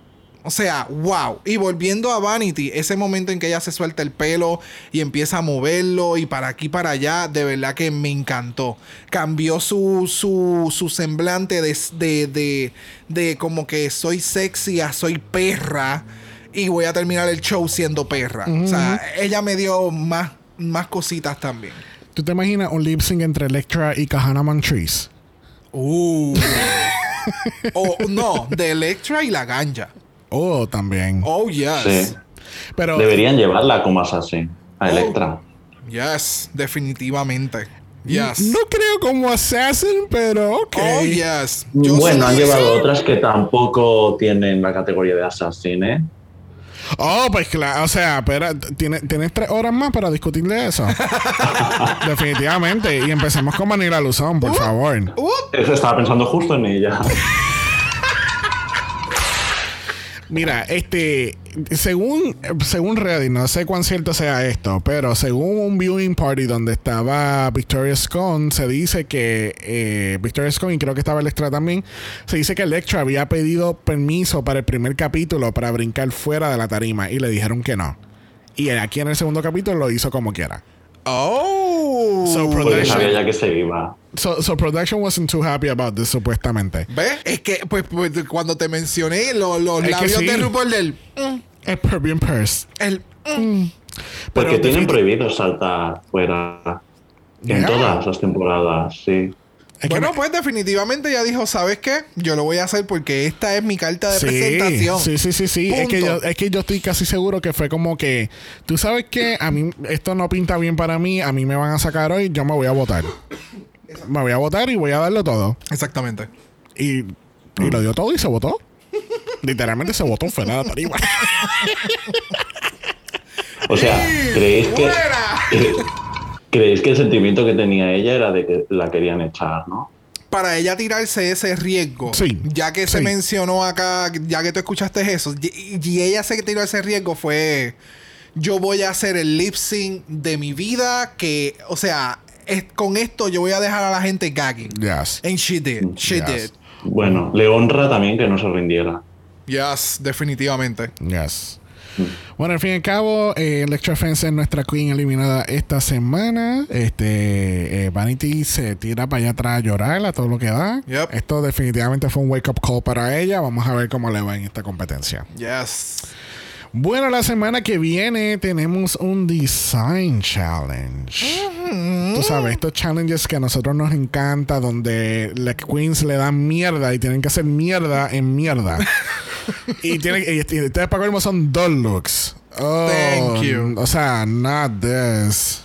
O sea, wow. Y volviendo a Vanity, ese momento en que ella se suelta el pelo y empieza a moverlo y para aquí para allá, de verdad que me encantó. Cambió su, su, su semblante de, de, de, de como que soy sexy a soy perra y voy a terminar el show siendo perra. O sea, ella me dio más, más cositas también. ¿Tú te imaginas un lip sync entre Electra y Kahana Montrese? Uh. o no, de Electra y la ganja. Oh, también. Oh, yes. Sí. Pero Deberían llevarla como así, a Oh. Electra. Yes, definitivamente. Yes. no creo como Assassin, pero ok. Oh, yes. Yo bueno, han llevado otras que tampoco tienen la categoría de Assassin, ¿eh? Oh, pues claro, o sea, espera, ¿tienes, tienes tres horas más para discutir de eso. Definitivamente. Y empecemos con Manila Luzón, por favor. Uh, Eso estaba pensando justo en ella. Mira, este, según, según Reddit, no sé cuán cierto sea esto, pero según un viewing party donde estaba Victoria Scone, se dice que eh, Victoria Scone, y creo que estaba Electra también, se dice que Electra había pedido permiso para el primer capítulo para brincar fuera de la tarima y le dijeron que no. Y aquí en el segundo capítulo lo hizo como quiera. oh. So, Production- sabía ya que se iba. So, so production wasn't too happy about this, supuestamente. ¿Ves? Es que, pues, pues, cuando te mencioné lo- los labios sí. de RuPaul del. mm, Es per- bien purse. el. mm. Porque Pero tienen prohibido saltar fuera. En Yeah. todas las temporadas, sí. Es Bueno, me- pues definitivamente ya dijo, ¿sabes qué? Yo lo voy a hacer porque esta es mi carta de Sí, presentación. sí, sí, sí, sí. Es que, yo, es que yo estoy casi seguro que fue como que, tú sabes que a mí esto no pinta bien para mí, a mí me van a sacar hoy, yo me voy a votar. Me voy a votar y voy a darlo todo. Exactamente. Y, y lo dio todo y se votó. Literalmente se votó fuera de la tarima. O sea, ¿creéis que. ¿creéis que el sentimiento que tenía ella era de que la querían echar, no? Para ella tirarse ese riesgo, Sí, ya que se mencionó acá, ya que tú escuchaste eso, y, y ella se tiró ese riesgo fue, yo voy a hacer el lip sync de mi vida, que, o sea, es- con esto yo voy a dejar a la gente gagging. yes. And she did, she Yes. did. Bueno, le honra también que no se rindiera. Yes, definitivamente. Yes. Bueno, al fin y al cabo, eh, Electra Fence es nuestra queen eliminada esta semana. Este eh, Vanity se tira para allá atrás a llorar a todo lo que da. Yep. Esto definitivamente fue un wake up call para ella. Vamos a ver cómo le va en esta competencia. Yes. Bueno, la semana que viene tenemos un design challenge. Tú sabes, estos challenges que a nosotros nos encanta, donde las queens le dan mierda y tienen que hacer mierda en mierda. y tienen y, y ustedes para colmo son dos looks. Oh, Thank you. O sea, not this.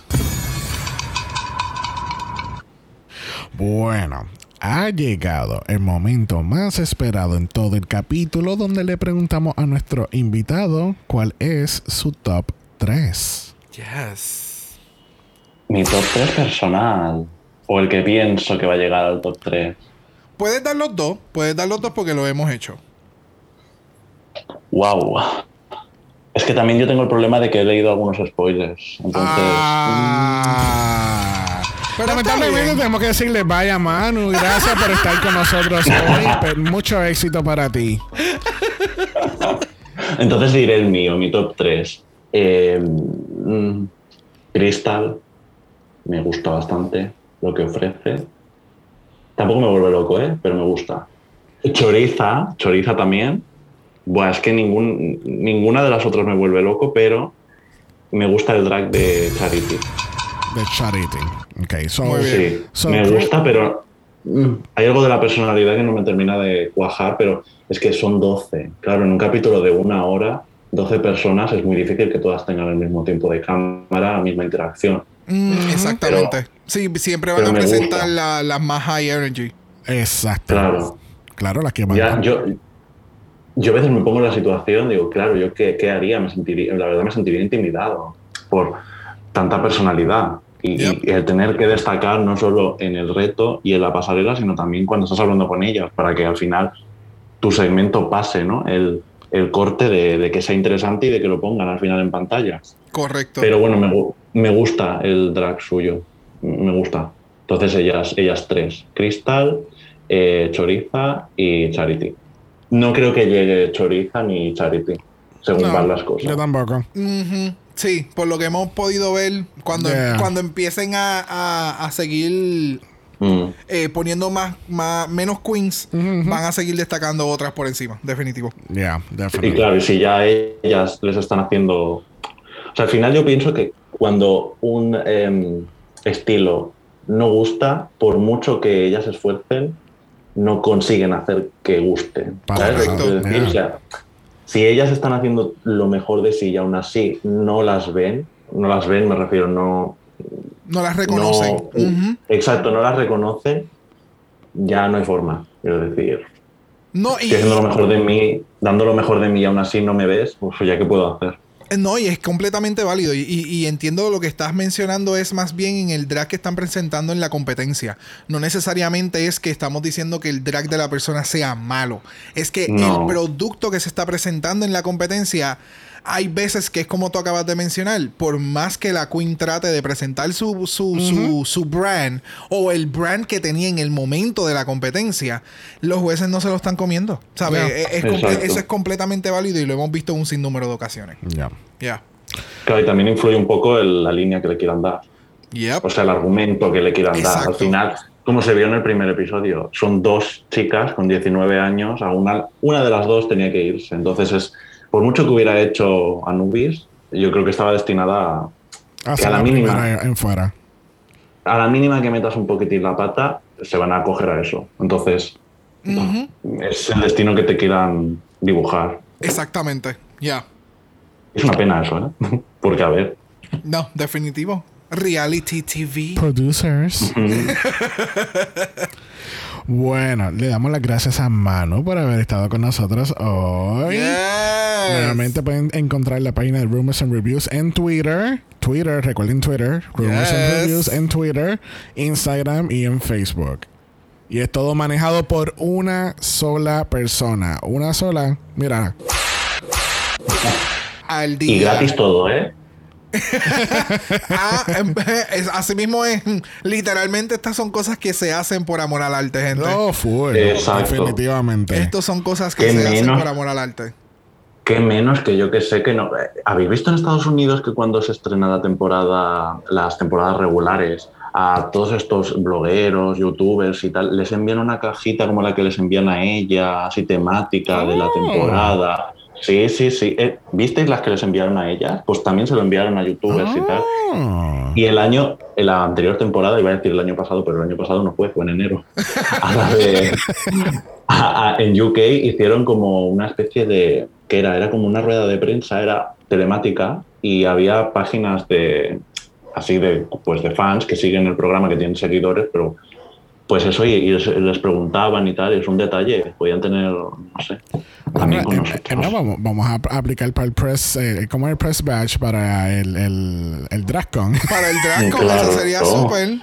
Bueno, ha llegado el momento más esperado en todo el capítulo donde le preguntamos a nuestro invitado cuál es su top 3. Yes. Mi top 3 personal. O el que pienso que va a llegar al top 3. Puedes dar los dos. Puedes dar los dos porque lo hemos hecho. Wow. Es que también yo tengo el problema de que he leído algunos spoilers. Entonces. Ah. Pero Lamentablemente tenemos que decirle vaya Manu, gracias por estar con nosotros hoy. pero mucho éxito para ti. Entonces diré el mío, mi top 3. Crystal. Me gusta bastante lo que ofrece. Tampoco me vuelve loco, ¿eh? Pero me gusta. Choriza, Choriza también. Buah, es que ningún, ninguna de las otras me vuelve loco, pero me gusta el drag de Charity. De Charity. Ok, so. Sí, So, me gusta, pero mm, hay algo de la personalidad que no me termina de cuajar, pero es que son 12. Claro, en un capítulo de una hora, 12 personas, es muy difícil que todas tengan el mismo tiempo de cámara, la misma interacción. Mm, exactamente. sí, siempre van pero a presentar gusta. la- las más high energy. Exacto. Claro. Claro, las que Ya, mandan. yo, yo a veces me pongo en la situación, digo, claro, ¿yo qué, qué haría? Me sentiría, la verdad me sentiría intimidado por tanta personalidad. Y, el tener que destacar no solo en el reto y en la pasarela, sino también cuando estás hablando con ellas, para que al final tu segmento pase, ¿no? El, el corte de, de que sea interesante y de que lo pongan al final en pantalla. Correcto. Pero bueno, me, me gusta el drag suyo. Me gusta. Entonces ellas, ellas tres. Crystal, eh, Choriza y Charity. No creo que llegue Choriza ni Charity, según No, van las cosas. Yo tampoco. Ujú. Sí, por lo que hemos podido ver, cuando, Yeah. cuando empiecen a, a- a seguir Mm. eh, poniendo más, más menos queens, van a seguir destacando otras por encima, definitivo. Yeah, Y definitely. claro, y si ya ellas les están haciendo... O sea, al final yo pienso que cuando un em, estilo no gusta, por mucho que ellas se esfuercen, no consiguen hacer que guste. Yeah. o sea, si ellas están haciendo lo mejor de sí y aún así no las ven, no las ven, me refiero, no... No las reconocen. no-. Exacto, no las reconocen, ya no hay forma, quiero decir. No, y, Estoy haciendo lo mejor de mí, dando lo mejor de mí y aún así no me ves, pues ya qué puedo hacer. No, y es completamente válido. Y, y- y entiendo lo que estás mencionando es más bien en el drag que están presentando en la competencia. No necesariamente es que estamos diciendo que el drag de la persona sea malo. Es que No. el producto que se está presentando en la competencia. Hay veces que es como tú acabas de mencionar, por más que la Queen trate de presentar su, su, su, su brand o el brand que tenía en el momento de la competencia, los jueces no se lo están comiendo. ¿Sabes? Ya. Es- eso es completamente válido y lo hemos visto en un sinnúmero de ocasiones. Yeah. Ya. Claro, y también influye un poco el- la línea que le quieran dar. Yep. O sea, el argumento que le quieran dar. Exacto. Al final, como se vio en el primer episodio, son dos chicas con 19 años, a una, una de las dos tenía que irse. Entonces, es, por mucho que hubiera hecho Anubis, yo creo que estaba destinada a, Que a la la mínima. en fuera. a la mínima que metas un poquitín la pata, se van a acoger a eso. Entonces, es el destino que te quieran dibujar. Exactamente. Ya. Es una pena eso, ¿eh? Porque, a ver, No, definitivo. Reality TV. Producers. bueno, le damos las gracias a Manu por haber estado con nosotros hoy. Yes. Nuevamente pueden encontrar la página de Rumors and Reviews en Twitter. Twitter, recuerden Twitter. Rumors and. Reviews en Twitter, Instagram y en Facebook. Y es todo manejado por una sola persona. Una sola. Mira. Al y día. gratis todo, ¿eh? Ah, em, es- así mismo es. Literalmente estas son cosas que se hacen por amor al arte, gente. No, full. Exacto. Definitivamente. Estos son cosas que Qué se hacen por amor al arte. Qué menos que yo que sé que no. eh, ¿Habéis visto en Estados Unidos que cuando se estrena la temporada, las temporadas regulares, a todos estos blogueros, youtubers y tal, les envían una cajita como la que les envían a ella, así temática de la Oh. temporada? Sí, sí, sí. Eh, ¿Visteis las que les enviaron a ellas? Pues también se lo enviaron a youtubers y tal. Ah. Y el año, en la anterior temporada, iba a decir el año pasado, pero el año pasado no fue, fue en enero. A la de- a- a- en UK hicieron como una especie de. que era? Era como una rueda de prensa, era telemática y había páginas de. así de, pues de fans que siguen el programa, que tienen seguidores, pero. Pues eso, y, y les, preguntaban y tal, y es un detalle, podían tener, no sé, también con eh, vamos, vamos a aplicar para el press, eh, como el press badge para el, el, el DragCon. Para el Claro. eso sería súper.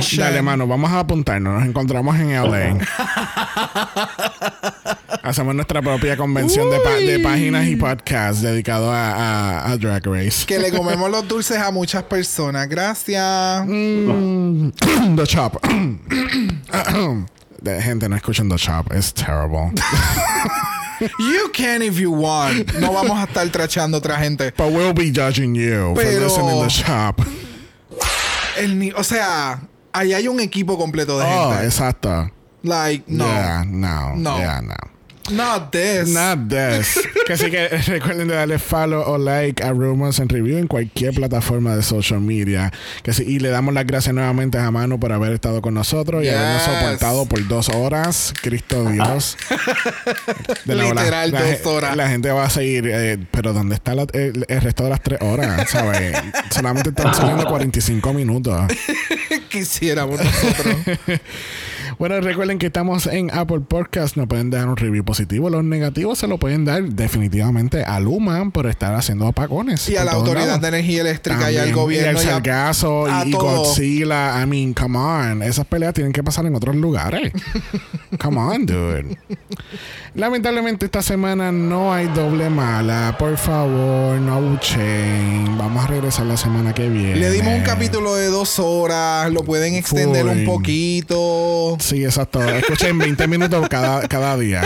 Sí. Dale, mano, vamos a apuntarnos. Nos encontramos en LA. Hacemos nuestra propia convención de, pa- de páginas y podcasts dedicado a, a- a Drag Race. Que le comemos los dulces a muchas personas. Gracias. Mm, the Chop. Gente, no escuchen The Chop. Es terrible. You can if you want. No vamos a estar trachando a otra gente. But we'll be judging you for Pero- listening to The Chop. El ni- o sea, ahí hay un equipo completo de Oh, gente. exacto. Like, no. Yeah, no. No. Yeah, no. Not this. Not this. que así que recuerden de darle follow o like a Rumors and Review en cualquier plataforma de social media. Que sí, y le damos las gracias nuevamente a Manu por haber estado con nosotros y habernos soportado por dos horas. Cristo Dios. De Literal, la, dos la- horas. La gente va a seguir. eh, pero ¿dónde está la- el, el resto de las tres horas? ¿Sabes? Solamente están subiendo 45 minutos. Quisiéramos nosotros. Bueno, recuerden que estamos en Apple Podcast. Nos pueden dar un review positivo. Los negativos se lo pueden dar definitivamente a Luma por estar haciendo apagones. y a la Autoridad lados. de Energía Eléctrica y al gobierno. Y al a- Sargazo y, y. Godzilla. I mean, come on. Esas peleas tienen que pasar en otros lugares. come on, dude. Lamentablemente esta semana no hay doble mala. Por favor, no buchen. Vamos a regresar la semana que viene. Le dimos un capítulo de dos horas. Lo pueden extender un poquito. Sí, exacto. Escuchen 20 minutos cada, cada día.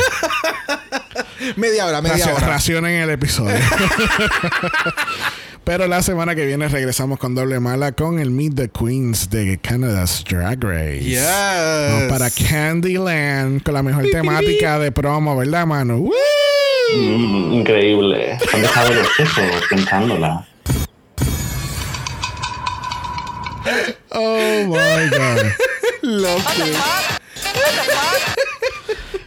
Media hora, media Racio- hora. Racionen el episodio. Pero la semana que viene regresamos con doble mala con el Meet the Queens de Canada's Drag Race. Yes. Vamos para Candyland con la mejor temática de promo, ¿verdad, mano? ¡Woo! Mm, increíble. Han dejado los sesos pensándola. Oh my God. Love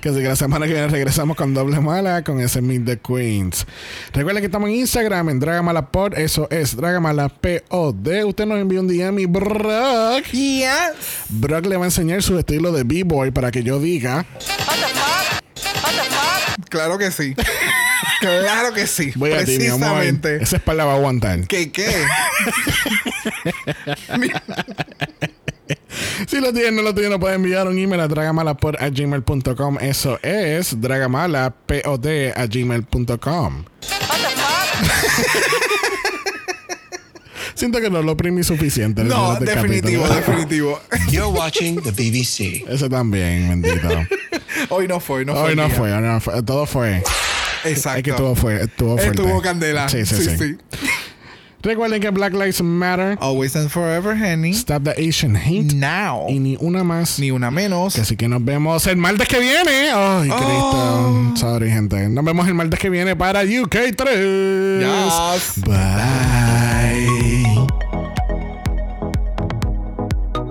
así que la semana que viene regresamos con doble mala con ese Meet the Queens. Recuerden que estamos en Instagram en Dragamalapod. Eso es Dragamalapod. Usted nos envía un DM y Brock. Yes. Brock le va a enseñar su estilo de B-Boy para que yo diga. Claro que sí. claro que sí. Voy a ti, mi amor. Precisamente. Esa espalda va a aguantar. ¿Qué qué? Si lo tienen, no lo tienen, no pueden enviar un email a dragamalapod.gmail.com. Eso es dragamalapod a gmail.com. Siento que no lo oprimí suficiente. en No, definitivo, capítulo. definitivo. You're watching the BBC. Eso también, bendito. Hoy no fue, hoy no fue. Hoy no fue, hoy no fue. Todo fue. Exacto. Es que todo fue. Estuvo fuerte. Estuvo candela. Sí, sí, sí. Recuerden que Black Lives Matter. Always and forever, Henny. Stop the Asian hate. Now. Y ni una más. Ni una menos. Que así que nos vemos el martes que viene. Ay, Oh. Cristo. Sorry, gente. Nos vemos el martes que viene para UK3. Yes. Bye.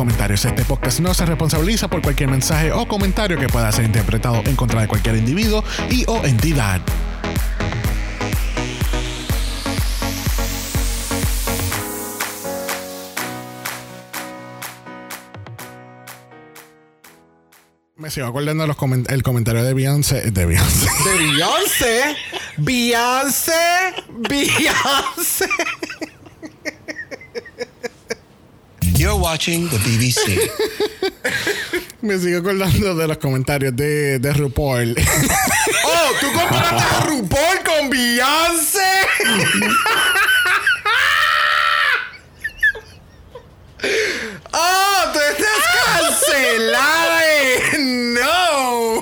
comentarios. Este podcast no se responsabiliza por cualquier mensaje o comentario que pueda ser interpretado en contra de cualquier individuo y o entidad. Me sigo acordando los comen- el comentario de Beyoncé. De Beyoncé. De Beyoncé. Beyoncé. Beyoncé. You're watching the BBC. Me sigo acordando de los comentarios de, de RuPaul. Oh, tú comparaste a RuPaul con Beyoncé. Oh, tú estás cancelada. eh. No.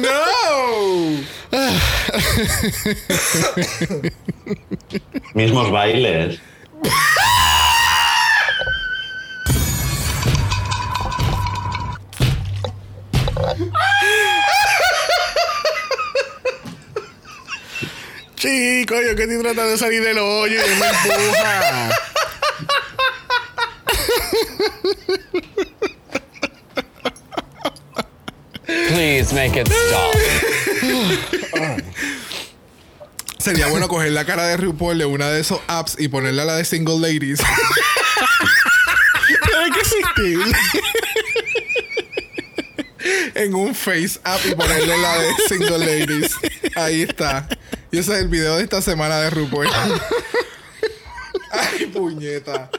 No. Mismos bailes. Chico, yo que estoy tratando de salir del hoyo y él me empuja. Please make it stop. Sería bueno coger la cara de RuPaul de una de esos apps y ponerle a la de Single Ladies. Tiene que existir. en un face app y ponerle la de Single Ladies. Ahí está. Y ese es el video de esta semana de RuPaul. Ay, puñeta.